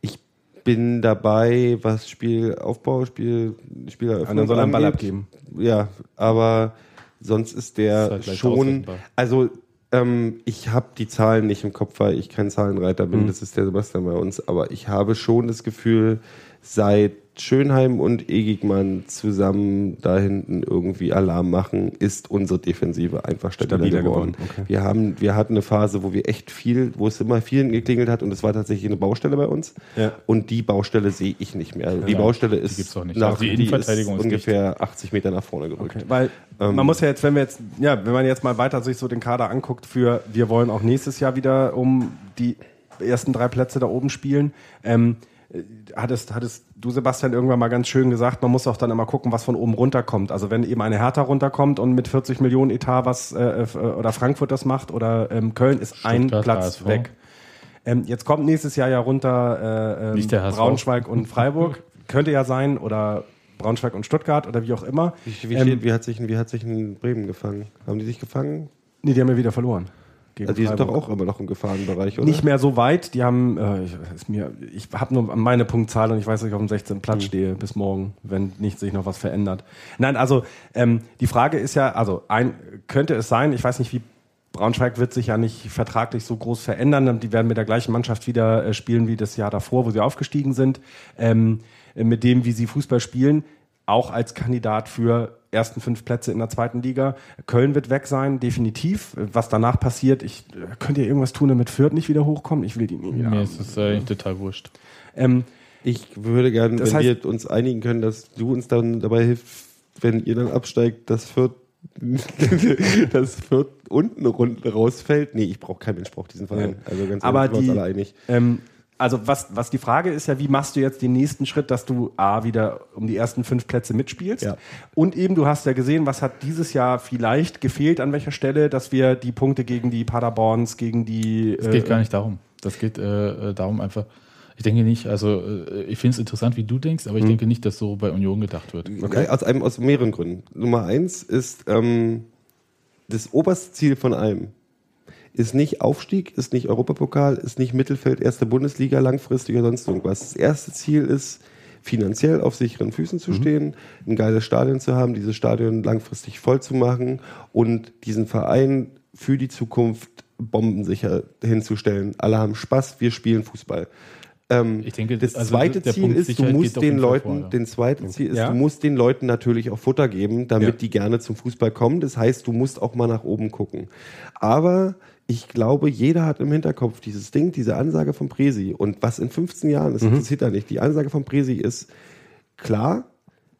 ich bin dabei, was Spielaufbau, Spiel, Spieleröffnung Und dann soll er einen Ball abgeben. Ja, aber sonst ist der Ist halt schon. Also ähm, ich habe die Zahlen nicht im Kopf, weil ich kein Zahlenreiter bin. Mhm. Das ist der Sebastian bei uns. Aber ich habe schon das Gefühl, seit Schönheim und Egigmann zusammen da hinten irgendwie Alarm machen, ist unsere Defensive einfach stabiler, Stabiler geworden. geworden, okay. Wir haben, wir hatten eine Phase, wo wir echt viel, wo es immer vielen geklingelt hat und es war tatsächlich eine Baustelle bei uns. Ja. Und die Baustelle sehe ich nicht mehr. Die Ja, Baustelle die ist, nicht. nach, Also die die ist ungefähr 80 Meter nach vorne gerückt. Okay. Weil Ähm, man muss ja jetzt, wenn wir jetzt, ja, wenn man jetzt mal weiter sich so den Kader anguckt, für wir wollen auch nächstes Jahr wieder um die ersten drei Plätze da oben spielen. Ähm, äh, hattest, hattest du, Sebastian, irgendwann mal ganz schön gesagt, man muss auch dann immer gucken, was von oben runterkommt. Also wenn eben eine Hertha runterkommt und mit 40 Millionen Etat was äh, äh, oder Frankfurt das macht oder ähm, Köln ist ein Stuttgart, Platz HSV. weg. Ähm, jetzt kommt nächstes Jahr ja runter äh, ähm, HSV. Braunschweig und (laughs) Freiburg. Könnte ja sein oder Braunschweig und Stuttgart oder wie auch immer. Wie, wie, Ähm, wie, hat sich, wie hat sich in Bremen gefangen? Haben die sich gefangen? Nee, die haben ja wieder verloren. Gegen Also die sind doch Freiburg. auch immer noch im Gefahrenbereich, oder? Nicht mehr so weit. Die haben, äh, ich, ist mir, ich habe nur meine Punktzahl und ich weiß, dass ich auf dem 16. Platz stehe bis morgen, wenn nicht sich noch was verändert. Nein, also ähm, die Frage ist ja, also ein, könnte es sein, ich weiß nicht, wie Braunschweig wird sich ja nicht vertraglich so groß verändern. Die werden mit der gleichen Mannschaft wieder äh, spielen wie das Jahr davor, wo sie aufgestiegen sind. Ähm, äh, mit dem, wie sie Fußball spielen, auch als Kandidat für ersten fünf Plätze in der zweiten Liga. Köln wird weg sein, definitiv. Was danach passiert, ich äh, könnt ihr irgendwas tun, damit Fürth nicht wieder hochkommt? Ich will die nie wieder. Mir ist das eigentlich total wurscht. Ähm, Ich würde gerne, Das wenn heißt- wir uns einigen können, dass du uns dann dabei hilfst, wenn ihr dann absteigt, dass Fürth, (laughs) dass Fürth unten eine Runde rausfällt. Nee, ich brauche keinen Mensch, braucht diesen Verein. Also ganz Aber ehrlich, sind wir die, uns alle einig. ähm, also was, was die Frage ist ja, wie machst du jetzt den nächsten Schritt, dass du A, wieder um die ersten fünf Plätze mitspielst? Ja. Und eben, du hast ja gesehen, was hat dieses Jahr vielleicht gefehlt, an welcher Stelle, dass wir die Punkte gegen die Paderborns, gegen die... Es geht gar nicht darum. Das geht äh, äh, darum einfach. Ich denke nicht, also äh, ich finde es interessant, wie du denkst, aber ich denke nicht, dass so bei Union gedacht wird. Okay. Aus, einem, aus mehreren Gründen. Nummer eins ist ähm, das oberste Ziel von allem. Ist nicht Aufstieg, ist nicht Europapokal, ist nicht Mittelfeld, erste Bundesliga, langfristig oder sonst irgendwas. Das erste Ziel ist, finanziell auf sicheren Füßen zu stehen, ein geiles Stadion zu haben, dieses Stadion langfristig voll zu machen und diesen Verein für die Zukunft bombensicher hinzustellen. Alle haben Spaß, wir spielen Fußball. Ähm, Ich denke, das also zweite Ziel Punkt ist, du musst den Leuten, vor, ja. den zweiten Ziel ist, Ja. du musst den Leuten natürlich auch Futter geben, damit Ja. die gerne zum Fußball kommen. Das heißt, du musst auch mal nach oben gucken. Aber ich glaube, jeder hat im Hinterkopf dieses Ding, diese Ansage von Presi. Und was in 15 Jahren, Mhm. das interessiert er nicht. Die Ansage von Presi ist, klar,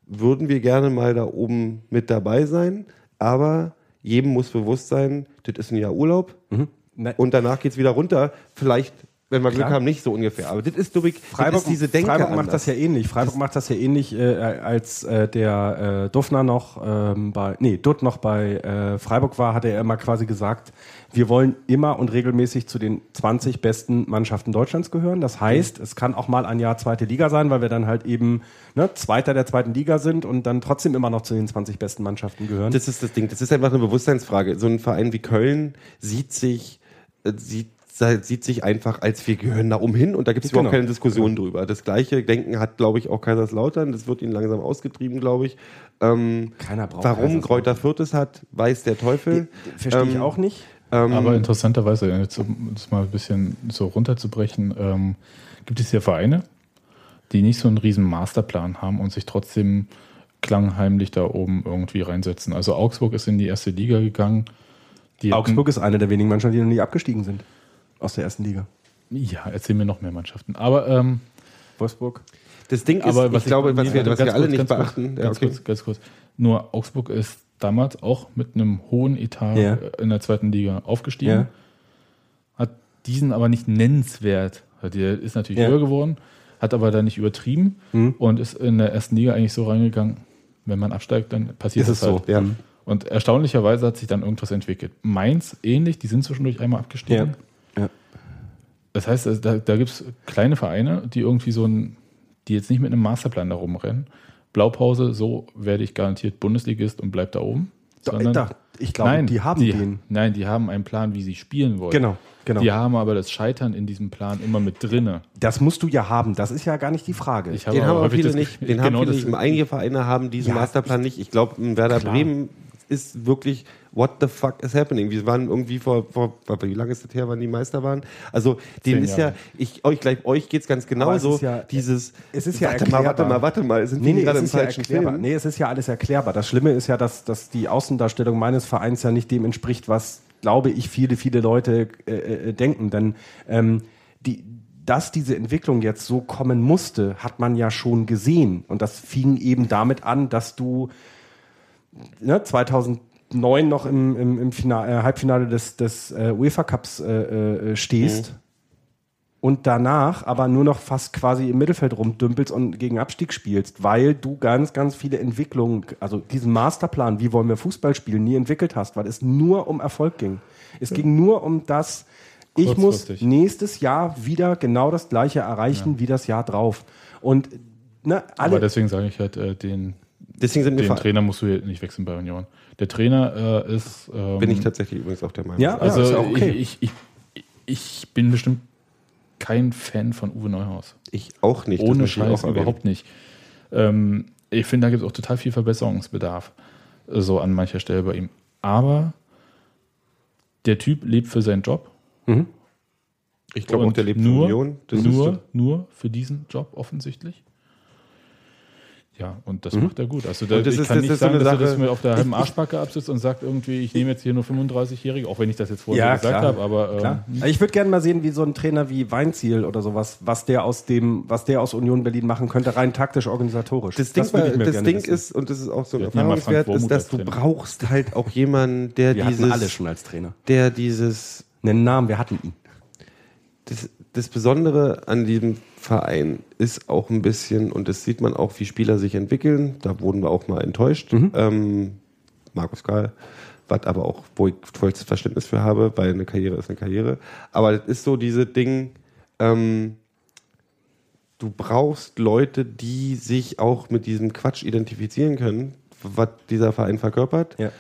würden wir gerne mal da oben mit dabei sein, aber jedem muss bewusst sein, das ist ein Jahr Urlaub Ne- und danach geht's wieder runter. Vielleicht, wenn wir Glück Klar. haben, nicht so ungefähr. Aber das ist, glaube ich, das Freiburg, ist diese Denke Freiburg macht anders. das ja ähnlich. Freiburg macht das ja ähnlich, äh, als äh, der äh, Duffner noch ähm, bei, nee, Dutt noch bei äh, Freiburg war, hat er immer quasi gesagt, wir wollen immer und regelmäßig zu den 20 besten Mannschaften Deutschlands gehören. Das heißt, es kann auch mal ein Jahr zweite Liga sein, weil wir dann halt eben ne, Zweiter der zweiten Liga sind und dann trotzdem immer noch zu den 20 besten Mannschaften gehören. Das ist das Ding. Das ist einfach eine Bewusstseinsfrage. So ein Verein wie Köln sieht sich, äh, sieht, sieht sich einfach als wir gehören da oben hin und da gibt es Genau. überhaupt keine Diskussion drüber. Das gleiche Denken hat, glaube ich, auch Kaiserslautern. Das wird ihnen langsam ausgetrieben, glaube ich. Ähm, Keiner braucht warum. Kräuter Fürth es hat, weiß der Teufel. Verstehe ich ähm, auch nicht. Aber interessanterweise, jetzt um das mal ein bisschen so runterzubrechen, ähm, gibt es ja Vereine, die nicht so einen riesen Masterplan haben und sich trotzdem klangheimlich da oben irgendwie reinsetzen. Also Augsburg ist in die erste Liga gegangen. Die Augsburg ist eine der wenigen Mannschaften, die noch nie abgestiegen sind aus der ersten Liga. Ja, erzähl mir noch mehr Mannschaften. Aber ähm, Wolfsburg. Das Ding ist, Aber ich glaube, was wir, was ganz wir alle kurz, nicht ganz kurz, beachten. Ja, Ganz, okay. kurz, ganz kurz. Nur Augsburg ist damals auch mit einem hohen Etat Ja. äh, in der zweiten Liga aufgestiegen. Ja. Hat diesen aber nicht nennenswert. Der ist natürlich Ja. höher geworden, hat aber da nicht übertrieben Mhm. und ist in der ersten Liga eigentlich so reingegangen, wenn man absteigt, dann passiert Ist das es halt. so, ja. Und erstaunlicherweise hat sich dann irgendwas entwickelt. Mainz ähnlich, die sind zwischendurch einmal abgestiegen. Ja. Das heißt, da, da gibt es kleine Vereine, die irgendwie so ein, die jetzt nicht mit einem Masterplan da rumrennen. Blaupause, so werde ich garantiert Bundesligist und bleib da oben. Sondern, da, ich glaube, nein, die haben die, den. Nein, die haben einen Plan, wie sie spielen wollen. Genau, genau. Die haben aber das Scheitern in diesem Plan immer mit drinne. Das musst du ja haben. Das ist ja gar nicht die Frage. Ich habe Den haben aber viele nicht. Den haben genau viele das- nicht. Einige Vereine haben diesen Ja, Masterplan nicht. Ich glaube, Werder Klar. Bremen ist wirklich, what the fuck is happening? Wir waren irgendwie vor, vor wie lange ist das her, wann die Meister waren? Also, dem ist ja, ich, euch, gleich, euch geht's ganz Aber genauso. es ist ja- dieses, es ist ja warte mal, warte erklärbar. mal, warte mal, sind Nee, wir nee, gerade es im ja falschen erklärbar. Film? Nee, es ist ja alles erklärbar. Das Schlimme ist ja, dass, dass die Außendarstellung meines Vereins ja nicht dem entspricht, was, glaube ich, viele, viele Leute äh, äh, denken. Denn ähm, die, dass diese Entwicklung jetzt so kommen musste, hat man ja schon gesehen. Und das fing eben damit an, dass du ne, 2009 noch im, im, im Final, äh, Halbfinale des, des äh, UEFA Cups äh, äh, stehst und danach aber nur noch fast quasi im Mittelfeld rumdümpelst und gegen Abstieg spielst, weil du ganz, ganz viele Entwicklungen, also diesen Masterplan, wie wollen wir Fußball spielen, nie entwickelt hast, weil es nur um Erfolg ging. Es ging nur um das, ich muss nächstes Jahr wieder genau das gleiche erreichen wie das Jahr drauf. Und ne, Aber alle, deswegen sage ich halt, äh, den, Deswegen sind wir den Trainer musst du nicht wechseln bei Union. Der Trainer äh, ist. Ähm, Bin ich tatsächlich übrigens auch der Meinung. Ja, Also ist ja auch okay. ich, ich, ich, ich bin bestimmt kein Fan von Uwe Neuhaus. Ich auch nicht. das Ohne Scheiß überhaupt nicht. Ähm, ich finde, da gibt es auch total viel Verbesserungsbedarf, äh, so an mancher Stelle bei ihm. Aber der Typ lebt für seinen Job. Ich glaube Und der lebt nur, für Union. Das nur, ist, nur für diesen Job offensichtlich. Ja, und das macht er gut. Also da, das ich ist- kann das nicht ist so sagen, eine dass er das Sache- mir auf der (laughs) halben Arschbacke absitzt und sagt irgendwie, ich nehme jetzt hier nur 35-Jährige, auch wenn ich das jetzt vorher Ja, so gesagt habe, aber ähm, Klar. Ich würde gerne mal sehen, wie so ein Trainer wie Weinziel oder sowas, was der aus dem, was der aus Union Berlin machen könnte, rein taktisch organisatorisch. Das Ding, würde ich mir das gerne Ding ist, und das ist auch so ein Erfahrungswert, ist, dass du brauchst halt auch jemanden, der wir hatten dieses, alle schon als Trainer. der dieses, Einen Namen, wir hatten ihn. das, das Besondere an diesem Verein ist auch ein bisschen, und das sieht man auch, wie Spieler sich entwickeln. Da wurden wir auch mal enttäuscht. Ähm, Markus Karl, was aber auch, wo ich vollstes Verständnis für habe, weil eine Karriere ist eine Karriere. Aber das ist so diese Ding, ähm, du brauchst Leute, die sich auch mit diesem Quatsch identifizieren können, was dieser Verein verkörpert. Ja.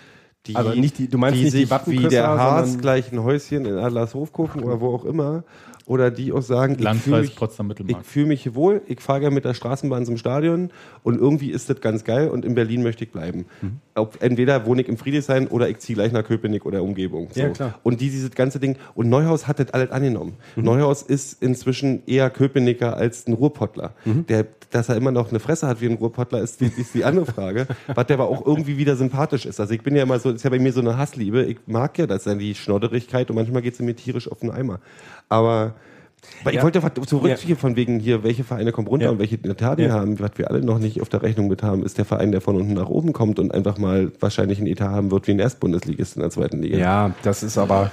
Die, Also nicht die- du meinst die nicht die sich wie Wattenküsser, der Haas gleich ein Häuschen in Adlershof gucken oder wo auch immer. Oder die auch sagen, ich fühle Landkreis mich, ich fühl mich hier wohl, ich fahre gerne mit der Straßenbahn zum Stadion und irgendwie ist das ganz geil und in Berlin möchte ich bleiben. Mhm. Ob, entweder wohne ich im Friedrichshain oder ich ziehe gleich nach Köpenick oder Umgebung. So. Ja, klar. Und die, dieses ganze Ding. Und Neuhaus hat das alles angenommen. Mhm. Neuhaus ist inzwischen eher Köpenicker als ein Ruhrpottler. Mhm. Der, dass er immer noch eine Fresse hat wie ein Ruhrpottler, ist die, ist die andere Frage. (laughs) was der aber auch irgendwie wieder sympathisch ist. Also ich bin ja immer so, ist ja bei mir so eine Hassliebe. Ich mag ja das, die Schnodderigkeit und manchmal geht es mir tierisch auf den Eimer. Aber weil ich Ja. wollte was zurück Ja. hier von wegen hier, welche Vereine kommen runter Ja. und welche Etat haben. Was wir alle noch nicht auf der Rechnung mit haben, ist der Verein, der von unten nach oben kommt und einfach mal wahrscheinlich einen Etat haben wird wie ein Erstbundesligist in der zweiten Liga. Ja, das ist aber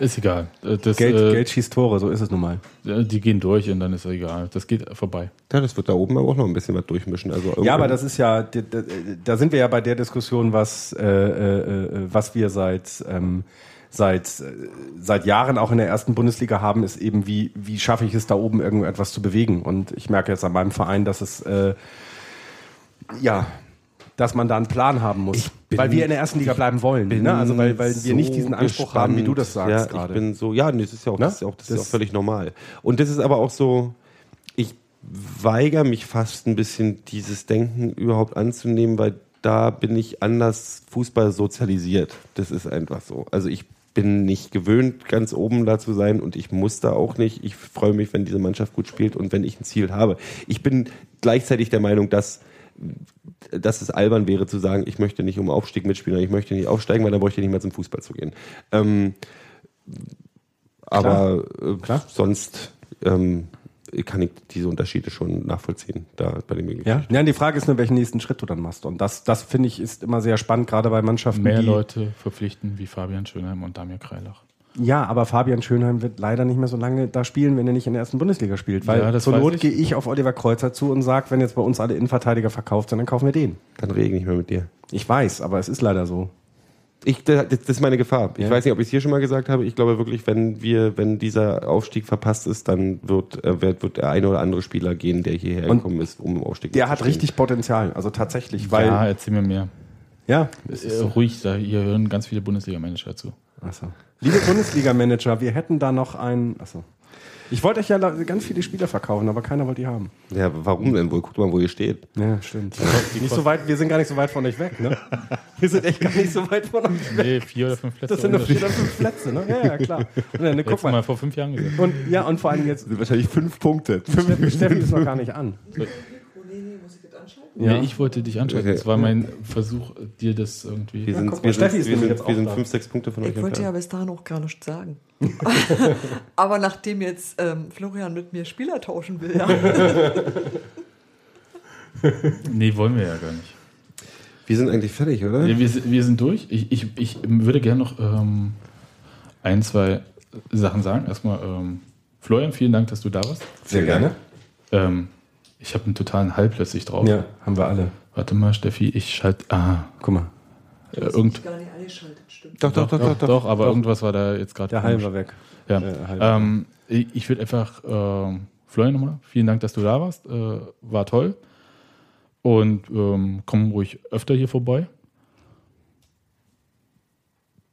ist egal. Äh, Das, Geld, äh, Geld schießt Tore, so ist es nun mal. Die gehen durch und dann ist es egal. Das geht vorbei. Ja, das wird da oben aber auch noch ein bisschen was durchmischen. Also Ja, aber das ist ja, da, da- da sind wir ja bei der Diskussion, was, äh, äh, äh, was wir seit, ähm, seit, äh, seit Jahren auch in der ersten Bundesliga haben, ist eben, wie, wie schaffe ich es da oben irgendetwas zu bewegen. Und ich merke jetzt an meinem Verein, dass es, äh, ja, dass man da einen Plan haben muss. weil wir in der ersten Liga bleiben wollen. Ne? Also weil, weil wir so nicht diesen Anspruch haben, wie du das sagst ja, gerade. Ich bin so, ja, nee, das ist ja auch, Ne? das ist auch, das ist Das- auch völlig normal. Und das ist aber auch so, ich weigere mich fast ein bisschen, dieses Denken überhaupt anzunehmen, weil da bin ich anders Fußball sozialisiert. Das ist einfach so. Also ich bin nicht gewöhnt, ganz oben da zu sein und ich muss da auch nicht. Ich freue mich, wenn diese Mannschaft gut spielt und wenn ich ein Ziel habe. Ich bin gleichzeitig der Meinung, dass dass es albern wäre zu sagen, ich möchte nicht um Aufstieg mitspielen, oder ich möchte nicht aufsteigen, weil dann bräuchte ich nicht mehr zum Fußball zu gehen. Ähm, aber äh, Klar. sonst ähm, kann ich diese Unterschiede schon nachvollziehen, da bei dem ja? ja, die Frage ist nur, welchen nächsten Schritt du dann machst. Und das, das finde ich, ist immer sehr spannend, gerade bei Mannschaften, Mehr die, Leute verpflichten wie Fabian Schönheim und Damir Kreilach. Ja, aber Fabian Schönheim wird leider nicht mehr so lange da spielen, wenn er nicht in der ersten Bundesliga spielt. Weil Ja, das zur Not ich. gehe ich auf Oliver Kreuzer zu und sage, wenn jetzt bei uns alle Innenverteidiger verkauft sind, dann kaufen wir den. Dann rede ich nicht mehr mit dir. Ich weiß, aber es ist leider so. Ich, das ist meine Gefahr. Ich Ja. weiß nicht, ob ich es hier schon mal gesagt habe. Ich glaube wirklich, wenn wir, wenn dieser Aufstieg verpasst ist, dann wird, äh, wird, wird der eine oder andere Spieler gehen, der hierher Und gekommen ist, um im Aufstieg Der hat mitzustehen. richtig Potenzial, also tatsächlich, weil ja, erzähl mir mehr. ja, Äh, ruhig, da hier hören ganz viele Bundesliga-Manager zu. Achso. Liebe Bundesliga-Manager, wir hätten da noch einen. Achso. Ich wollte euch ja ganz viele Spieler verkaufen, aber keiner wollte die haben. Ja, warum denn wohl? Guckt mal, wo ihr steht. Ja, stimmt. nicht so weit, wir sind gar nicht so weit von euch weg, ne? (laughs) Wir sind echt gar nicht so weit von euch weg. Nee, vier oder fünf Plätze. Das sind nur vier oder fünf Plätze, ne? Ja, ja, klar. Und dann, ne, guck mal. mal vor fünf Jahren gesagt. Und, ja, und vor allem jetzt, sind wahrscheinlich fünf Punkte. Steffi, Steffi ist noch gar nicht an. Nee, ich wollte dich anschauen. Okay. Das war mein Versuch, dir das irgendwie. Wir sind, mal, wir Steffi sind, ist wir sind, jetzt wir sind fünf, sechs Punkte von euch Ich wollte ja entfernt. bis dahin auch gar nichts sagen. (laughs) Aber nachdem jetzt ähm, Florian mit mir Spieler tauschen will, ja, (laughs) Nee, wollen wir ja gar nicht. Wir sind eigentlich fertig, oder? Nee, wir, sind- wir sind durch. Ich, ich, ich würde gerne noch ähm, ein, zwei Sachen sagen. Erstmal, ähm, Florian, vielen Dank, dass du da warst. Sehr gerne. Ähm, ich habe einen totalen Hall plötzlich drauf. Ja, haben wir alle. Warte mal, Steffi, ich schalte. Ah, Guck mal, äh, irgend, gar nicht eingeschaltet, stimmt. Doch, doch, doch, doch. doch. aber irgendwas war da jetzt gerade. der Hall war weg. Ja. Äh. Ähm, ich ich würde einfach, ähm, Florian nochmal, vielen Dank, dass du da warst. Äh, war toll. Und ähm, komm ruhig öfter hier vorbei.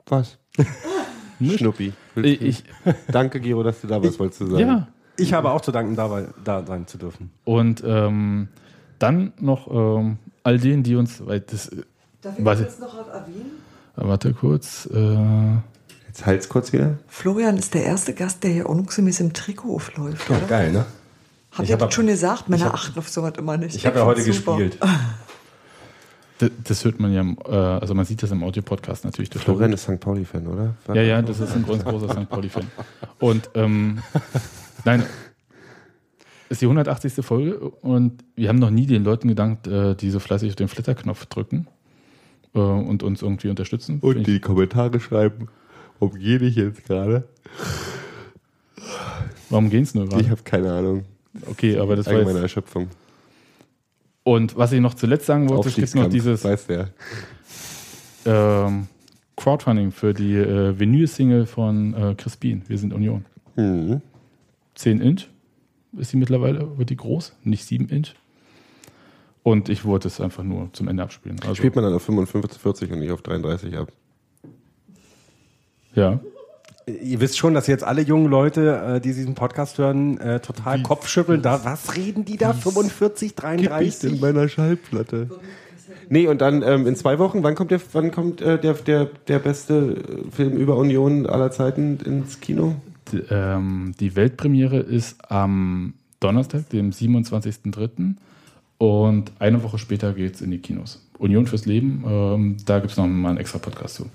Was? Schnuppi. Ich, ich, Danke, Giro, dass du da warst, wolltest du sagen. ja. Ich habe auch zu danken, dabei da sein zu dürfen. Und ähm, dann noch ähm, all denen, die uns, weil das, äh, Darf ich das jetzt noch erwähnen? Warte kurz. Äh, Jetzt halt's kurz wieder. Florian ist der erste Gast, der hier ordnungsgemäß im Trikot aufläuft. Ja, oder? geil, ne? Habt Ich ihr hab- das schon gesagt? Männer hab- achten auf sowas immer nicht. Ich habe ja heute super. gespielt. (laughs) das hört man ja, im, äh, also man sieht das im Audio-Podcast natürlich. Florian ist St. Pauli-Fan, oder? Ja, ja, das ist ein ganz großer St. Pauli-Fan. Und ähm, (laughs) nein, ist die 180. Folge und wir haben noch nie den Leuten gedankt, äh, die so fleißig auf den Flitterknopf drücken äh, und uns irgendwie unterstützen. Und die Kommentare schreiben, um gehe ich jetzt gerade? ich, warum geht's nur Ich gerade? habe keine Ahnung. Okay, aber das war Allgemeine jetzt, Erschöpfung. Und was ich noch zuletzt sagen wollte, es gibt noch dieses weiß der. ähm, Crowdfunding für die äh, Vinyl-Single von äh, Crispin. Wir sind Union. Mhm. 10 Inch ist die mittlerweile, wird die groß, nicht 7 Inch. Und ich wollte es einfach nur zum Ende abspielen. Also, Spielt man dann auf 45 40 und nicht auf 33 ab. ja. Ihr wisst schon, dass jetzt alle jungen Leute, äh, die diesen Podcast hören, äh, total Kopfschütteln. Da, was reden die da? 45, 33? meiner Schallplatte. Nee, und dann ähm, in zwei Wochen, wann kommt der, wann kommt äh, der, der, der beste äh, Film über Union aller Zeiten ins Kino? Die, ähm, die Weltpremiere ist am Donnerstag, dem 27.03. Und eine Woche später geht es in die Kinos. Union fürs Leben, ähm, da gibt es noch mal einen extra Podcast zu.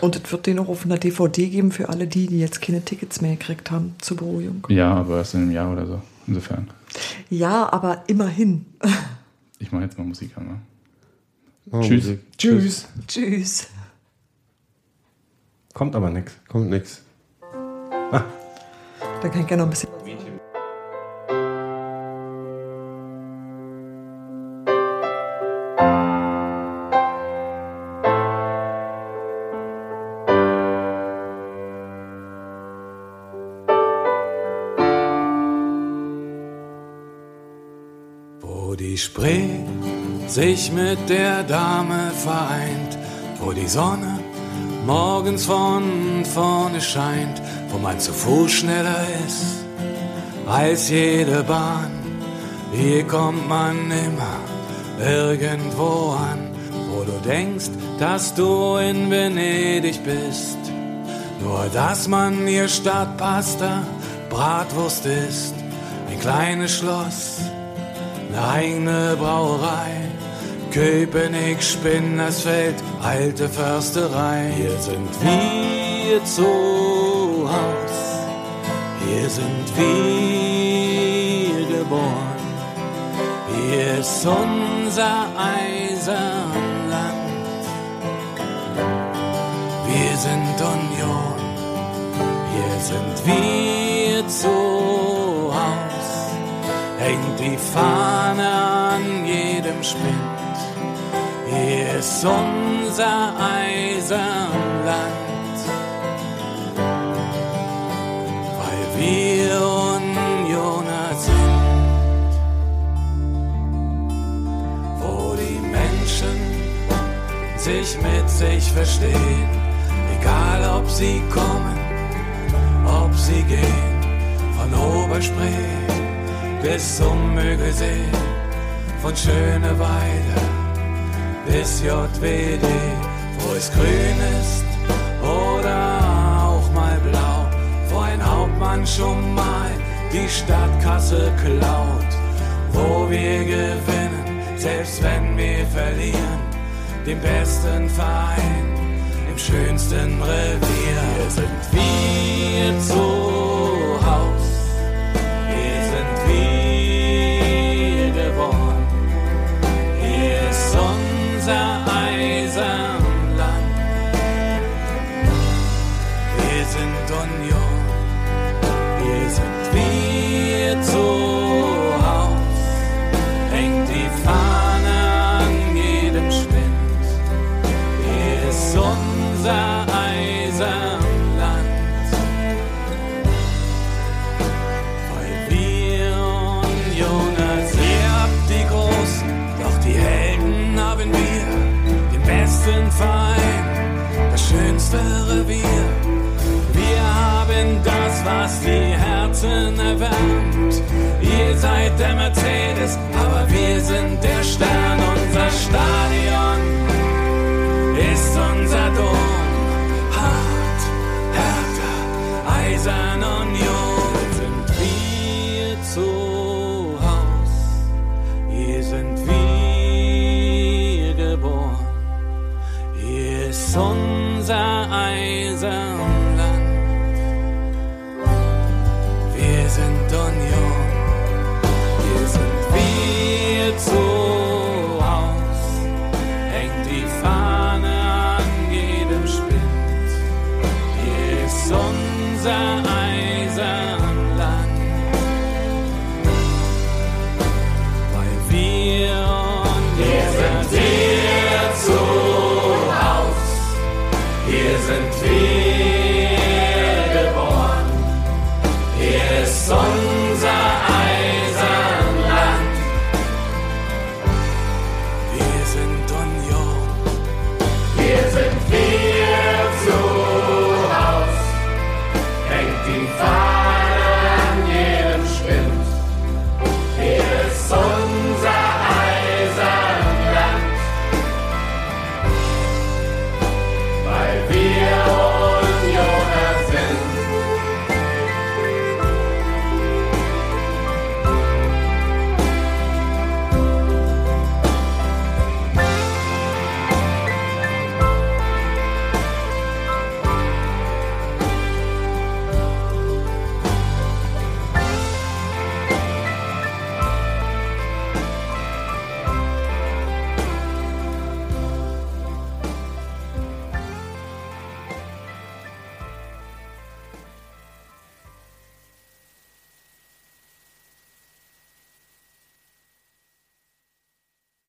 Und es wird den noch auf einer DVD geben für alle die, die jetzt keine Tickets mehr gekriegt haben zur Beruhigung. Ja, aber erst in einem Jahr oder so. Insofern. Ja, aber immerhin. Ich mache jetzt mal Musik an. Ne? Oh, Tschüss. Musik. Tschüss. Tschüss. Kommt aber nichts. Kommt nix. Da kann ich gerne noch ein bisschen. Sich mit der Dame vereint, wo die Sonne morgens von vorne scheint, wo man zu Fuß schneller ist als jede Bahn. Hier kommt man immer irgendwo an, wo du denkst, dass du in Venedig bist. Nur dass man hier Stadtpasta, Bratwurst ist, ein kleines Schloss, eine eigene Brauerei. Köpenick, Spinnersfeld, alte Försterei. Hier sind wir zu Haus, hier sind wir geboren. Hier ist unser Eisenland. Wir sind Union, hier sind wir zu Haus. Hängt die Fahne an jedem Spind. Hier ist unser Eisenland, weil wir Unioner sind. Wo die Menschen sich mit sich verstehen, egal ob sie kommen, ob sie gehen, von Oberspree bis zum Müggelsee, von Schöneweide bis JWD, wo es grün ist oder auch mal blau, wo ein Hauptmann schon mal die Stadtkasse klaut, wo wir gewinnen, selbst wenn wir verlieren, den besten Verein im schönsten Revier. Hier sind wir zu schönste Revier. Wir haben das, was die Herzen erwärmt. Ihr seid der Mercedes, aber wir sind der Stern. Unser Stadion